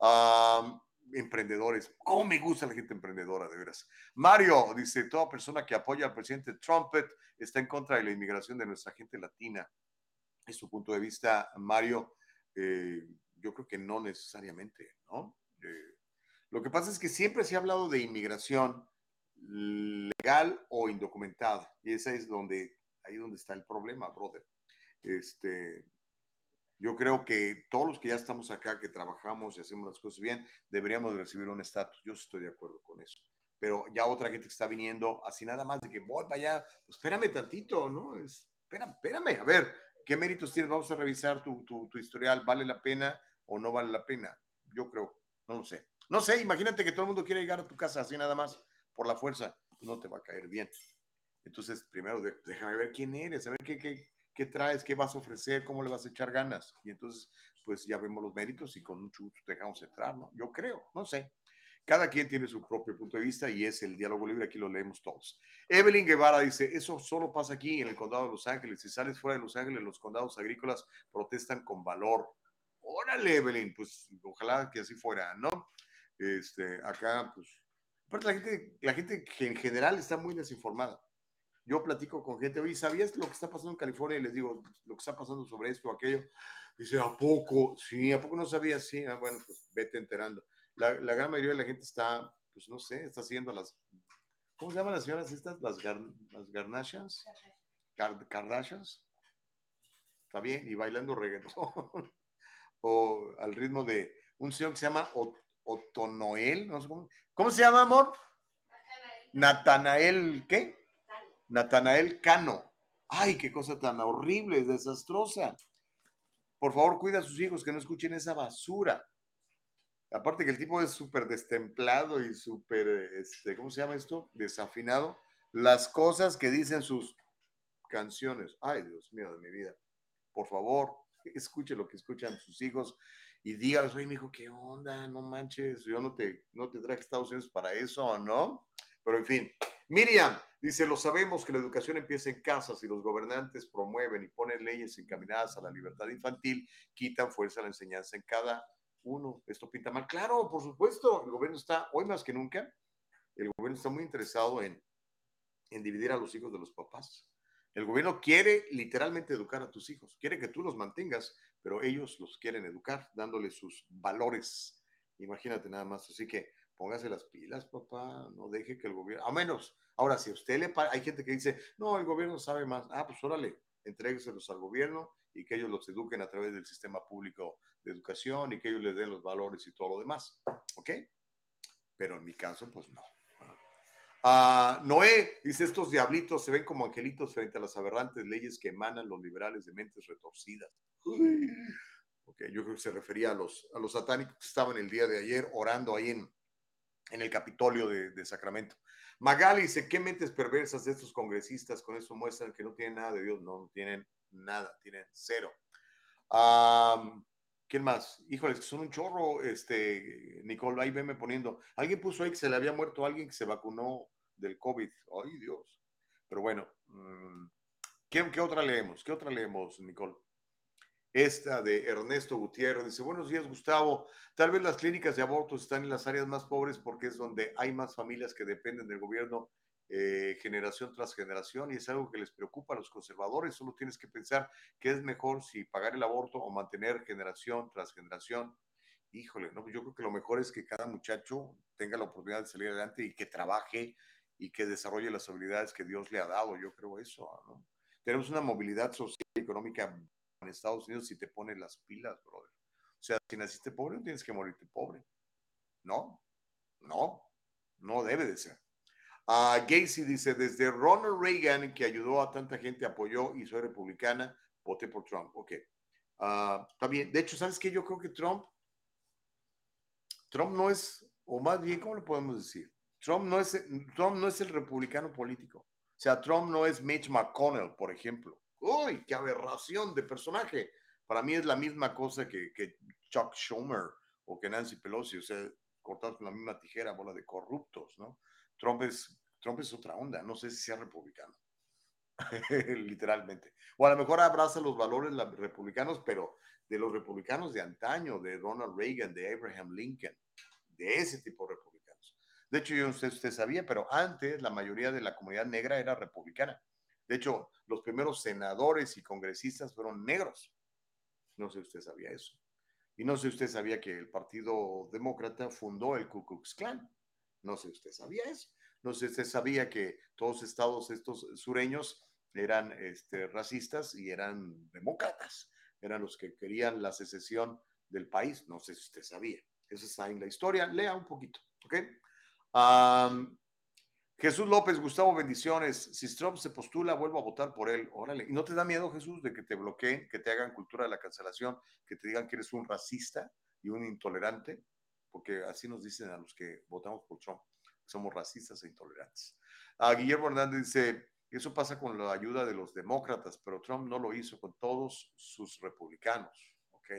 Uh, emprendedores. ¿Cómo me gusta la gente emprendedora, de veras? Mario dice, toda persona que apoya al presidente Trumpet está en contra de la inmigración de nuestra gente latina. Es su punto de vista, Mario. Eh, yo creo que no necesariamente, ¿no? Eh, lo que pasa es que siempre se ha hablado de inmigración legal o indocumentada. Y esa es donde, ahí donde está el problema, brother. Este, yo creo que todos los que ya estamos acá, que trabajamos y hacemos las cosas bien, deberíamos recibir un estatus. Yo estoy de acuerdo con eso. Pero ya otra gente que está viniendo, así nada más de que voy vaya, pues espérame tantito, ¿no? espérame, espérame, a ver, ¿Qué méritos tienes? Vamos a revisar tu, tu, tu historial. ¿Vale la pena o no vale la pena? Yo creo, no lo sé. No sé, imagínate que todo el mundo quiere llegar a tu casa así nada más por la fuerza. No te va a caer bien. Entonces, primero déjame ver quién eres, a ver qué, qué, qué traes, qué vas a ofrecer, cómo le vas a echar ganas. Y entonces, pues ya vemos los méritos y con mucho gusto te dejamos entrar, ¿no? Yo creo, no sé. Cada quien tiene su propio punto de vista y es el diálogo libre, aquí lo leemos todos. Evelyn Guevara dice, eso solo pasa aquí en el condado de Los Ángeles. Si sales fuera de Los Ángeles, los condados agrícolas protestan con valor. Órale, Evelyn, pues ojalá que así fuera, ¿no? Este, acá, pues, aparte la gente, la gente en general está muy desinformada. Yo platico con gente, oye, ¿sabías lo que está pasando en California? Y les digo, lo que está pasando sobre esto o aquello. Dice, ¿a poco? Sí, ¿a poco no sabías? Sí, ah, bueno, pues vete enterando la, gran mayoría de la gente está, pues no sé, está haciendo las, ¿cómo se llaman las señoras estas? Las, las garnachas. Está bien, y bailando reggaetón. o al ritmo de un señor que se llama Otonoel, no sé cómo. ¿Cómo se llama, amor? Natanael, ¿qué? Natanael Cano. Ay, qué cosa tan horrible, desastrosa. Por favor, cuida a sus hijos que no escuchen esa basura. Aparte que el tipo es súper destemplado y súper, este, ¿cómo se llama esto? Desafinado. Las cosas que dicen sus canciones. Ay, Dios mío de mi vida. Por favor, escuche lo que escuchan sus hijos y dígales, oye, mi hijo, ¿qué onda? No manches, yo no te, no te traje a Estados Unidos para eso, ¿no? Pero en fin. Miriam dice, lo sabemos que la educación empieza en casa si los gobernantes promueven y ponen leyes encaminadas a la libertad infantil, quitan fuerza a la enseñanza en cada uno, esto pinta mal. Claro, por supuesto, el gobierno está, hoy más que nunca, el gobierno está muy interesado en, en dividir a los hijos de los papás. El gobierno quiere literalmente educar a tus hijos, quiere que tú los mantengas, pero ellos los quieren educar, dándoles sus valores. Imagínate nada más. Así que póngase las pilas, papá, no deje que el gobierno, a menos, ahora si a usted le, hay gente que dice, no, el gobierno sabe más, ah, pues órale, entrégueselos al gobierno y que ellos los eduquen a través del sistema público de educación y que ellos les den los valores y todo lo demás. ¿Ok? Pero en mi caso, pues no. Ah, Noé dice, estos diablitos se ven como angelitos frente a las aberrantes leyes que emanan los liberales de mentes retorcidas. Ok, yo creo que se refería a los, a los satánicos que estaban el día de ayer orando ahí en, en el Capitolio de, Sacramento. Magali dice, ¿qué mentes perversas de estos congresistas con eso muestran que no tienen nada de Dios? No, no tienen nada, tienen cero. ¿Quién más? Híjoles, son un chorro, este, Nicole, ahí venme poniendo. Alguien puso ahí que se le había muerto a alguien que se vacunó del COVID. Ay, Dios. Pero bueno, mm, ¿qué, ¿qué, otra leemos? ¿Qué otra leemos, Nicole? Esta de Ernesto Gutiérrez dice, buenos días, Gustavo. Tal vez las clínicas de abortos están en las áreas más pobres porque es donde hay más familias que dependen del gobierno eh, generación tras generación y es algo que les preocupa a los conservadores. Solo tienes que pensar que es mejor si pagar el aborto o mantener generación tras generación. Híjole, no, yo creo que lo mejor es que cada muchacho tenga la oportunidad de salir adelante y que trabaje y que desarrolle las habilidades que Dios le ha dado. Yo creo eso. Tenemos una movilidad social y económica en Estados Unidos si te pones las pilas, brother. O sea, si naciste pobre, tienes que morirte pobre. No, no, no debe de ser. Uh, Gacy dice, desde Ronald Reagan, que ayudó a tanta gente, apoyó y soy republicana, voté por Trump. Ok. Uh, está bien. De hecho, ¿sabes qué? Yo creo que Trump, Trump no es, o más bien, ¿cómo lo podemos decir? Trump no es, Trump no es el republicano político. O sea, Trump no es Mitch McConnell, por ejemplo. ¡Uy, qué aberración de personaje! Para mí es la misma cosa que, que Chuck Schumer o que Nancy Pelosi, o sea, cortados con la misma tijera, bola de corruptos, ¿no? Trump es, Trump es otra onda, no sé si sea republicano, literalmente. O a lo mejor abraza los valores republicanos, pero de los republicanos de antaño, de Ronald Reagan, de Abraham Lincoln, de ese tipo de republicanos. De hecho, yo no sé si usted sabía, pero antes la mayoría de la comunidad negra era republicana. De hecho, los primeros senadores y congresistas fueron negros. No sé si usted sabía eso. Y no sé si usted sabía que el Partido Demócrata fundó el Ku Klux Klan. No sé si usted sabía eso. No sé si usted sabía que todos estados estos sureños eran este, racistas y eran demócratas. Eran los que querían la secesión del país. No sé si usted sabía. Eso está en la historia. Lea un poquito. ¿Ok? Jesús López, Gustavo, bendiciones. Si Trump se postula, vuelvo a votar por él. Órale. ¿Y no te da miedo, Jesús, de que te bloqueen, que te hagan cultura de la cancelación, que te digan que eres un racista y un intolerante? Porque así nos dicen a los que votamos por Trump, somos racistas e intolerantes. A Guillermo Hernández dice, eso pasa con la ayuda de los demócratas, pero Trump no lo hizo con todos sus republicanos. ¿Ok?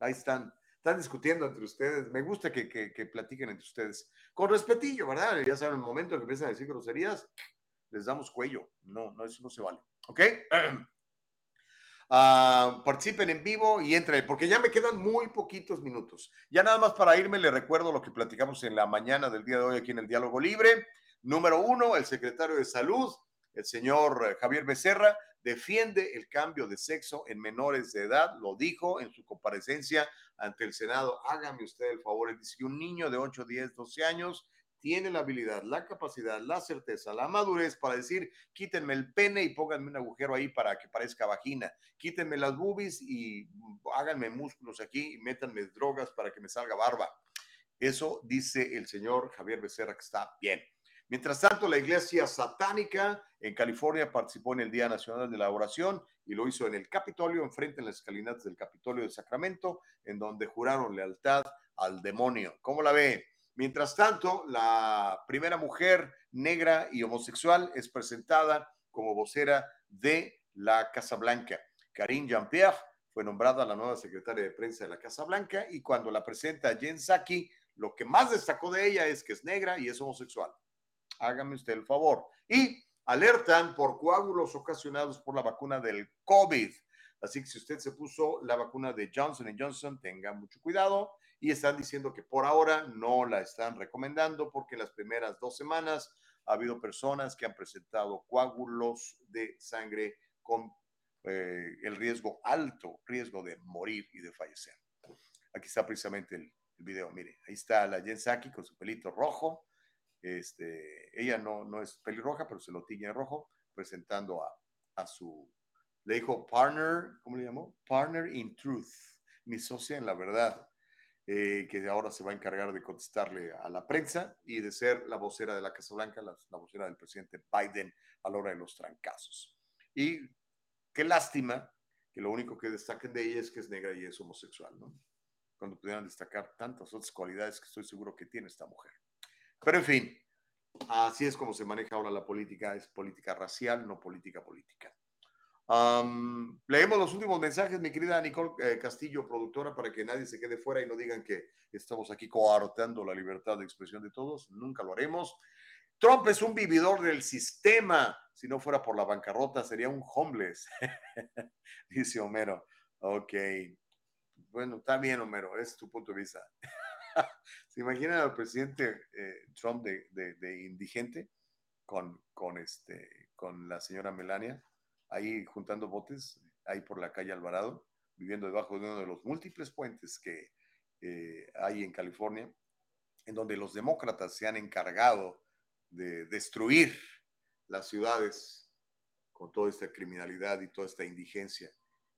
Ahí están están discutiendo entre ustedes. Me gusta que, que, platiquen entre ustedes. Con respetillo, ¿verdad? Ya saben, el momento en que empiezan a decir groserías, les damos cuello. No, no, eso no se vale. ¿Ok? Uh, participen en vivo y entren, porque ya me quedan muy poquitos minutos. Ya nada más para irme, les recuerdo lo que platicamos en la mañana del día de hoy aquí en el Diálogo Libre. Número uno, el secretario de Salud, el señor Javier Becerra, defiende el cambio de sexo en menores de edad, lo dijo en su comparecencia ante el Senado. Hágame usted el favor, dice que un niño de 8, 10, 12 años tiene la habilidad, la capacidad, la certeza, la madurez para decir, quítenme el pene y pónganme un agujero ahí para que parezca vagina, quítenme las boobies y háganme músculos aquí y métanme drogas para que me salga barba. Eso dice el señor Javier Becerra que está bien. Mientras tanto, la iglesia satánica en California participó en el Día Nacional de la Oración y lo hizo en el Capitolio, enfrente en las escalinatas del Capitolio de Sacramento, en donde juraron lealtad al demonio. ¿Cómo la ve? Mientras tanto, la primera mujer negra y homosexual es presentada como vocera de la Casa Blanca. Karine Jean-Pierre fue nombrada la nueva secretaria de prensa de la Casa Blanca y cuando la presenta Jen Psaki, lo que más destacó de ella es que es negra y es homosexual hágame usted el favor. Y alertan por coágulos ocasionados por la vacuna del COVID. Así que si usted se puso la vacuna de Johnson Johnson, tenga mucho cuidado. Y están diciendo que por ahora no la están recomendando porque en las primeras dos semanas ha habido personas que han presentado coágulos de sangre con eh, el riesgo alto, riesgo de morir y de fallecer. Aquí está precisamente el, video. Mire, ahí está la Jen Psaki con su pelito rojo este, ella no, no es pelirroja, pero se lo tiñe rojo, presentando a, a su, le dijo partner, ¿cómo le llamó? Partner in truth, mi socia en la verdad, eh, que ahora se va a encargar de contestarle a la prensa y de ser la vocera de la Casa Blanca, la, la vocera del presidente Biden a la hora de los trancazos. Y qué lástima que lo único que destaquen de ella es que es negra y es homosexual, ¿no? Cuando pudieran destacar tantas otras cualidades que estoy seguro que tiene esta mujer. Pero en fin, así es como se maneja ahora la política, es política racial, no política política. leemos los últimos mensajes, mi querida Nicole eh, Castillo, productora, para que nadie se quede fuera y no digan que estamos aquí coartando la libertad de expresión de todos. Nunca lo haremos. Trump es un vividor del sistema. Si no fuera por la bancarrota, sería un homeless, dice Homero. Ok. Bueno, está bien, Homero, es tu punto de vista. ¿Se imaginan al presidente eh, Trump de, indigente este, con la señora Melania ahí juntando botes, ahí por la calle Alvarado, viviendo debajo de uno de los múltiples puentes que eh, hay en California, en donde los demócratas se han encargado de destruir las ciudades con toda esta criminalidad y toda esta indigencia.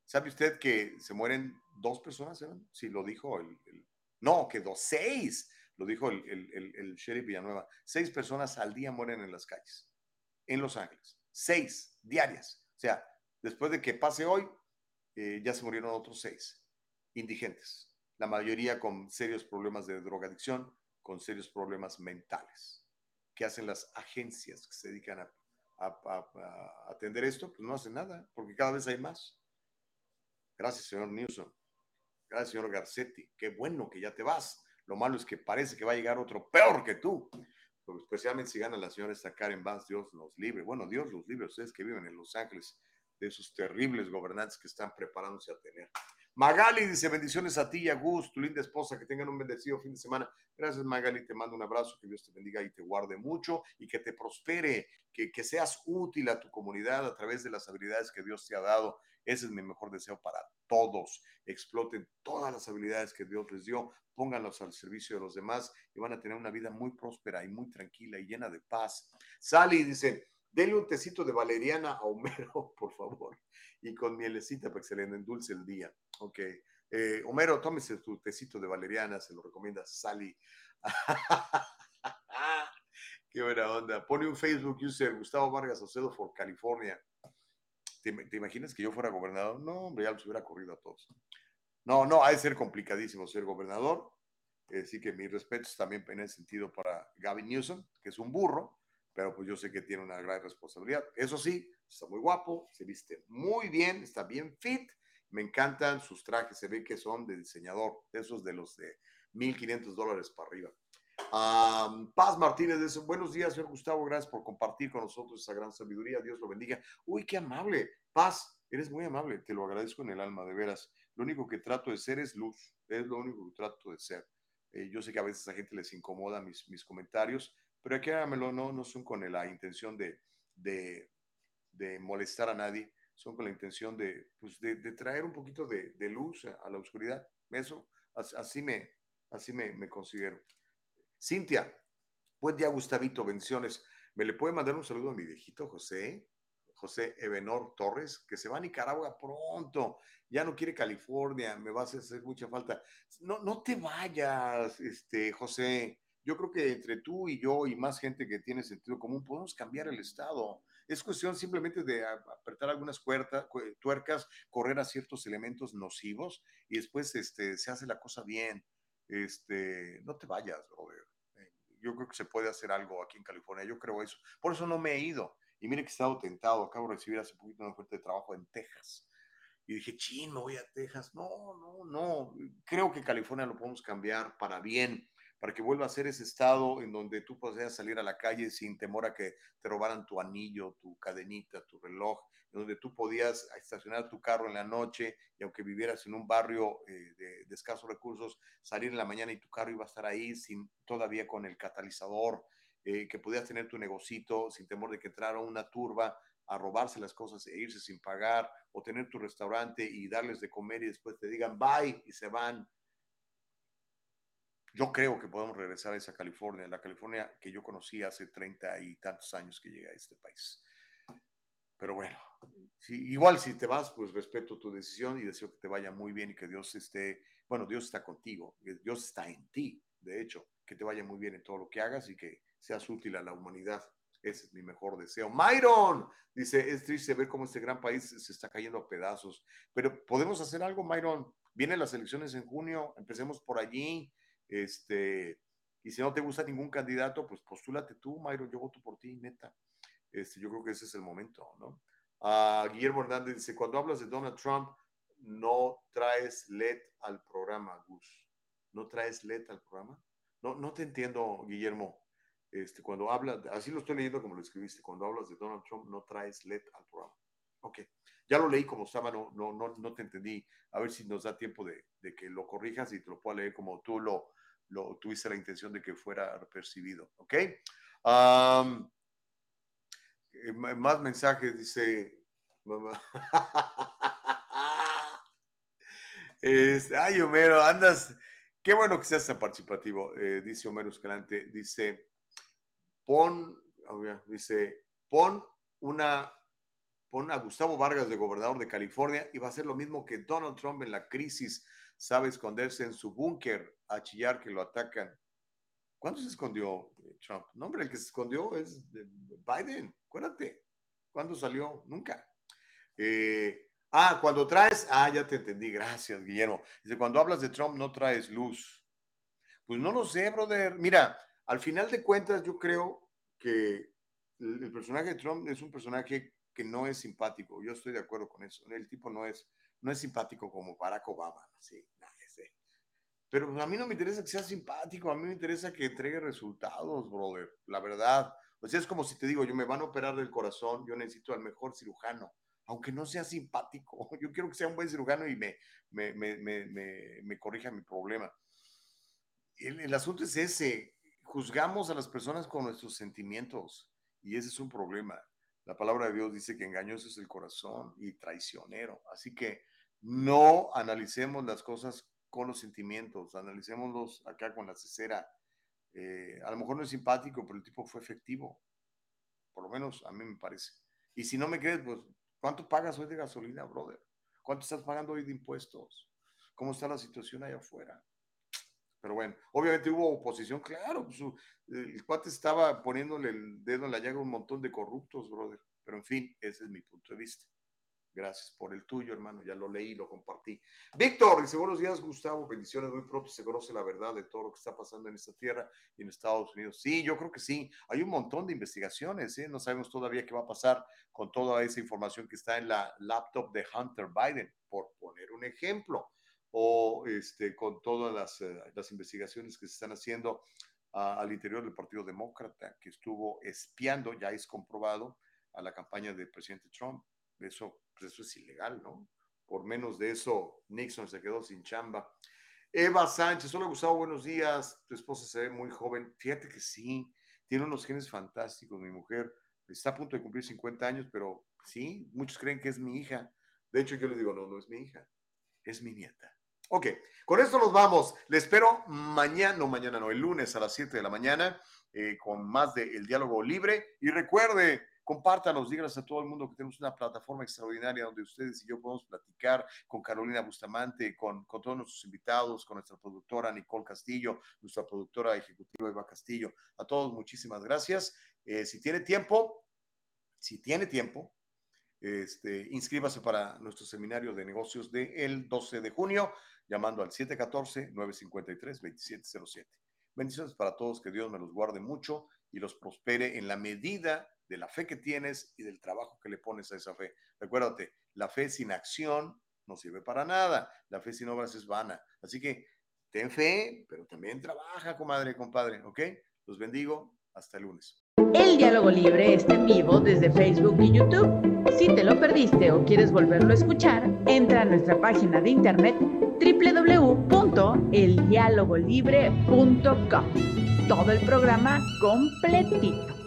¿Sabe usted que se mueren dos personas? Sí, lo dijo el no, quedó seis, lo dijo el, el, sheriff Villanueva. Seis personas al día mueren en las calles, en Los Ángeles. Seis diarias. O sea, después de que pase hoy, eh, ya se murieron otros seis indigentes. La mayoría con serios problemas de drogadicción, con serios problemas mentales. ¿Qué hacen las agencias que se dedican a, atender esto? Pues no hacen nada, porque cada vez hay más. Gracias, señor Newsom. Gracias, señor Garcetti. Qué bueno que ya te vas. Lo malo es que parece que va a llegar otro peor que tú. especialmente si gana la señora esta Karen Vance, Dios los libre. Bueno, Dios los libre, ustedes que viven en Los Ángeles, de esos terribles gobernantes que están preparándose a tener. Magali dice bendiciones a ti y a Gus, tu linda esposa, que tengan un bendecido fin de semana. Gracias Magali, te mando un abrazo, que Dios te bendiga y te guarde mucho y que te prospere, que, que seas útil a tu comunidad a través de las habilidades que Dios te ha dado. Ese es mi mejor deseo para todos. Exploten todas las habilidades que Dios les dio, pónganlos al servicio de los demás y van a tener una vida muy próspera y muy tranquila y llena de paz. Sally dice, Dele un tecito de valeriana a Homero, por favor, y con mielecita para que se le endulce el día. Ok. Eh, Homero, tómese tu tecito de valeriana, se lo recomienda Sally. Qué buena onda. Pone un Facebook user, Gustavo Vargas Ocedo for California. ¿Te, imaginas que yo fuera gobernador? No, hombre, ya los hubiera corrido a todos. No, no, ha de ser complicadísimo ser gobernador. Así que mis respetos también en ese sentido para Gavin Newsom, que es un burro, pero pues yo sé que tiene una gran responsabilidad. Eso sí, está muy guapo, se viste muy bien, está bien fit. Me encantan sus trajes, se ve que son de diseñador, esos de los de 1.500 dólares para arriba. Paz Martínez dice, buenos días, señor Gustavo, gracias por compartir con nosotros esa gran sabiduría, Dios lo bendiga. Uy, qué amable. Paz, eres muy amable, te lo agradezco en el alma, de veras. Lo único que trato de ser es luz, es lo único que trato de ser. Eh, yo sé que a veces a gente les incomoda mis, mis comentarios, pero aquí no, no son con la intención de, de, de, molestar a nadie, son con la intención de, pues de, traer un poquito de, luz a la oscuridad. Eso, así me, así me, me considero. Cintia, buen día, Gustavito, bendiciones. ¿Me le puede mandar un saludo a mi viejito José? José Ebenor Torres, que se va a Nicaragua pronto, ya no quiere California, me va a hacer mucha falta. No, no te vayas, este, José. Yo creo que entre tú y yo y más gente que tiene sentido común podemos cambiar el estado. Es cuestión simplemente de apretar algunas tuercas, correr a ciertos elementos nocivos y después este, se hace la cosa bien. Este, no te vayas, brother. Eh, yo creo que se puede hacer algo aquí en California, yo creo eso. Por eso no me he ido. Y mire que he estado tentado, acabo de recibir hace poquito una oferta de trabajo en Texas. Y dije, chino, me voy a Texas. No, no, no. Creo que California lo podemos cambiar para bien para que vuelva a ser ese estado en donde tú puedas salir a la calle sin temor a que te robaran tu anillo, tu cadenita, tu reloj, en donde tú podías estacionar tu carro en la noche y aunque vivieras en un barrio eh, de, escasos recursos, salir en la mañana y tu carro iba a estar ahí sin todavía con el catalizador, eh, que podías tener tu negocito sin temor de que entrara una turba a robarse las cosas e irse sin pagar, o tener tu restaurante y darles de comer y después te digan bye y se van yo creo que podemos regresar a esa California, la California que yo conocí hace treinta y tantos años que llegué a este país. Pero bueno, igual si te vas, pues respeto tu decisión y deseo que te vaya muy bien y que Dios esté, bueno, Dios está contigo, Dios está en ti, de hecho, que te vaya muy bien en todo lo que hagas y que seas útil a la humanidad. Ese es mi mejor deseo. Myron dice, es triste ver cómo este gran país se está cayendo a pedazos, pero podemos hacer algo, Myron. Vienen las elecciones en junio, empecemos por allí este, y si no te gusta ningún candidato, pues postúlate tú, Mayro, yo voto por ti, neta. Este, yo creo que ese es el momento, ¿no? Uh, Guillermo Hernández dice, cuando hablas de Donald Trump, no traes LED al programa, Gus. ¿No traes LED al programa? No, no te entiendo, Guillermo. Este, cuando hablas, así lo estoy leyendo como lo escribiste, cuando hablas de Donald Trump, no traes LED al programa. Ok, ya lo leí como estaba, no, no, no, no te entendí. A ver si nos da tiempo de, de que lo corrijas y te lo pueda leer como tú lo, lo tuviste la intención de que fuera percibido. ¿Ok? Eh, más mensajes, dice. Este, ay, Homero, andas. Qué bueno que seas tan participativo, eh, dice Homero Escalante. Dice, pon, dice, pon una, pon a Gustavo Vargas de gobernador de California y va a ser lo mismo que Donald Trump en la crisis sabe esconderse en su búnker a chillar que lo atacan. ¿Cuándo se escondió eh, Trump? No, hombre, el que se escondió es Biden, acuérdate. ¿Cuándo salió? Nunca. Eh, ah, cuando traes, ah, ya te entendí, gracias, Guillermo. Dice, cuando hablas de Trump no traes luz. Pues no lo sé, brother. Mira, al final de cuentas yo creo que el personaje de Trump es un personaje que no es simpático. Yo estoy de acuerdo con eso. El tipo no es, no es simpático como Barack Obama, sí, Pero a mí no me interesa que sea simpático, a mí me interesa que entregue resultados, brother, la verdad. O sea, es como si te digo, yo me van a operar del corazón, yo necesito al mejor cirujano, aunque no sea simpático. Yo quiero que sea un buen cirujano y me, me, me, me, me corrija mi problema. El, el asunto es ese, juzgamos a las personas con nuestros sentimientos y ese es un problema. La palabra de Dios dice que engañoso es el corazón y traicionero. Así que no analicemos las cosas con los sentimientos, analicémoslos acá con la cesera. Eh, a lo mejor no es simpático, pero el tipo fue efectivo. Por lo menos a mí me parece. Y si no me crees, pues, ¿cuánto pagas hoy de gasolina, brother? ¿Cuánto estás pagando hoy de impuestos? ¿Cómo está la situación allá afuera? Pero bueno, obviamente hubo oposición, claro, pues, el cuate estaba poniéndole el dedo en la llaga a un montón de corruptos, brother. Pero en fin, ese es mi punto de vista. Gracias por el tuyo, hermano. Ya lo leí, lo compartí. Víctor, dice buenos días, Gustavo. Bendiciones. Muy pronto se conoce la verdad de todo lo que está pasando en esta tierra y en Estados Unidos. Sí, yo creo que sí. Hay un montón de investigaciones. ¿eh? No sabemos todavía qué va a pasar con toda esa información que está en la laptop de Hunter Biden, por poner un ejemplo. O este, con todas las, eh, las investigaciones que se están haciendo ah, al interior del Partido Demócrata, que estuvo espiando, ya es comprobado, a la campaña del presidente Trump. Eso pues eso es ilegal, ¿no? Por menos de eso, Nixon se quedó sin chamba. Eva Sánchez, hola Gustavo, buenos días. Tu esposa se ve muy joven. Fíjate que sí, tiene unos genes fantásticos, mi mujer. Está a punto de cumplir 50 años, pero sí, muchos creen que es mi hija. De hecho, yo le digo, no, no es mi hija, es mi nieta. Ok, con esto nos vamos. Le espero mañana, no mañana, no, el lunes a las 7 de la mañana eh, con más de El Diálogo Libre. Y recuerde, compártanos, díganos a todo el mundo que tenemos una plataforma extraordinaria donde ustedes y yo podemos platicar con Carolina Bustamante, con, con todos nuestros invitados, con nuestra productora Nicole Castillo, nuestra productora ejecutiva Eva Castillo. A todos, muchísimas gracias. Eh, si tiene tiempo, si tiene tiempo, este, inscríbase para nuestro seminario de negocios del 12 de junio, llamando al 714-953-2707. Bendiciones para todos, que Dios me los guarde mucho y los prospere en la medida de la fe que tienes y del trabajo que le pones a esa fe. Recuérdate, la fe sin acción no sirve para nada, la fe sin obras es vana. Así que ten fe, pero también trabaja, comadre, compadre, ¿ok? Los bendigo, hasta el lunes. El diálogo libre está en vivo desde Facebook y YouTube. Si te lo perdiste o quieres volverlo a escuchar, entra a nuestra página de internet www.eldialogolibre.com. Todo el programa completito.